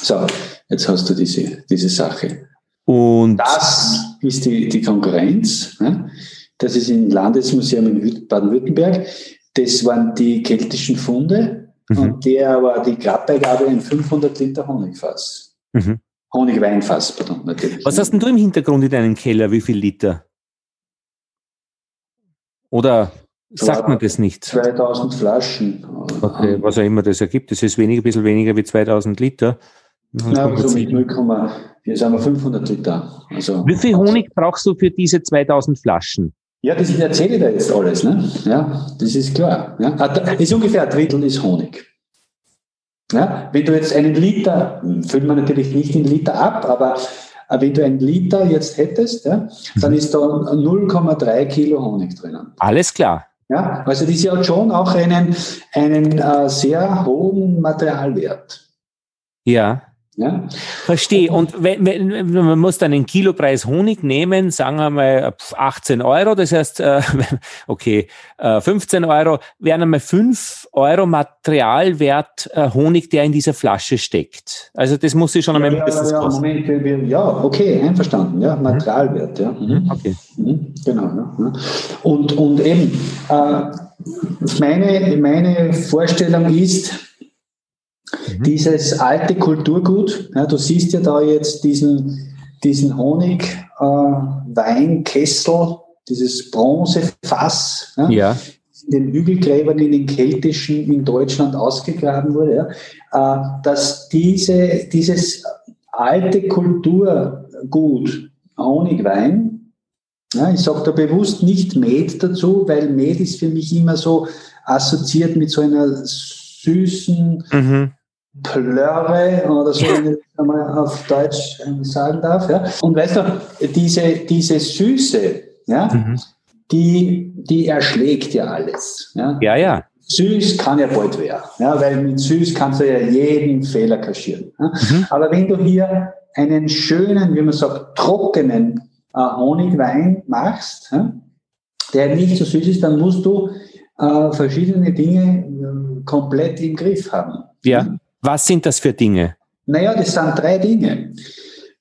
So, jetzt hast du diese, diese Sache. Und Das ist die, die Konkurrenz. Ne? Das ist im Landesmuseum in Baden-Württemberg. Das waren die keltischen Funde. Mhm. Und der war die Grabbeigabe in 500 Liter Honigfass. Mhm. Honigweinfass, pardon, natürlich. was hast denn du im Hintergrund in deinem Keller? Wie viel Liter? Oder sagt man das nicht? 2000 Flaschen. Okay, was auch immer das ergibt. Das ist weniger, ein bisschen weniger wie 2000 Liter. Na, also mit 0, hier sagen wir 500 Liter. Also, Wie viel Honig brauchst du für diese 2000 Flaschen? Ja, das erzähle ich da jetzt alles, ne? Ja, das ist klar. Ja, das ist ungefähr ein Drittel ist Honig. Ja, wenn du jetzt einen Liter, füllt man natürlich nicht in Liter ab, aber äh, wenn du einen Liter jetzt hättest, ja, dann ist da 0,3 Kilo Honig drinnen. Alles klar. Ja, also das hat schon auch einen, einen äh, sehr hohen Materialwert. Ja. Ja? Verstehe. Und wenn, wenn, man muss dann einen Kilopreis Honig nehmen, sagen wir mal 18 Euro, das heißt, äh, okay, 15 äh, Euro, wären einmal 5 Euro Materialwert äh, Honig, der in dieser Flasche steckt. Also das muss ich schon einmal ja, mindestens ja, ja, kosten. Moment, ja, okay, einverstanden, ja, Materialwert, ja. Mhm. Okay. Mhm, genau, ja. Und, und eben, äh, meine, meine Vorstellung ist, Mhm. Dieses alte Kulturgut, ja, du siehst ja da jetzt diesen, diesen Honig, äh, dieses Bronzefass, ja, ja. in den Hügelgräbern in den keltischen in Deutschland ausgegraben wurde, ja, äh, dass diese, dieses alte Kulturgut Honigwein, ja, ich sage da bewusst nicht Met dazu, weil Met ist für mich immer so assoziiert mit so einer süßen, mhm. Plörre oder so, wenn ich einmal auf Deutsch sagen darf. Ja. Und weißt du, diese, diese Süße, ja, mhm. die, die erschlägt ja alles. Ja, ja. ja. Süß kann ja bald werden, ja, weil mit süß kannst du ja jeden Fehler kaschieren. Ja. Mhm. Aber wenn du hier einen schönen, wie man sagt, trockenen äh, Honigwein machst, ja, der nicht so süß ist, dann musst du äh, verschiedene Dinge äh, komplett im Griff haben. Ja. Was sind das für Dinge? Naja, das sind drei Dinge.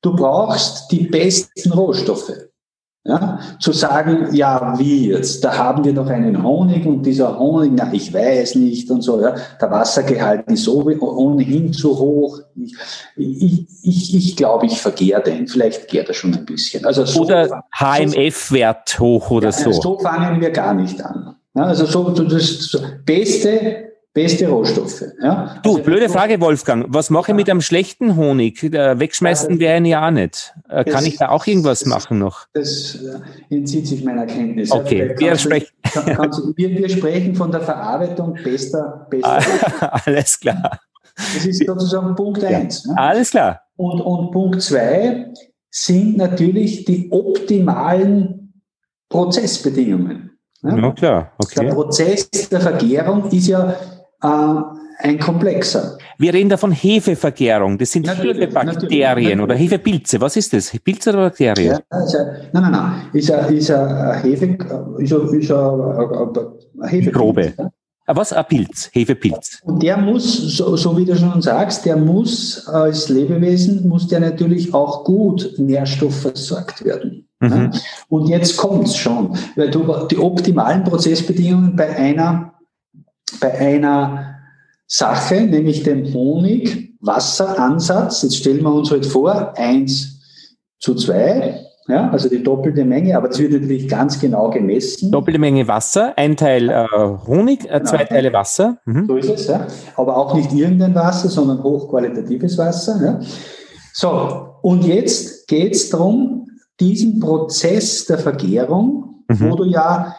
Du brauchst die besten Rohstoffe. Ja, zu sagen, ja, wie jetzt? Da haben wir noch einen Honig und dieser Honig, na, ich weiß nicht und so, ja, der Wassergehalt ist ohnehin zu hoch. Ich, ich, ich, ich glaube, ich vergehre den. Vielleicht gärt er schon ein bisschen. Also so oder HMF-Wert hoch oder ja, so. So fangen wir gar nicht an. Ja, also so, das Beste beste Rohstoffe. Ja? Du, also, blöde Frage, Wolfgang. Was mache ich mit einem schlechten Honig? Wegschmeißen wäre ja auch nicht. Äh, kann ich da auch irgendwas machen noch? Das äh, entzieht sich meiner Kenntnis. Okay, wir, sprechen. wir, wir, sprechen von der Verarbeitung bester, bester Alles klar. Das ist sozusagen Punkt eins. Ja, ne? Alles klar. Und, und Punkt zwei sind natürlich die optimalen Prozessbedingungen. Ja, ja klar. Okay. Der Prozess der Vergärung ist ja ein komplexer. Wir reden da von Hefevergärung. Das sind Hefebakterien oder Hefepilze. Was ist das? Pilze oder Bakterien? Ja, ist ein, nein, nein, nein. Ist ein, ist ein Hefe, ist ein, ist ein, ein Mikrobe. Ja? Ah, was? Ein Pilz, Hefepilz. Und der muss, so, so, wie du schon sagst, der muss als Lebewesen, muss der natürlich auch gut nährstoffversorgt werden. Mhm. Und jetzt kommt's schon, weil du die optimalen Prozessbedingungen bei einer bei einer Sache, nämlich dem Honig-Wasseransatz. Jetzt stellen wir uns halt vor, 1 zu 2, ja, also die doppelte Menge, aber das wird natürlich ganz genau gemessen. Doppelte Menge Wasser, ein Teil äh, Honig, äh, zwei genau. Teile Wasser. Mhm. So ist es, ja. Aber auch nicht irgendein Wasser, sondern hochqualitatives Wasser. Ja. So, und jetzt geht es darum, diesen Prozess der Vergärung, mhm. wo du ja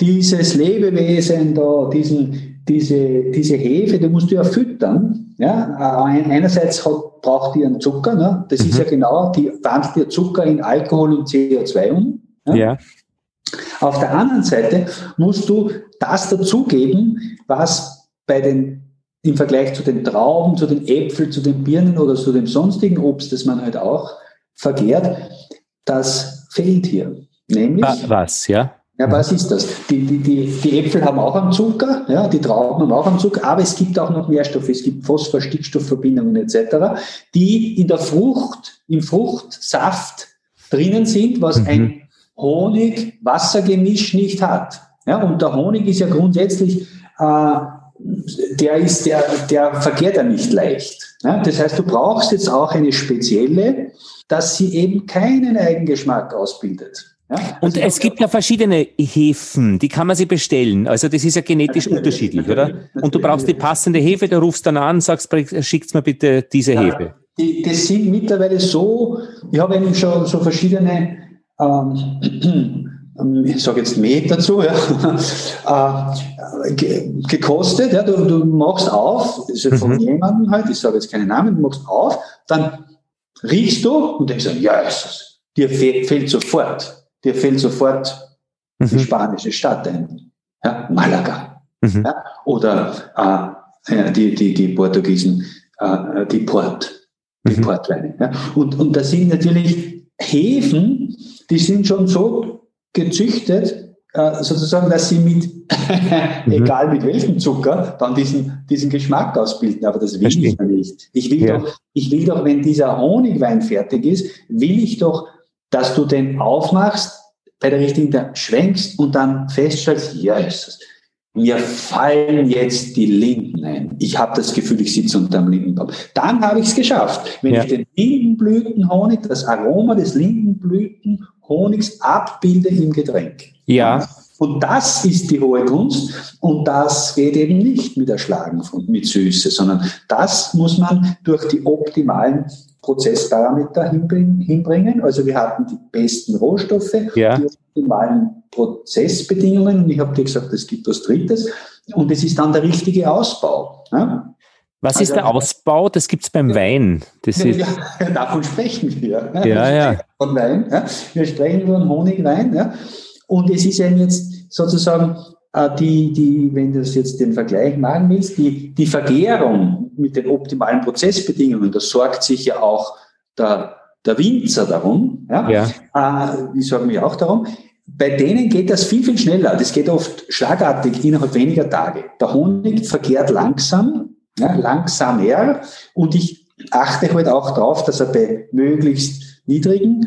dieses Lebewesen da, diesen, diese, diese Hefe, die musst du ja füttern. Ja? Einerseits hat, braucht die einen Zucker, ne? das mhm. ist ja genau, die wandelt dir Zucker in Alkohol und CO2 um. Ja? ja. Auf der anderen Seite musst du das dazugeben, was bei den im Vergleich zu den Trauben, zu den Äpfeln, zu den Birnen oder zu dem sonstigen Obst, das man halt auch vergehrt, das fehlt hier. Nämlich. Was, ja? Ja, was ist das? Die, die, die, die Äpfel haben auch einen Zucker, ja, die Trauben haben auch einen Zucker, aber es gibt auch noch Nährstoffe, es gibt Phosphor, Stickstoffverbindungen etc., die in der Frucht, im Fruchtsaft drinnen sind, was mhm. ein Honig-Wasser-Gemisch nicht hat. Ja, und der Honig ist ja grundsätzlich, äh, der ist, der, der verkehrt ja nicht leicht. Ja, das heißt, du brauchst jetzt auch eine spezielle, dass sie eben keinen Eigengeschmack ausbildet. Ja? Und also es gibt ja verschiedene Hefen, die kann man sich bestellen. Also das ist ja genetisch natürlich, unterschiedlich, natürlich, oder? Natürlich. Und du brauchst die passende Hefe, du rufst dann an, sagst, schickt mir bitte diese ja, Hefe. Die, das sind mittlerweile so, ich habe eigentlich schon so verschiedene, ähm, ich sage jetzt Met dazu, ja, äh, gekostet. Ja, du, du machst auf, das ist von mhm. jemandem halt, ich sage jetzt keinen Namen, du machst auf, dann riechst du und denkst, ja, dir fehlt sofort dir fällt sofort mhm. die spanische Stadt ein. Ja, Malaga. Mhm. Ja, oder äh, die, die, die Portugiesen, äh, die Port. die mhm. Portweine. Ja. Und, und da sind natürlich Hefen, die sind schon so gezüchtet, äh, sozusagen, dass sie mit, mhm. egal mit welchem Zucker, dann diesen, diesen Geschmack ausbilden. Aber das will Verstehe. ich ja nicht. Ich will, ja. doch, ich will doch, wenn dieser Honigwein fertig ist, will ich doch, dass du den aufmachst, bei der richtigen, da schwenkst und dann feststellst, ja, ist das. Mir fallen jetzt die Linden ein. Ich habe das Gefühl, ich sitze unter einem Lindenbaum. Dann habe ich es geschafft. Wenn ja. ich den Lindenblütenhonig, das Aroma des Lindenblütenhonigs abbilde im Getränk. Ja. Und das ist die hohe Kunst. Und das geht eben nicht mit Erschlagen von, mit Süße, sondern das muss man durch die optimalen Prozessparameter hinbringen. Also wir hatten die besten Rohstoffe, ja. die optimalen Prozessbedingungen. Und ich habe dir gesagt, es gibt was Drittes. Und es ist dann der richtige Ausbau. Ja? Was also, ist der Ausbau? Das gibt es beim Wein. Das ja, ist ja, davon sprechen wir. Ja, ja. ja. Von Wein. Wir sprechen über Honigwein. Ja. Und es ist eben jetzt sozusagen äh, die, die, wenn du das jetzt den Vergleich machen willst, die, die Vergärung mit den optimalen Prozessbedingungen, da sorgt sich ja auch der, der Winzer darum. Ja? ja. Äh, die sorgen mich auch darum. Bei denen geht das viel, viel schneller. Das geht oft schlagartig innerhalb weniger Tage. Der Honig vergärt langsam, ja, langsamer und ich achte halt auch darauf, dass er bei möglichst niedrigen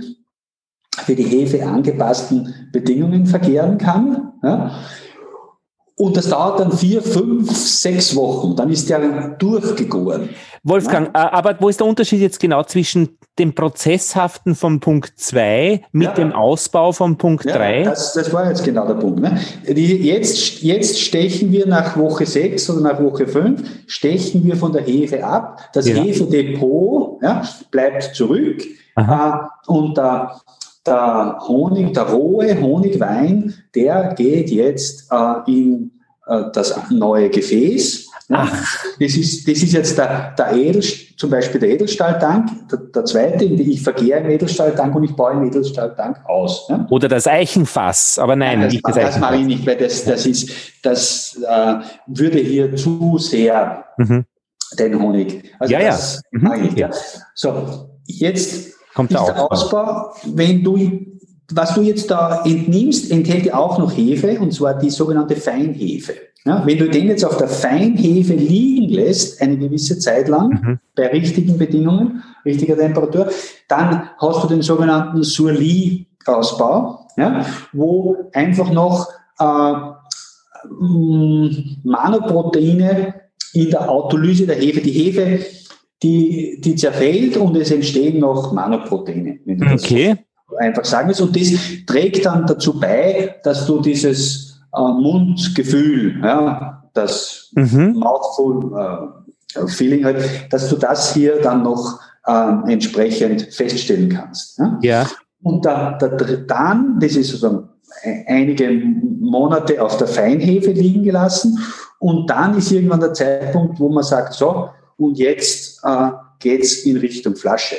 für die Hefe angepassten Bedingungen verkehren kann. Ja. Und das dauert dann vier, fünf, sechs Wochen. Dann ist der durchgegoren. Wolfgang, ja. Äh, aber wo ist der Unterschied jetzt genau zwischen dem Prozesshaften von Punkt 2 mit ja. dem Ausbau von Punkt 3? Ja, das, das, war jetzt genau der Punkt. Ne? Jetzt, jetzt stechen wir nach Woche 6 oder nach Woche 5, stechen wir von der Hefe ab. Das. Hefedepot bleibt zurück. Aha. Äh, und der, der Honig, der rohe Honigwein, der geht jetzt äh, in das neue Gefäß. Ja, das, ist, das ist jetzt der, der Edel, zum Beispiel der Edelstahltank, der, der zweite, ich vergehe im Edelstahltank und ich baue im Edelstahltank aus. Ja. Oder das Eichenfass, aber nein, nein das, das, das mache ich nicht, weil das, das, ist, das äh, würde hier zu sehr mhm. den Honig. Also ja, das ja. Mhm. Ich, ja. So, jetzt Kommt ist der Ausbau, wenn du, was du jetzt da entnimmst, enthält ja auch noch Hefe, und zwar die sogenannte Feinhefe. Ja, wenn du den jetzt auf der Feinhefe liegen lässt, eine gewisse Zeit lang, mhm. bei richtigen Bedingungen, richtiger Temperatur, dann hast du den sogenannten Surly-Ausbau, ja, wo einfach noch äh, Manoproteine in der Autolyse der Hefe, die Hefe die, die zerfällt und es entstehen noch Manoproteine. Okay. Einfach sagen willst. Und das trägt dann dazu bei, dass du dieses äh, Mundgefühl, ja, das mhm. Mouthful äh, Feeling halt, dass du das hier dann noch äh, entsprechend feststellen kannst. Ja. ja. Und da, da, dann, das ist sozusagen einige Monate auf der Feinhefe liegen gelassen. Und dann ist irgendwann der Zeitpunkt, wo man sagt, so, und jetzt äh, geht es in Richtung Flasche.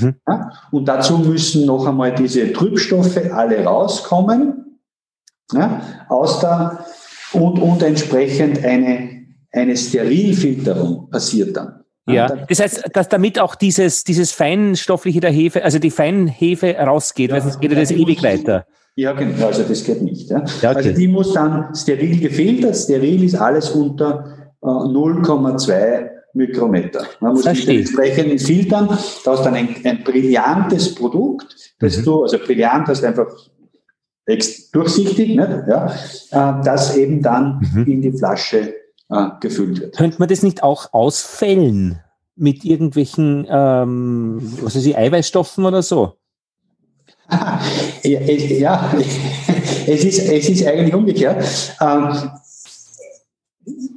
Mhm. Ja? Und dazu müssen noch einmal diese Trübstoffe alle rauskommen ja? aus der, und, und entsprechend eine, eine Sterilfilterung passiert dann. Ja, das heißt, dass damit auch dieses, dieses Feinstoffliche der Hefe, also die Feinhefe rausgeht, ja, weil sonst geht ja das ewig weiter. Ja, genau, also das geht nicht. Ja. ja okay. Also die muss dann steril gefiltert. Steril ist alles unter äh, 0,2 Mikrometer. Man muss sich entsprechend filtern. Da hast dann ein, ein brillantes Produkt, das mhm. du, also brillant heißt einfach durchsichtig, nicht? Ja, äh, das eben dann mhm. in die Flasche äh, gefüllt wird. Könnte man das nicht auch ausfällen mit irgendwelchen, ähm, was weiß ich, Eiweißstoffen oder so? ja, ja, es, ist, es ist eigentlich umgekehrt. Ähm,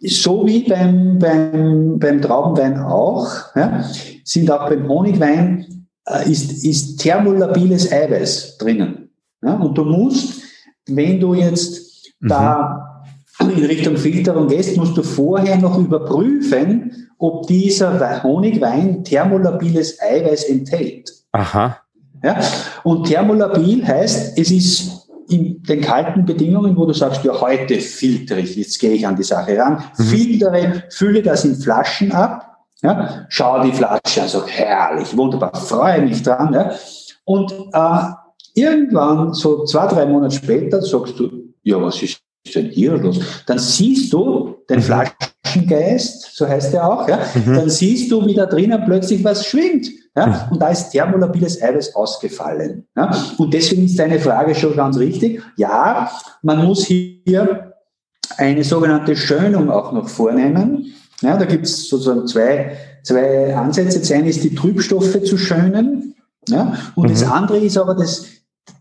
so wie beim, beim, beim Traubenwein auch, ja, sind auch beim Honigwein äh, ist, ist thermolabiles Eiweiß drinnen. Ja, und du musst, wenn du jetzt mhm. da in Richtung Filterung gehst, musst du vorher noch überprüfen, ob dieser Honigwein thermolabiles Eiweiß enthält. Aha. Ja, und thermolabil heißt, es ist in den kalten Bedingungen, wo du sagst, ja, heute filtere ich, jetzt gehe ich an die Sache ran, mhm. filtere, fülle das in Flaschen ab, Ja, schau die Flasche sag, herrlich, wunderbar, freue mich dran. Ja. Und äh, irgendwann, so zwei, drei Monate später, sagst du, ja, was ist denn hier los? Dann siehst du den mhm. Flaschengeist, so heißt er auch, ja. Mhm. Dann siehst du, wie da drinnen plötzlich was schwingt. Ja? Mhm. Und da ist thermolabiles Eiweiß ausgefallen. Ja? Und deswegen ist deine Frage schon ganz richtig. Ja, man muss hier eine sogenannte Schönung auch noch vornehmen. Ja, da gibt es sozusagen zwei, zwei Ansätze. Das eine ist, die Trübstoffe zu schönen. Ja? Und mhm. das andere ist aber, das,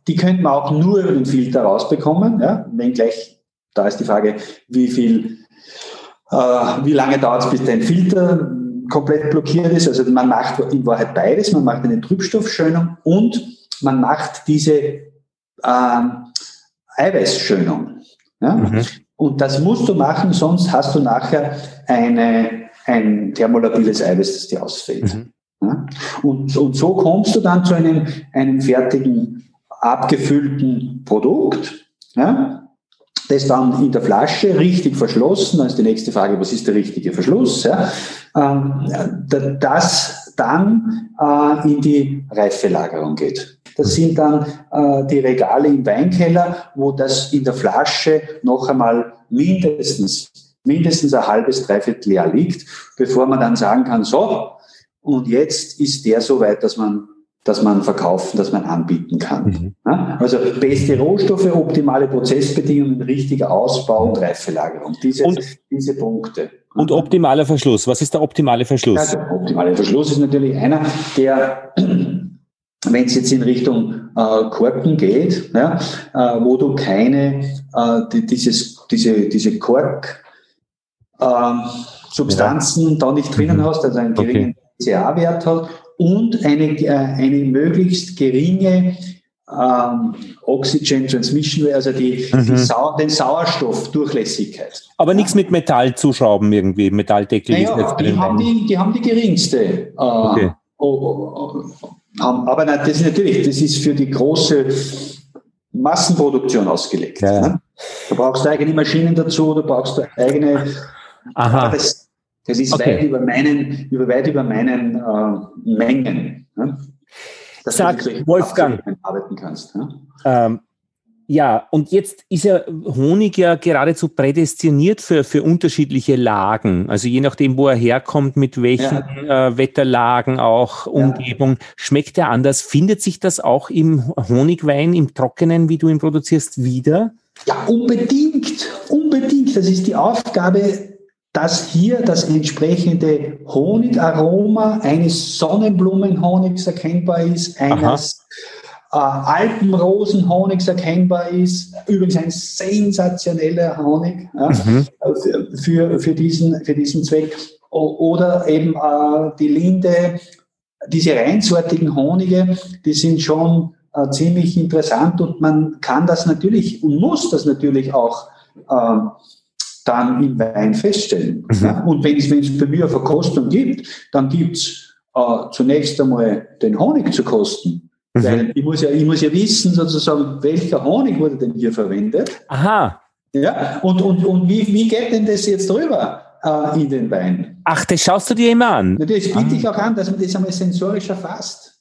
die könnte man auch nur über den Filter rausbekommen. Ja? Wenngleich, da ist die Frage, wie viel, äh, wie lange dauert es, bis dein Filter komplett blockiert ist. Also man macht in Wahrheit beides. Man macht eine Trübstoffschönung und man macht diese ähm, Eiweißschönung. Ja? Mhm. Und das musst du machen, sonst hast du nachher eine, ein thermolabiles Eiweiß, das dir ausfällt. Mhm. Ja? Und, und so kommst du dann zu einem, einem fertigen, abgefüllten Produkt, ja? Das dann in der Flasche richtig verschlossen, dann ist die nächste Frage, was ist der richtige Verschluss, ja? Ähm, das dann äh, in die Reifelagerung geht. Das sind dann äh, die Regale im Weinkeller, wo das in der Flasche noch einmal mindestens, mindestens ein halbes, dreiviertel Jahr liegt, bevor man dann sagen kann, so, und jetzt ist der so weit, dass man dass man verkaufen, dass man anbieten kann. Mhm. Ja? Also beste Rohstoffe, optimale Prozessbedingungen, richtiger Ausbau und Reifelagerung. Diese, und, diese Punkte. Und optimaler Verschluss. Was ist der optimale Verschluss? Ja, der optimale Verschluss ist natürlich einer, der wenn es jetzt in Richtung äh, Korken geht, ja, äh, wo du keine, äh, die, dieses, diese, diese Kork, äh, Substanzen ja. da nicht drinnen mhm. hast, also einen geringen okay. CA-Wert hat und eine, äh, eine möglichst geringe ähm, Oxygen Transmission, also die, mhm. die Sau den Sauerstoffdurchlässigkeit. Aber nichts mit Metall zuschrauben irgendwie, Metalldeckel. Naja, die, haben die, die haben die geringste. Äh, okay. oh, oh, oh, aber nein, das ist natürlich, das ist für die große Massenproduktion ausgelegt. Ja. Ne? Du brauchst eigene Maschinen dazu, du brauchst eigene. Aha. Das, das ist okay. weit über meinen, über weit über meinen äh, Mengen. Ne? Dass Sag, Wolfgang, arbeiten kannst. Ne? Ähm, ja, und jetzt ist ja Honig ja geradezu prädestiniert für, für unterschiedliche Lagen. Also je nachdem, wo er herkommt, mit welchen ja. äh, Wetterlagen auch, Umgebung, ja. schmeckt er anders. Findet sich das auch im Honigwein, im Trockenen, wie du ihn produzierst, wieder? Ja, unbedingt, unbedingt. Das ist die Aufgabe, dass hier das entsprechende Honigaroma eines Sonnenblumenhonigs erkennbar ist, eines äh, Alpenrosenhonigs erkennbar ist. Übrigens ein sensationeller Honig ja, mhm. für, für, diesen, für diesen Zweck. Oder eben äh, die Linde, diese reinsortigen Honige, die sind schon äh, ziemlich interessant und man kann das natürlich und muss das natürlich auch äh, dann im Wein feststellen. Mhm. Ja? Und wenn es bei mir eine Verkostung gibt, dann gibt es äh, zunächst einmal den Honig zu kosten. Mhm. Weil ich muss, ja, ich muss ja wissen, sozusagen, welcher Honig wurde denn hier verwendet. Aha. Ja, und, und, und wie, wie geht denn das jetzt drüber äh, in den Wein? Ach, das schaust du dir immer an. Natürlich biete ah. ich auch an, dass man das einmal sensorisch erfasst.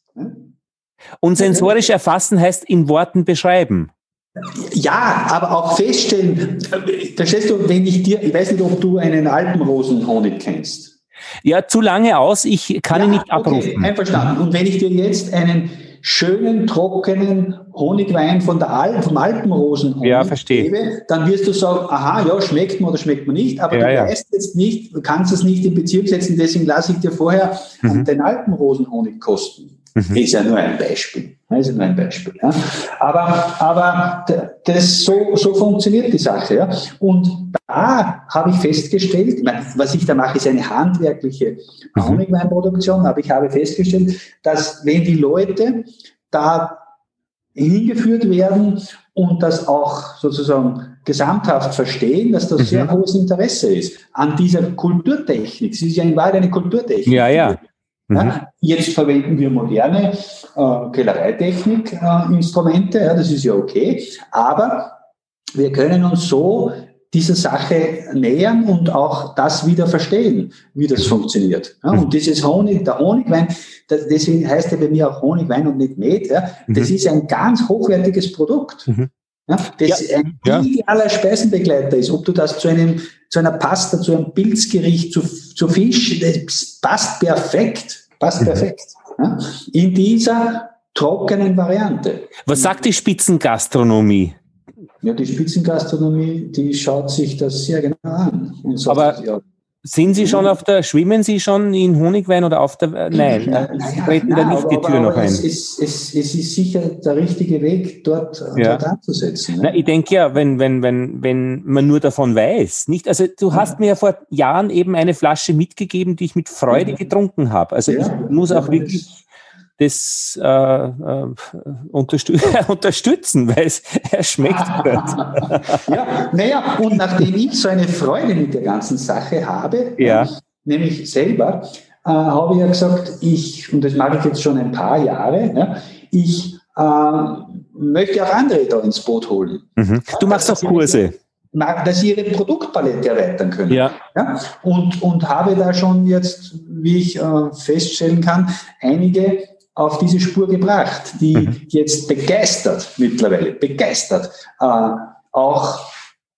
Und sensorisch erfassen heißt in Worten beschreiben. Ja, aber auch feststellen, verstehst du, wenn ich dir, ich weiß nicht, ob du einen Alpenrosenhonig kennst. Ja, zu lange aus, ich kann ja, ihn nicht abrufen. Okay, einverstanden. Und wenn ich dir jetzt einen schönen, trockenen Honigwein von der Al vom Alpenrosenhonig ja, gebe, dann wirst du sagen, aha, ja, schmeckt man oder schmeckt man nicht, aber ja, du ja. weißt jetzt nicht, du kannst es nicht in Bezug setzen, deswegen lasse ich dir vorher mhm. den Alpenrosenhonig kosten. Mhm. Ist ja nur ein Beispiel. Ist nur ein Beispiel. Ja. Aber, aber das, so, so funktioniert die Sache. Ja. Und da habe ich festgestellt, ich meine, was ich da mache, ist eine handwerkliche mhm. Honigweinproduktion, aber ich habe festgestellt, dass wenn die Leute da hingeführt werden und das auch sozusagen gesamthaft verstehen, dass das mhm. sehr hohes Interesse ist an dieser Kulturtechnik. Sie ist ja in Wahrheit eine Kulturtechnik. Ja, ja. Mhm. Ja, jetzt verwenden wir moderne äh, Kellereitechnik-Instrumente, äh, ja, das ist ja okay, aber wir können uns so dieser Sache nähern und auch das wieder verstehen, wie das funktioniert. Ja, und dieses Honig, der Honigwein, das, deswegen heißt er bei mir auch Honigwein und nicht Met, ja, das mhm. ist ein ganz hochwertiges Produkt. Mhm. Ja, das ja, ein ja. idealer Speisenbegleiter ist. Ob du das zu einem, zu einer Pasta, zu einem Pilzgericht, zu, zu Fisch, das passt perfekt. Passt mhm. perfekt. Ja, in dieser trockenen Variante. Was sagt die Spitzengastronomie? Ja, die Spitzengastronomie, die schaut sich das sehr genau an. Aber ja, sind Sie schon auf der, schwimmen Sie schon in Honigwein oder auf der, nein, nein Sie treten nein, da nicht die Tür aber, noch ein. Es ist, es, es ist sicher der richtige Weg, dort, ja. dort anzusetzen. Ne? Na, ich denke ja, wenn, wenn, wenn, wenn man nur davon weiß, nicht? Also du ja. hast mir ja vor Jahren eben eine Flasche mitgegeben, die ich mit Freude getrunken habe. Also ja. ich muss auch wirklich das äh, äh, unterstü unterstützen, weil es er schmeckt gut. ja, naja, und nachdem ich so eine Freude mit der ganzen Sache habe, ja. nämlich selber, äh, habe ich ja gesagt, ich, und das mache ich jetzt schon ein paar Jahre, ja, ich äh, möchte auch andere da ins Boot holen. Mhm. Du machst auch Kurse dass sie ihre Produktpalette erweitern können. Ja. ja. Und, und habe da schon jetzt, wie ich äh, feststellen kann, einige auf diese Spur gebracht, die mhm. jetzt begeistert, mittlerweile begeistert, äh, auch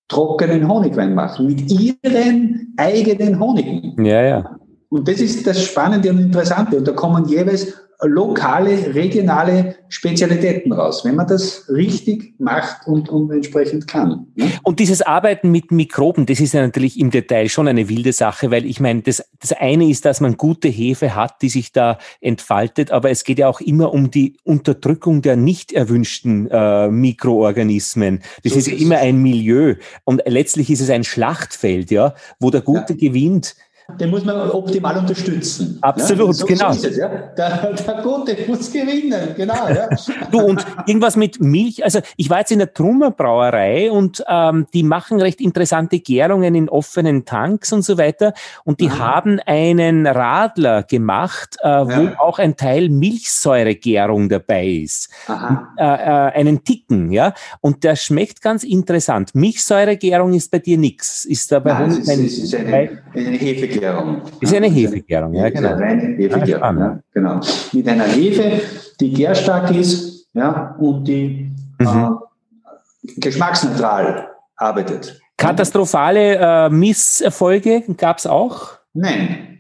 trockenen Honigwein machen, mit ihren eigenen Honigen. Ja, ja. Und das ist das Spannende und Interessante. Und da kommen jeweils lokale, regionale Spezialitäten raus, wenn man das richtig macht und, und entsprechend kann. Ne? Und dieses Arbeiten mit Mikroben, das ist ja natürlich im Detail schon eine wilde Sache, weil ich meine, das, das eine ist, dass man gute Hefe hat, die sich da entfaltet, aber es geht ja auch immer um die Unterdrückung der nicht erwünschten äh, Mikroorganismen. Das so ist ja immer ein Milieu und letztlich ist es ein Schlachtfeld, ja, wo der Gute ja. gewinnt den muss man optimal unterstützen. Absolut, ja? so, genau. So es, ja? der, der Gute muss gewinnen, genau. Ja? du, und irgendwas mit Milch, also ich war jetzt in der Trummer Brauerei und ähm, die machen recht interessante Gärungen in offenen Tanks und so weiter und die Aha. haben einen Radler gemacht, äh, wo auch ein Teil Milchsäuregärung dabei ist. Äh, äh, einen Ticken, ja, und der schmeckt ganz interessant. Milchsäuregärung ist bei dir nichts. Ist da bei Nein, uns ein, ist, ist eine, eine Hefe Hefegärung. Ist eine Hefegärung, ja, genau. Eine reine Hefegärung, ja, genau. Mit einer Hefe, die gärstark ist, ja, und die mhm. äh, geschmacksneutral arbeitet. Katastrophale äh, Misserfolge gab es auch? Nein.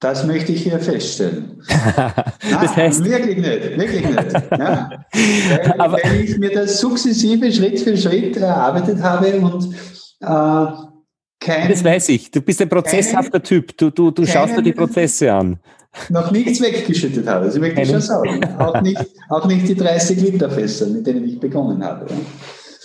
Das möchte ich hier feststellen. das heißt, wirklich nicht, wirklich nicht. Ja. Weil, Aber, weil ich mir das sukzessive Schritt für Schritt erarbeitet habe und äh, kein, das weiß ich. Du bist ein prozesshafter Typ. Du, du, du schaust dir die Prozesse an. Noch nichts weggeschüttet habe, das möchte ich schon sagen. Auch nicht, auch nicht die 30 Liter Fässer, mit denen ich begonnen habe.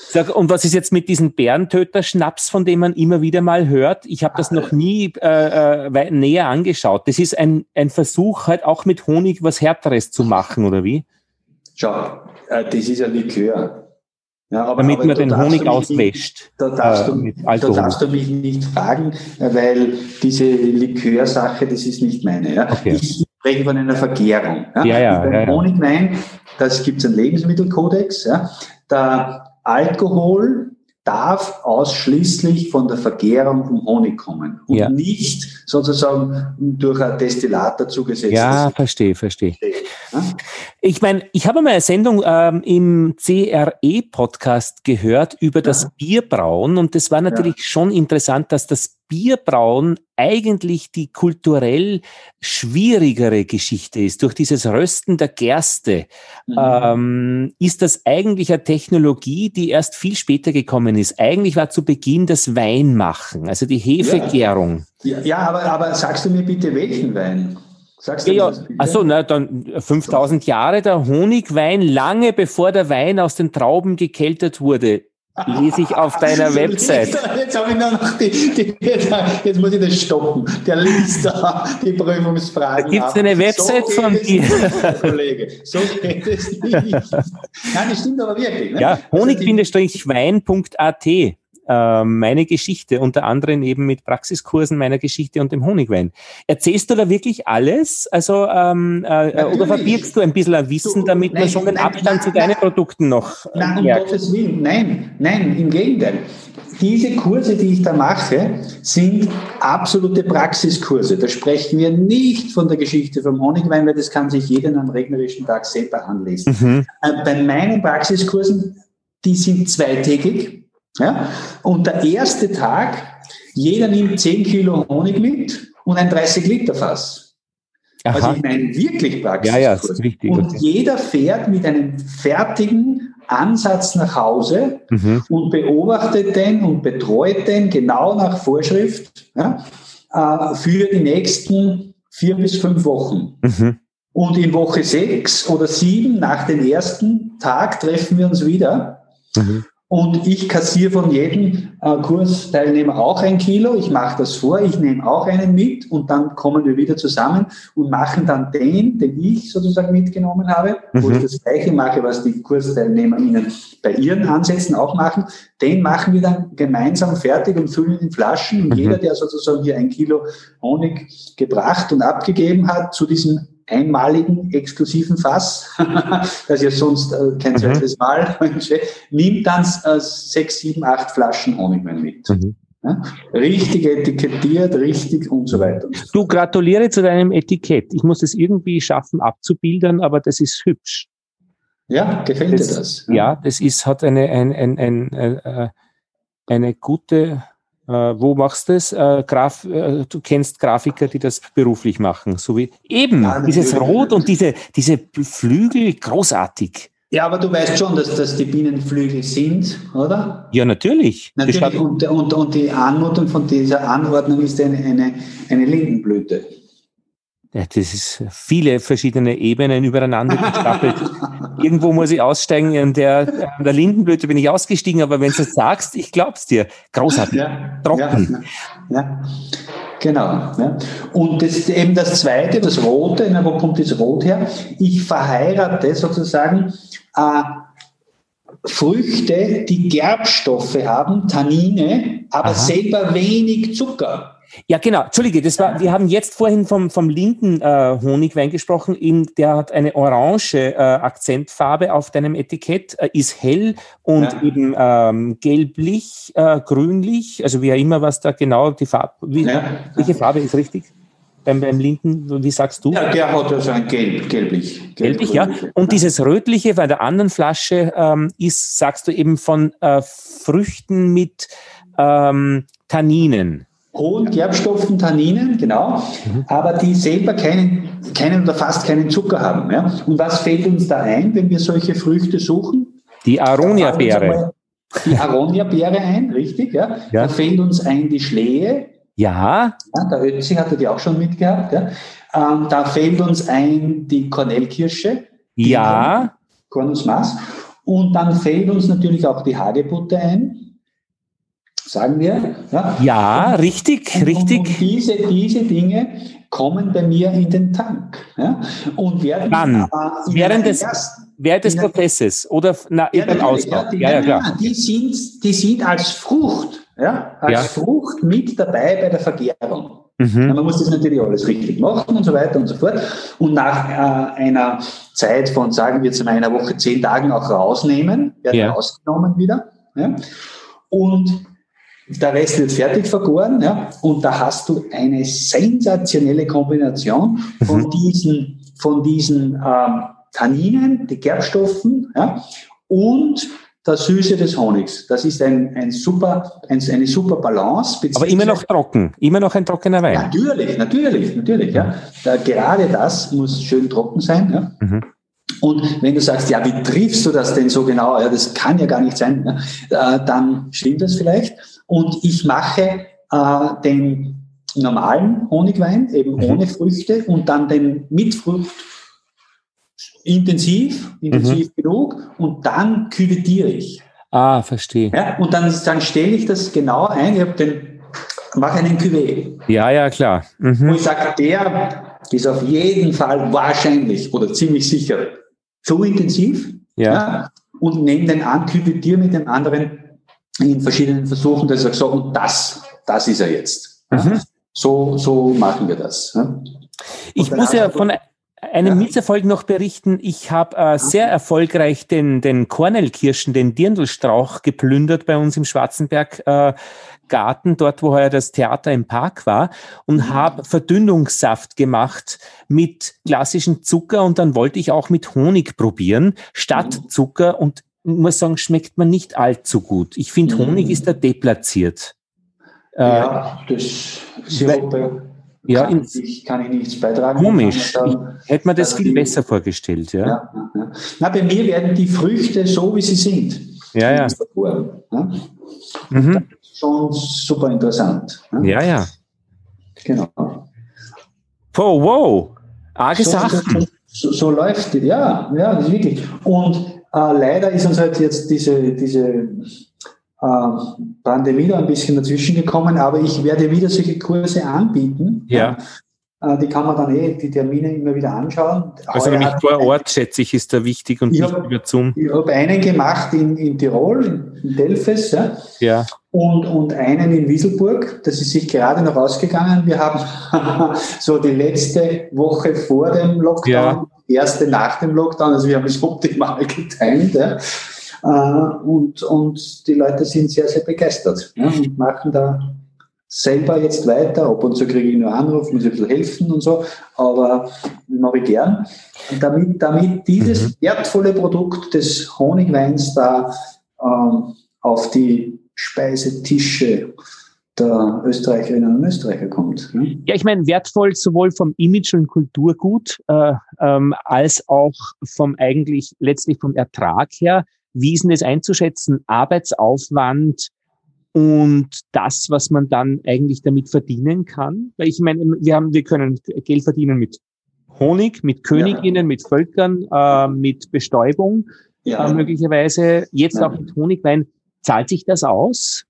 Sag, und was ist jetzt mit diesem Bärentöter-Schnaps, von dem man immer wieder mal hört? Ich habe das noch nie äh, äh, näher angeschaut. Das ist ein, ein Versuch, halt auch mit Honig was Härteres zu machen, oder wie? Schau, äh, das ist ein Likör. Ja, aber, Damit aber man den Honig auswäscht. Da darfst, äh, du, da darfst du mich nicht fragen, weil diese Likörsache, das ist nicht meine. Ja? Okay. Ich spreche von einer Vergärung. Ja, ja, ja, ja, ja. Honigwein, das gibt es einen Lebensmittelkodex. Ja? Der Alkohol darf ausschließlich von der Vergärung vom Honig kommen und ja. nicht sozusagen durch ein Destillat dazugesetzt. Ja, verstehe, verstehe. Ja? Ich meine, ich habe mal eine Sendung ähm, im CRE-Podcast gehört über ja. das Bierbrauen und das war natürlich schon interessant, dass das Bierbrauen eigentlich die kulturell schwierigere Geschichte ist. Durch dieses Rösten der Gerste mhm. ähm, ist das eigentlich eine Technologie, die erst viel später gekommen ist. Eigentlich war zu Beginn das Weinmachen, also die Hefegärung. Ja, ja aber, aber sagst du mir bitte, welchen Wein? Sagst du ja, das bitte? Achso, na, dann 5000 Jahre der Honigwein, lange bevor der Wein aus den Trauben gekeltert wurde lese ich auf deiner Website. Jetzt habe ich noch die, die, jetzt muss ich das stoppen. Der liest da die Prüfungsfragen. Gibt es eine Website so von dir? Kollege, so geht es nicht. Nein, das stimmt aber wirklich. Ne? Ja, also honig-wein.at äh, meine Geschichte, unter anderem eben mit Praxiskursen meiner Geschichte und dem Honigwein. Erzählst du da wirklich alles? Also ähm, äh, oder verbirgst du ein bisschen ein Wissen, du, damit nein, man schon den nein, Abstand nein, zu deinen Produkten noch äh, Nein, um Gottes Willen, nein, nein, im Gegenteil. diese Kurse, die ich da mache, sind absolute Praxiskurse. Da sprechen wir nicht von der Geschichte vom Honigwein, weil das kann sich jeder an einem regnerischen Tag selber anlesen. Mhm. Äh, bei meinen Praxiskursen, die sind zweitägig. Ja? Und der erste Tag, jeder nimmt 10 Kilo Honig mit und ein 30 Liter Fass. Aha. Also ich meine wirklich Praxiskurs. Ja, ja, ist wichtig. Und jeder fährt mit einem fertigen Ansatz nach Hause mhm. und beobachtet den und betreut den genau nach Vorschrift ja, äh, für die nächsten vier bis fünf Wochen. Mhm. Und in Woche sechs oder sieben nach dem ersten Tag treffen wir uns wieder. Mhm. Und ich kassiere von jedem äh, Kursteilnehmer auch ein Kilo. Ich mache das vor, ich nehme auch einen mit und dann kommen wir wieder zusammen und machen dann den, den ich sozusagen mitgenommen habe, mhm. wo ich das Gleiche mache, was die Kursteilnehmer Ihnen bei ihren Ansätzen auch machen. Den machen wir dann gemeinsam fertig und füllen in Flaschen. Und mhm. jeder, der sozusagen hier ein Kilo Honig gebracht und abgegeben hat zu diesem einmaligen exklusiven Fass, das ja sonst äh, kein mhm. zweites Mal, nimmt dann äh, sechs, sieben, acht Flaschen Honigwein mit. Mhm. Ja? Richtig etikettiert, richtig und so weiter. Du gratuliere zu deinem Etikett. Ich muss es irgendwie schaffen abzubilden, aber das ist hübsch. Ja, gefällt das, dir das? Ja. ja, das ist, hat eine, ein, ein, ein, äh, eine gute äh, wo machst du das? Äh, Graf, äh, du kennst Grafiker, die das beruflich machen, so wie eben ja, dieses Rot und diese, diese Flügel, großartig. Ja, aber du weißt schon, dass das die Bienenflügel sind, oder? Ja, natürlich. Natürlich. Und, und, und die Anmutung von dieser Anordnung ist eine, eine, eine Lindenblüte. Ja, das ist viele verschiedene Ebenen übereinander gestapelt. Irgendwo muss ich aussteigen. An der, an der Lindenblüte bin ich ausgestiegen, aber wenn du es sagst, ich glaub's dir. Großartig. Ja, Trocken. Ja, ja. Genau. Ja. Und das ist eben das Zweite, das Rote. Na, wo kommt das Rot her? Ich verheirate sozusagen äh, Früchte, die Gerbstoffe haben, Tannine, aber Aha. selber wenig Zucker. Ja, genau. Entschuldige, das war, wir haben jetzt vorhin vom, vom linken äh, Honigwein gesprochen. In, der hat eine orange äh, Akzentfarbe auf deinem Etikett, äh, ist hell und ja. eben ähm, gelblich, äh, grünlich, also wie ja immer, was da genau die Farbe, wie, ja. welche Farbe ist richtig? Beim, beim linken, wie sagst du? Ja, der hat also ein gelb, gelblich. Gelblich, ja. Und dieses rötliche bei der anderen Flasche ähm, ist, sagst du eben von äh, Früchten mit ähm, Tanninen hohen Gerbstoffen, Tanninen, genau, mhm. aber die selber keinen, keinen oder fast keinen Zucker haben. Ja? Und was fällt uns da ein, wenn wir solche Früchte suchen? Die Aronia-Beere. Die Aronia-Beere ein, richtig, ja? ja. Da fällt uns ein die Schlehe. Ja. ja der Ötzi hatte die auch schon mitgehabt. Ja? Ähm, da fällt uns ein die Kornellkirsche. Ja. Cornus Mass. Und dann fällt uns natürlich auch die Hagebutte ein sagen wir. Ja, ja richtig, und, richtig. Und, diese, diese Dinge kommen bei mir in den Tank ja, und werden Wann? während des, während des Prozesses oder na, ja, beim Ausbau. Ja, ja, klar. Die sind, die sind als Frucht, ja, als ja. Frucht mit dabei bei der Vergärung. Mhm. man muss das natürlich alles richtig machen und so weiter und so fort. Und nach äh, einer Zeit von, sagen wir mal einer Woche, zehn Tagen auch rausnehmen, werden ja. rausgenommen wieder. Ja. Und der Rest wird fertig vergoren, ja, und da hast du eine sensationelle Kombination von mhm. diesen, von diesen ähm, Tanninen, die Gerbstoffen, ja, und der Süße des Honigs. Das ist ein, ein super, ein, eine super Balance. Aber immer noch trocken, immer noch ein trockener Wein. Natürlich, natürlich, natürlich. Ja. Da, gerade das muss schön trocken sein. Ja. Mhm. Und wenn du sagst, ja, wie triffst du das denn so genau? Ja, das kann ja gar nicht sein. Ja, äh, dann stimmt das vielleicht. Und ich mache äh, den normalen Honigwein, eben mhm. ohne Früchte, und dann den mit Frucht intensiv, intensiv mhm. genug, und dann küvetiere ich. Ah, verstehe. Ja, und dann, dann stelle ich das genau ein. Ich habe den, mache einen Cuvée. Ja, ja, klar. Mhm. Wo ich sage, der ist auf jeden Fall wahrscheinlich oder ziemlich sicher zu intensiv. Ja. ja und nehme den an, küvetiere mit den anderen in verschiedenen Versuchen, dass ich sage, so, und das, das ist er jetzt. Mhm. So, so machen wir das. Ich muss ja von einen ja. Misserfolg noch berichten. Ich habe äh, sehr erfolgreich den, den Kornelkirschen, den Dirndlstrauch geplündert bei uns im Schwarzenberg. Äh, Garten, dort wo heuer das Theater im Park war, und mhm. habe Verdünnungssaft gemacht mit klassischem Zucker und dann wollte ich auch mit Honig probieren, statt mhm. Zucker und muss sagen, schmeckt man nicht allzu gut. Ich finde, Honig mhm. ist da deplatziert. Ja, äh, das Sirupe ja, kann, ich, kann ich nichts beitragen. Komisch. Dann, Hätte man das also viel besser vorgestellt, ja. Ja, ja. Na, bei mir werden die Früchte so, wie sie sind. Ja, ja. ja? Mhm. Schon super interessant. Ja, ja. ja. Genau. Oh, wow. Arge so, Sachen. So, so, so, läuft, ja, ja, das ist wirklich. Und äh, leider ist uns halt jetzt diese, diese äh, Pandemie da ein bisschen dazwischen gekommen, aber ich werde wieder solche Kurse anbieten. Ja. Äh, die kann man dann eh, die Termine immer wieder anschauen. Also nämlich vor Ort, schätze ich, ist da wichtig und nicht hab, über Zoom. Ich habe einen gemacht in, in Tirol, in Delfes, ja. ja. Und, und einen in Wieselburg. Das ist sich gerade noch ausgegangen. Wir haben so die letzte Woche vor dem Lockdown, ja. erste nach dem Lockdown, also wir haben es optimal getimt. Ja. Äh, und, und die Leute sind sehr, sehr begeistert ja, und machen da selber jetzt weiter. Ab und zu kriege ich nur Anruf, muss ein bisschen helfen und so, aber mache ich gern. Und damit, damit dieses mhm. wertvolle Produkt des Honigweins da ähm, auf die Speisetische der Österreicherinnen und Österreicher kommt. Ne? Ja, ich meine, wertvoll sowohl vom Image und Kulturgut äh, ähm, als auch vom eigentlich letztlich vom Ertrag her. Wie ist denn das einzuschätzen? Arbeitsaufwand und das, was man dann eigentlich damit verdienen kann? Weil ich meine, wir haben, wir können Geld verdienen mit Honig, mit Königinnen, ja. mit Völkern, äh, mit Bestäubung, ja. äh, möglicherweise jetzt auch mit Honigwein. Zahlt sich das aus?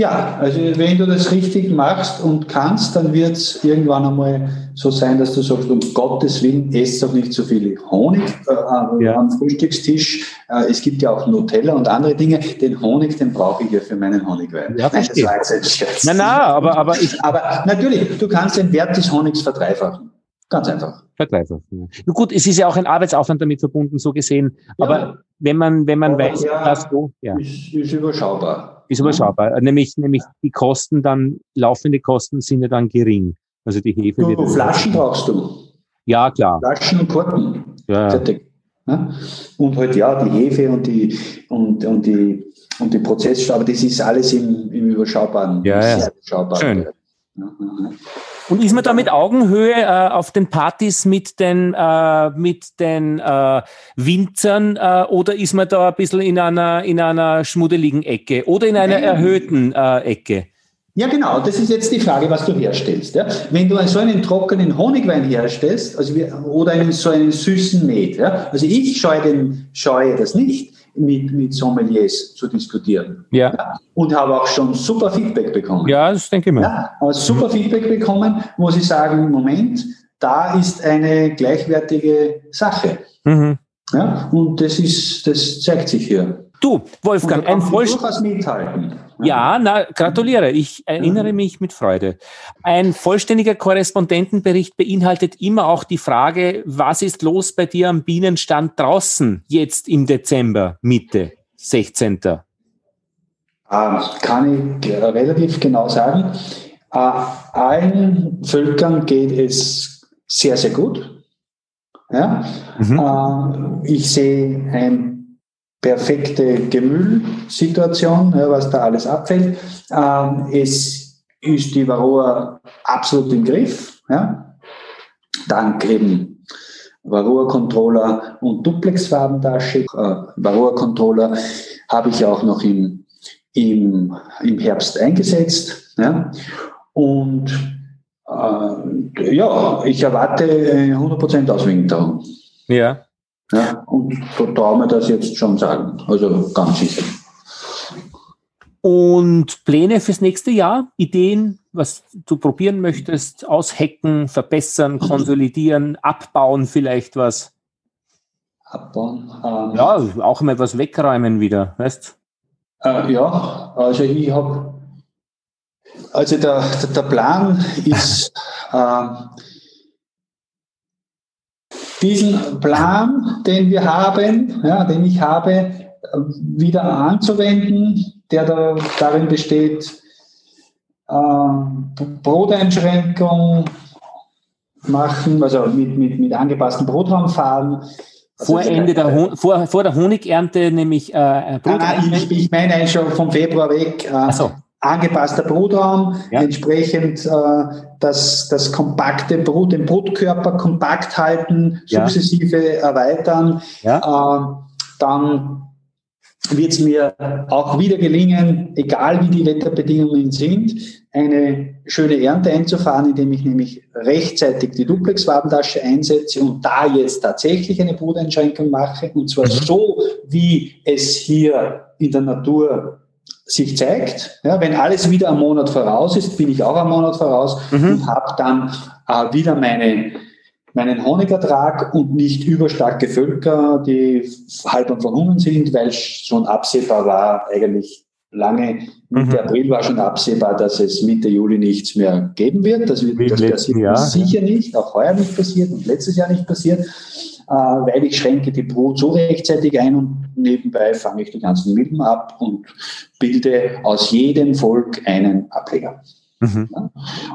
Ja, also wenn du das richtig machst und kannst, dann wird es irgendwann einmal so sein, dass du sagst, um Gottes Willen, esst doch nicht so viel Honig äh, ja. am Frühstückstisch. Äh, es gibt ja auch Nutella und andere Dinge. Den Honig, den brauche ich ja für meinen Honigwein. Ja, Nein, das war jetzt ein Scherz. Nein, nein, aber, aber ich... Aber natürlich, du kannst den Wert des Honigs verdreifachen. Ganz einfach. Verdreifachen. Ja. Gut, es ist ja auch ein Arbeitsaufwand damit verbunden, so gesehen. Aber ja. wenn man, wenn man aber weiß, dass du, ja. Ist, ist überschaubar ist überschaubar. Nämlich, nämlich die Kosten dann, laufende Kosten sind ja dann gering. Also die Hefe wird. Flaschen brauchst du. Ja, klar. Flaschen und Korken. Ja. Fertig. Ja? Und halt ja, die Hefe und die und, und die und die Prozessstoffe, aber das ist alles im, im überschaubaren. Ja, ja. Schön. Ja, und ist man da mit Augenhöhe äh, auf den Partys mit den, äh, mit den äh, Winzern äh, oder ist man da ein bisschen in einer, in einer schmuddeligen Ecke oder in einer erhöhten äh, Ecke? Ja, genau. Das ist jetzt die Frage, was du herstellst. Ja? Wenn du so einen trockenen Honigwein herstellst, also wir, oder einen, so einen süßen Met, ja? also ich scheue, den, scheue das nicht mit, mit Sommeliers zu diskutieren. Ja. ja. Und habe auch schon super Feedback bekommen. Ja, das denke ich mir. Ja, super mhm. Feedback bekommen, wo sie sagen, Moment, da ist eine gleichwertige Sache. Mhm. Ja, und das ist, das zeigt sich hier. Du, Wolfgang, ein vollständiger. Ja, na, gratuliere. Ich erinnere mich mit Freude. Ein vollständiger Korrespondentenbericht beinhaltet immer auch die Frage, was ist los bei dir am Bienenstand draußen jetzt im Dezember, Mitte, 16. Ah, kann ich relativ genau sagen. Ah, allen Völkern geht es sehr, sehr gut. Ja? Mhm. Ah, ich sehe ein perfekte Gemüllsituation, ja, was da alles abfällt. Ähm, es ist die Varroa absolut im Griff, ja, dank eben Varroa-Controller und Duplex-Farbentasche. Äh, Varroa-Controller habe ich auch noch im, im, im Herbst eingesetzt. Ja. Und äh, ja, ich erwarte 100% Auswinterung. Ja. Ja, und so trauen wir das jetzt schon sagen. Also ganz sicher. Und Pläne fürs nächste Jahr? Ideen, was du probieren möchtest? Aushacken, verbessern, konsolidieren, abbauen vielleicht was? Abbauen? Ähm, ja, auch mal was wegräumen wieder, weißt äh, Ja, also ich habe, also der, der Plan ist, äh, diesen Plan, den wir haben, ja, den ich habe, wieder anzuwenden, der da, darin besteht, äh, Broteinschränkung machen, also mit, mit, mit angepassten Brotraumfahren. Also vor Ende der, Hon vor, vor der Honigernte nämlich äh, Brot. Nein, ich, ich meine schon vom Februar weg. Äh, so. Angepasster Brutraum, ja. entsprechend äh, das, das kompakte Brut, den Brutkörper kompakt halten, sukzessive ja. erweitern. Ja. Äh, dann wird es mir auch wieder gelingen, egal wie die Wetterbedingungen sind, eine schöne Ernte einzufahren, indem ich nämlich rechtzeitig die Duplex-Wabentasche einsetze und da jetzt tatsächlich eine Bruteinschränkung mache, und zwar mhm. so, wie es hier in der Natur sich zeigt. Ja, wenn alles wieder am Monat voraus ist, bin ich auch am Monat voraus mhm. und habe dann äh, wieder meine meinen Honigertrag und nicht überstarke Völker, die halb und verhungern sind, weil schon absehbar war, eigentlich lange, Mitte mhm. April war schon absehbar, dass es Mitte Juli nichts mehr geben wird. Das wird das passiert Jahr, sicher nicht, auch heuer nicht passiert und letztes Jahr nicht passiert, weil ich schränke die Brut so rechtzeitig ein und nebenbei fange ich die ganzen Milben ab und bilde aus jedem Volk einen Ableger. Mhm.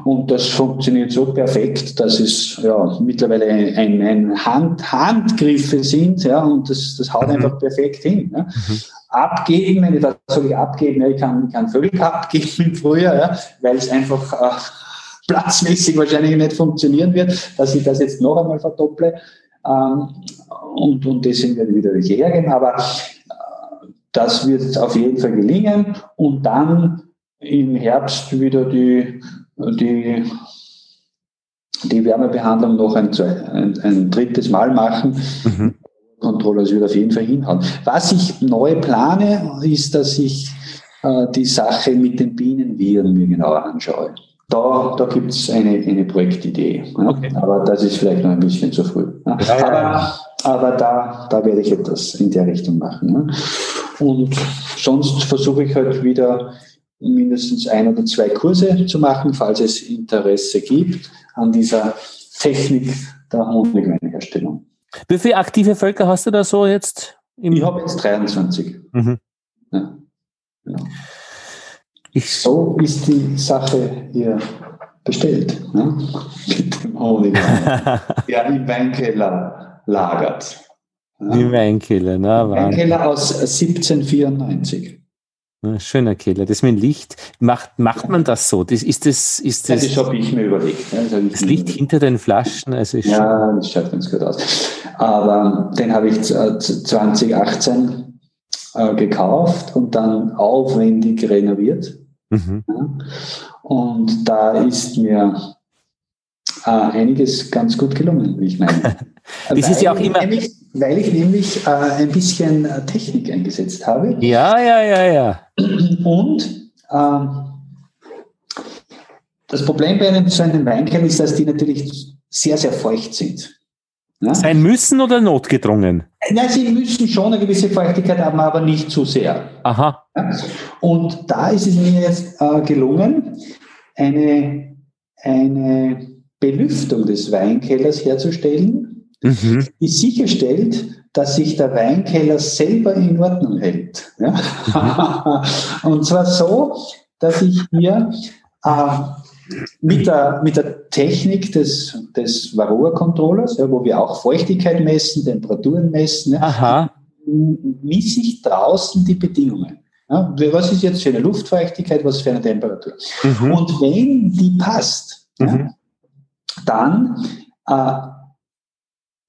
Und das funktioniert so perfekt, dass es ja, mittlerweile ein, ein Hand, Handgriffe sind, ja, und das, das haut mhm. einfach perfekt hin. Ja. Mhm. Abgeben, wenn ich das soll ich abgeben, ja, ich kann, kann völlig abgeben im Frühjahr, ja, weil es einfach äh, platzmäßig wahrscheinlich nicht funktionieren wird, dass ich das jetzt noch einmal verdopple. Ähm, und, und deswegen werde ich wieder welche hergeben, aber äh, das wird auf jeden Fall gelingen und dann im Herbst wieder die, die, die Wärmebehandlung noch ein, ein, ein drittes Mal machen. Mhm. Controller, das wird auf jeden Fall hinhauen. Was ich neu plane, ist, dass ich äh, die Sache mit den Bienenviren mir genauer anschaue. Da, da gibt es eine, eine Projektidee. Okay. Aber das ist vielleicht noch ein bisschen zu früh. Ja, ja, aber, aber da, da werde ich etwas in der Richtung machen. Und sonst versuche ich halt wieder mindestens ein oder zwei Kurse zu machen, falls es Interesse gibt an dieser Technik der Honigweinherstellung. Wie viele aktive Völker hast du da so jetzt? ich habe jetzt 23. Mhm. Ja. Ja. so ist die Sache hier bestellt. Ne? Mit dem Honigwein. ja, im Weinkeller lagert. Ja. Im Weinkeller, ne? Weinkeller aus 1794. Schöner Keller. Das mit dem Licht, macht, macht man das so? Das, ist das, ist das, das habe ich mir überlegt. Ne? Das, das Licht hinter den Flaschen? Also ja, das schaut ganz gut aus. Aber den habe ich 2018 äh, gekauft und dann aufwendig renoviert. Mhm. Und da ist mir äh, einiges ganz gut gelungen, wie ich meine. das ist ja auch immer. Nämlich, weil ich nämlich äh, ein bisschen äh, Technik eingesetzt habe. Ja, ja, ja, ja. Und ähm, das Problem bei einem, so einem Weinkeller ist, dass die natürlich sehr, sehr feucht sind. Ja? Sein müssen oder notgedrungen? Nein, sie müssen schon eine gewisse Feuchtigkeit haben, aber nicht zu sehr. Aha. Und da ist es mir jetzt äh, gelungen, eine, eine Belüftung des Weinkellers herzustellen, mhm. die sicherstellt, dass sich der Weinkeller selber in Ordnung hält. Ja? Mhm. Und zwar so, dass ich hier äh, mit, der, mit der Technik des, des Varroa-Controllers, ja, wo wir auch Feuchtigkeit messen, Temperaturen messen, ja, misse ich draußen die Bedingungen. Ja, was ist jetzt für eine Luftfeuchtigkeit, was für eine Temperatur? Mhm. Und wenn die passt, mhm. dann äh,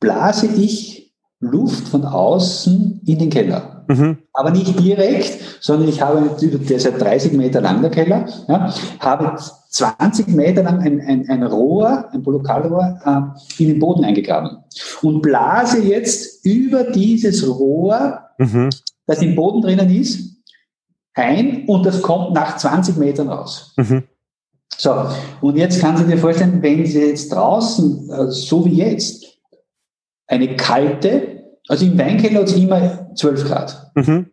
blase ich Luft von außen in den Keller. Mhm. Aber nicht direkt, sondern ich habe, der ist ja 30 Meter lang, der Keller, ja, habe 20 Meter lang ein, ein, ein Rohr, ein Polokalrohr, äh, in den Boden eingegraben und blase jetzt über dieses Rohr, mhm. das im Boden drinnen ist, ein und das kommt nach 20 Metern raus. Mhm. So, und jetzt kannst du dir vorstellen, wenn sie jetzt draußen, äh, so wie jetzt, eine kalte, also im Weinkeller hat es immer 12 Grad. Mhm.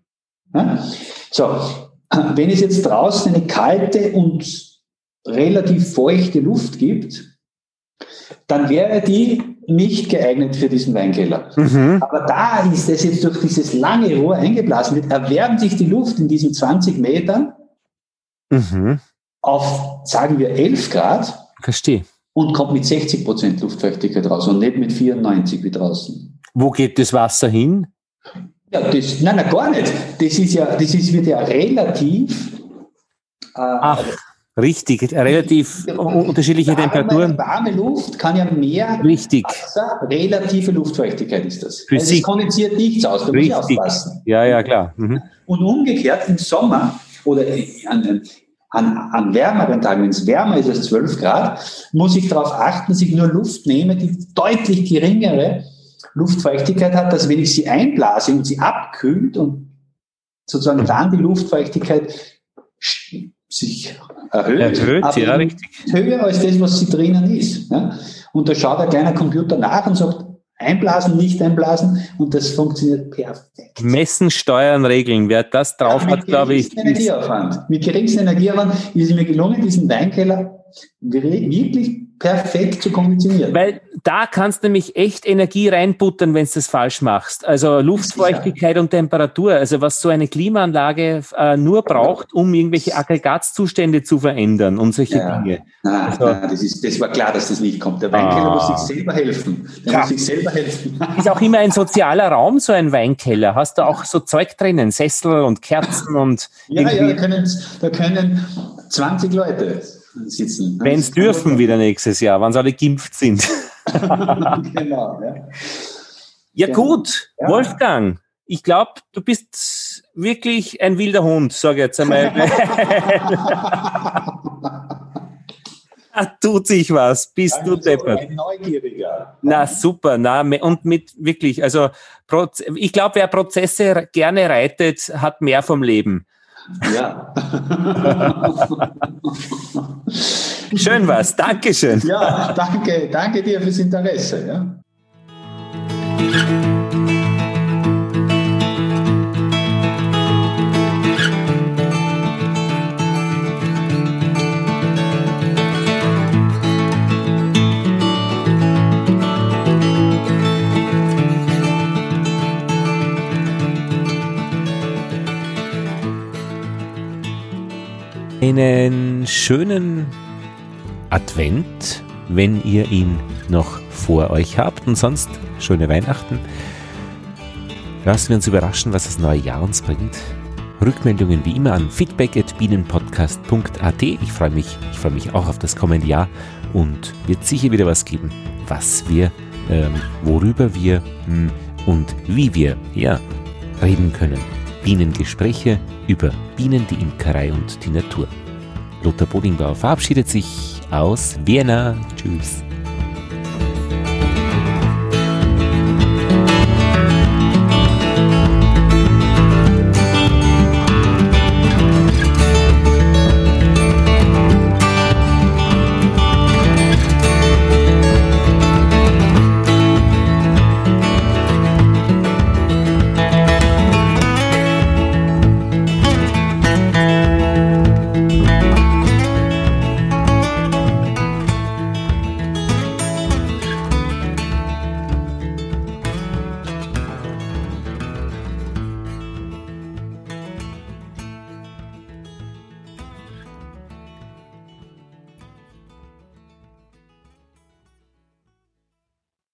Ja? So, wenn es jetzt draußen eine kalte und relativ feuchte Luft gibt, dann wäre die nicht geeignet für diesen Weinkeller. Mhm. Aber da ist es jetzt durch dieses lange Rohr eingeblasen wird, erwärmt sich die Luft in diesen 20 Metern mhm. auf, sagen wir, 11 Grad. Verstehe. Und kommt mit 60 Prozent Luftfeuchtigkeit raus und nicht mit 94 wie draußen. Wo geht das Wasser hin? Ja, das, nein, nein, gar nicht. Das ist ja, das ist, wird ja relativ. Äh, Ach, richtig, relativ unterschiedliche warme, Temperaturen. Warme Luft kann ja mehr richtig. Wasser, relative Luftfeuchtigkeit ist das. Physik. Also es kondensiert nichts aus, da muss ich aufpassen. Ja, ja, klar. Mhm. Und umgekehrt im Sommer oder an, an, an wärmeren Tagen, wenn es wärmer ist als 12 Grad, muss ich darauf achten, dass ich nur Luft nehme, die deutlich geringere Luftfeuchtigkeit hat, dass wenn ich sie einblase und sie abkühlt und sozusagen dann die Luftfeuchtigkeit sich erhöht, erhöht aber ja, richtig. höher als das, was sie drinnen ist. Ja? Und da schaut ein kleiner Computer nach und sagt, einblasen, nicht einblasen und das funktioniert perfekt. Messen, steuern, regeln. Wer das drauf ja, hat, glaube ich. Energieaufwand. Mit geringsten Energieaufwand ist es mir gelungen, diesen Weinkeller wirklich perfekt zu konditionieren. Weil da kannst du nämlich echt Energie reinbuttern, wenn du das falsch machst. Also Luftfeuchtigkeit und Temperatur, also was so eine Klimaanlage äh, nur braucht, um irgendwelche Aggregatzustände zu verändern und solche ja. Dinge. Nein, also, nein, das, ist, das war klar, dass das nicht kommt. Der Weinkeller ah. muss sich selber helfen. Der ja. muss sich selber helfen. Ist auch immer ein sozialer Raum, so ein Weinkeller. Hast du auch so Zeug drinnen, Sessel und Kerzen und Ja, ja, da können, da können 20 Leute sitzen. Wenn es dürfen wieder nächstes Jahr, wann sie alle geimpft sind. genau, ja. Ja, gut, ja. Wolfgang, ich glaube, du bist wirklich ein wilder Hund, sage ich jetzt einmal. tut sich was, bist du deppert. Ein Neugieriger. Na super, na und mit wirklich, also ich glaube, wer Prozesse gerne reitet, hat mehr vom Leben. Ja. Schön was, Dankeschön. Ja, danke, danke dir fürs Interesse. Ja. Einen schönen Advent, wenn ihr ihn noch vor euch habt. Und sonst schöne Weihnachten. Lassen wir uns überraschen, was das neue Jahr uns bringt. Rückmeldungen wie immer an feedback.bienenpodcast.at. Ich freue mich, ich freue mich auch auf das kommende Jahr und wird sicher wieder was geben, was wir, ähm, worüber wir mh, hm, und wie wir ja, reden können. Bienengespräche über Bienen, die Imkerei und die Natur. Lothar Bodingbauer verabschiedet sich aus Vienna. Tschüss.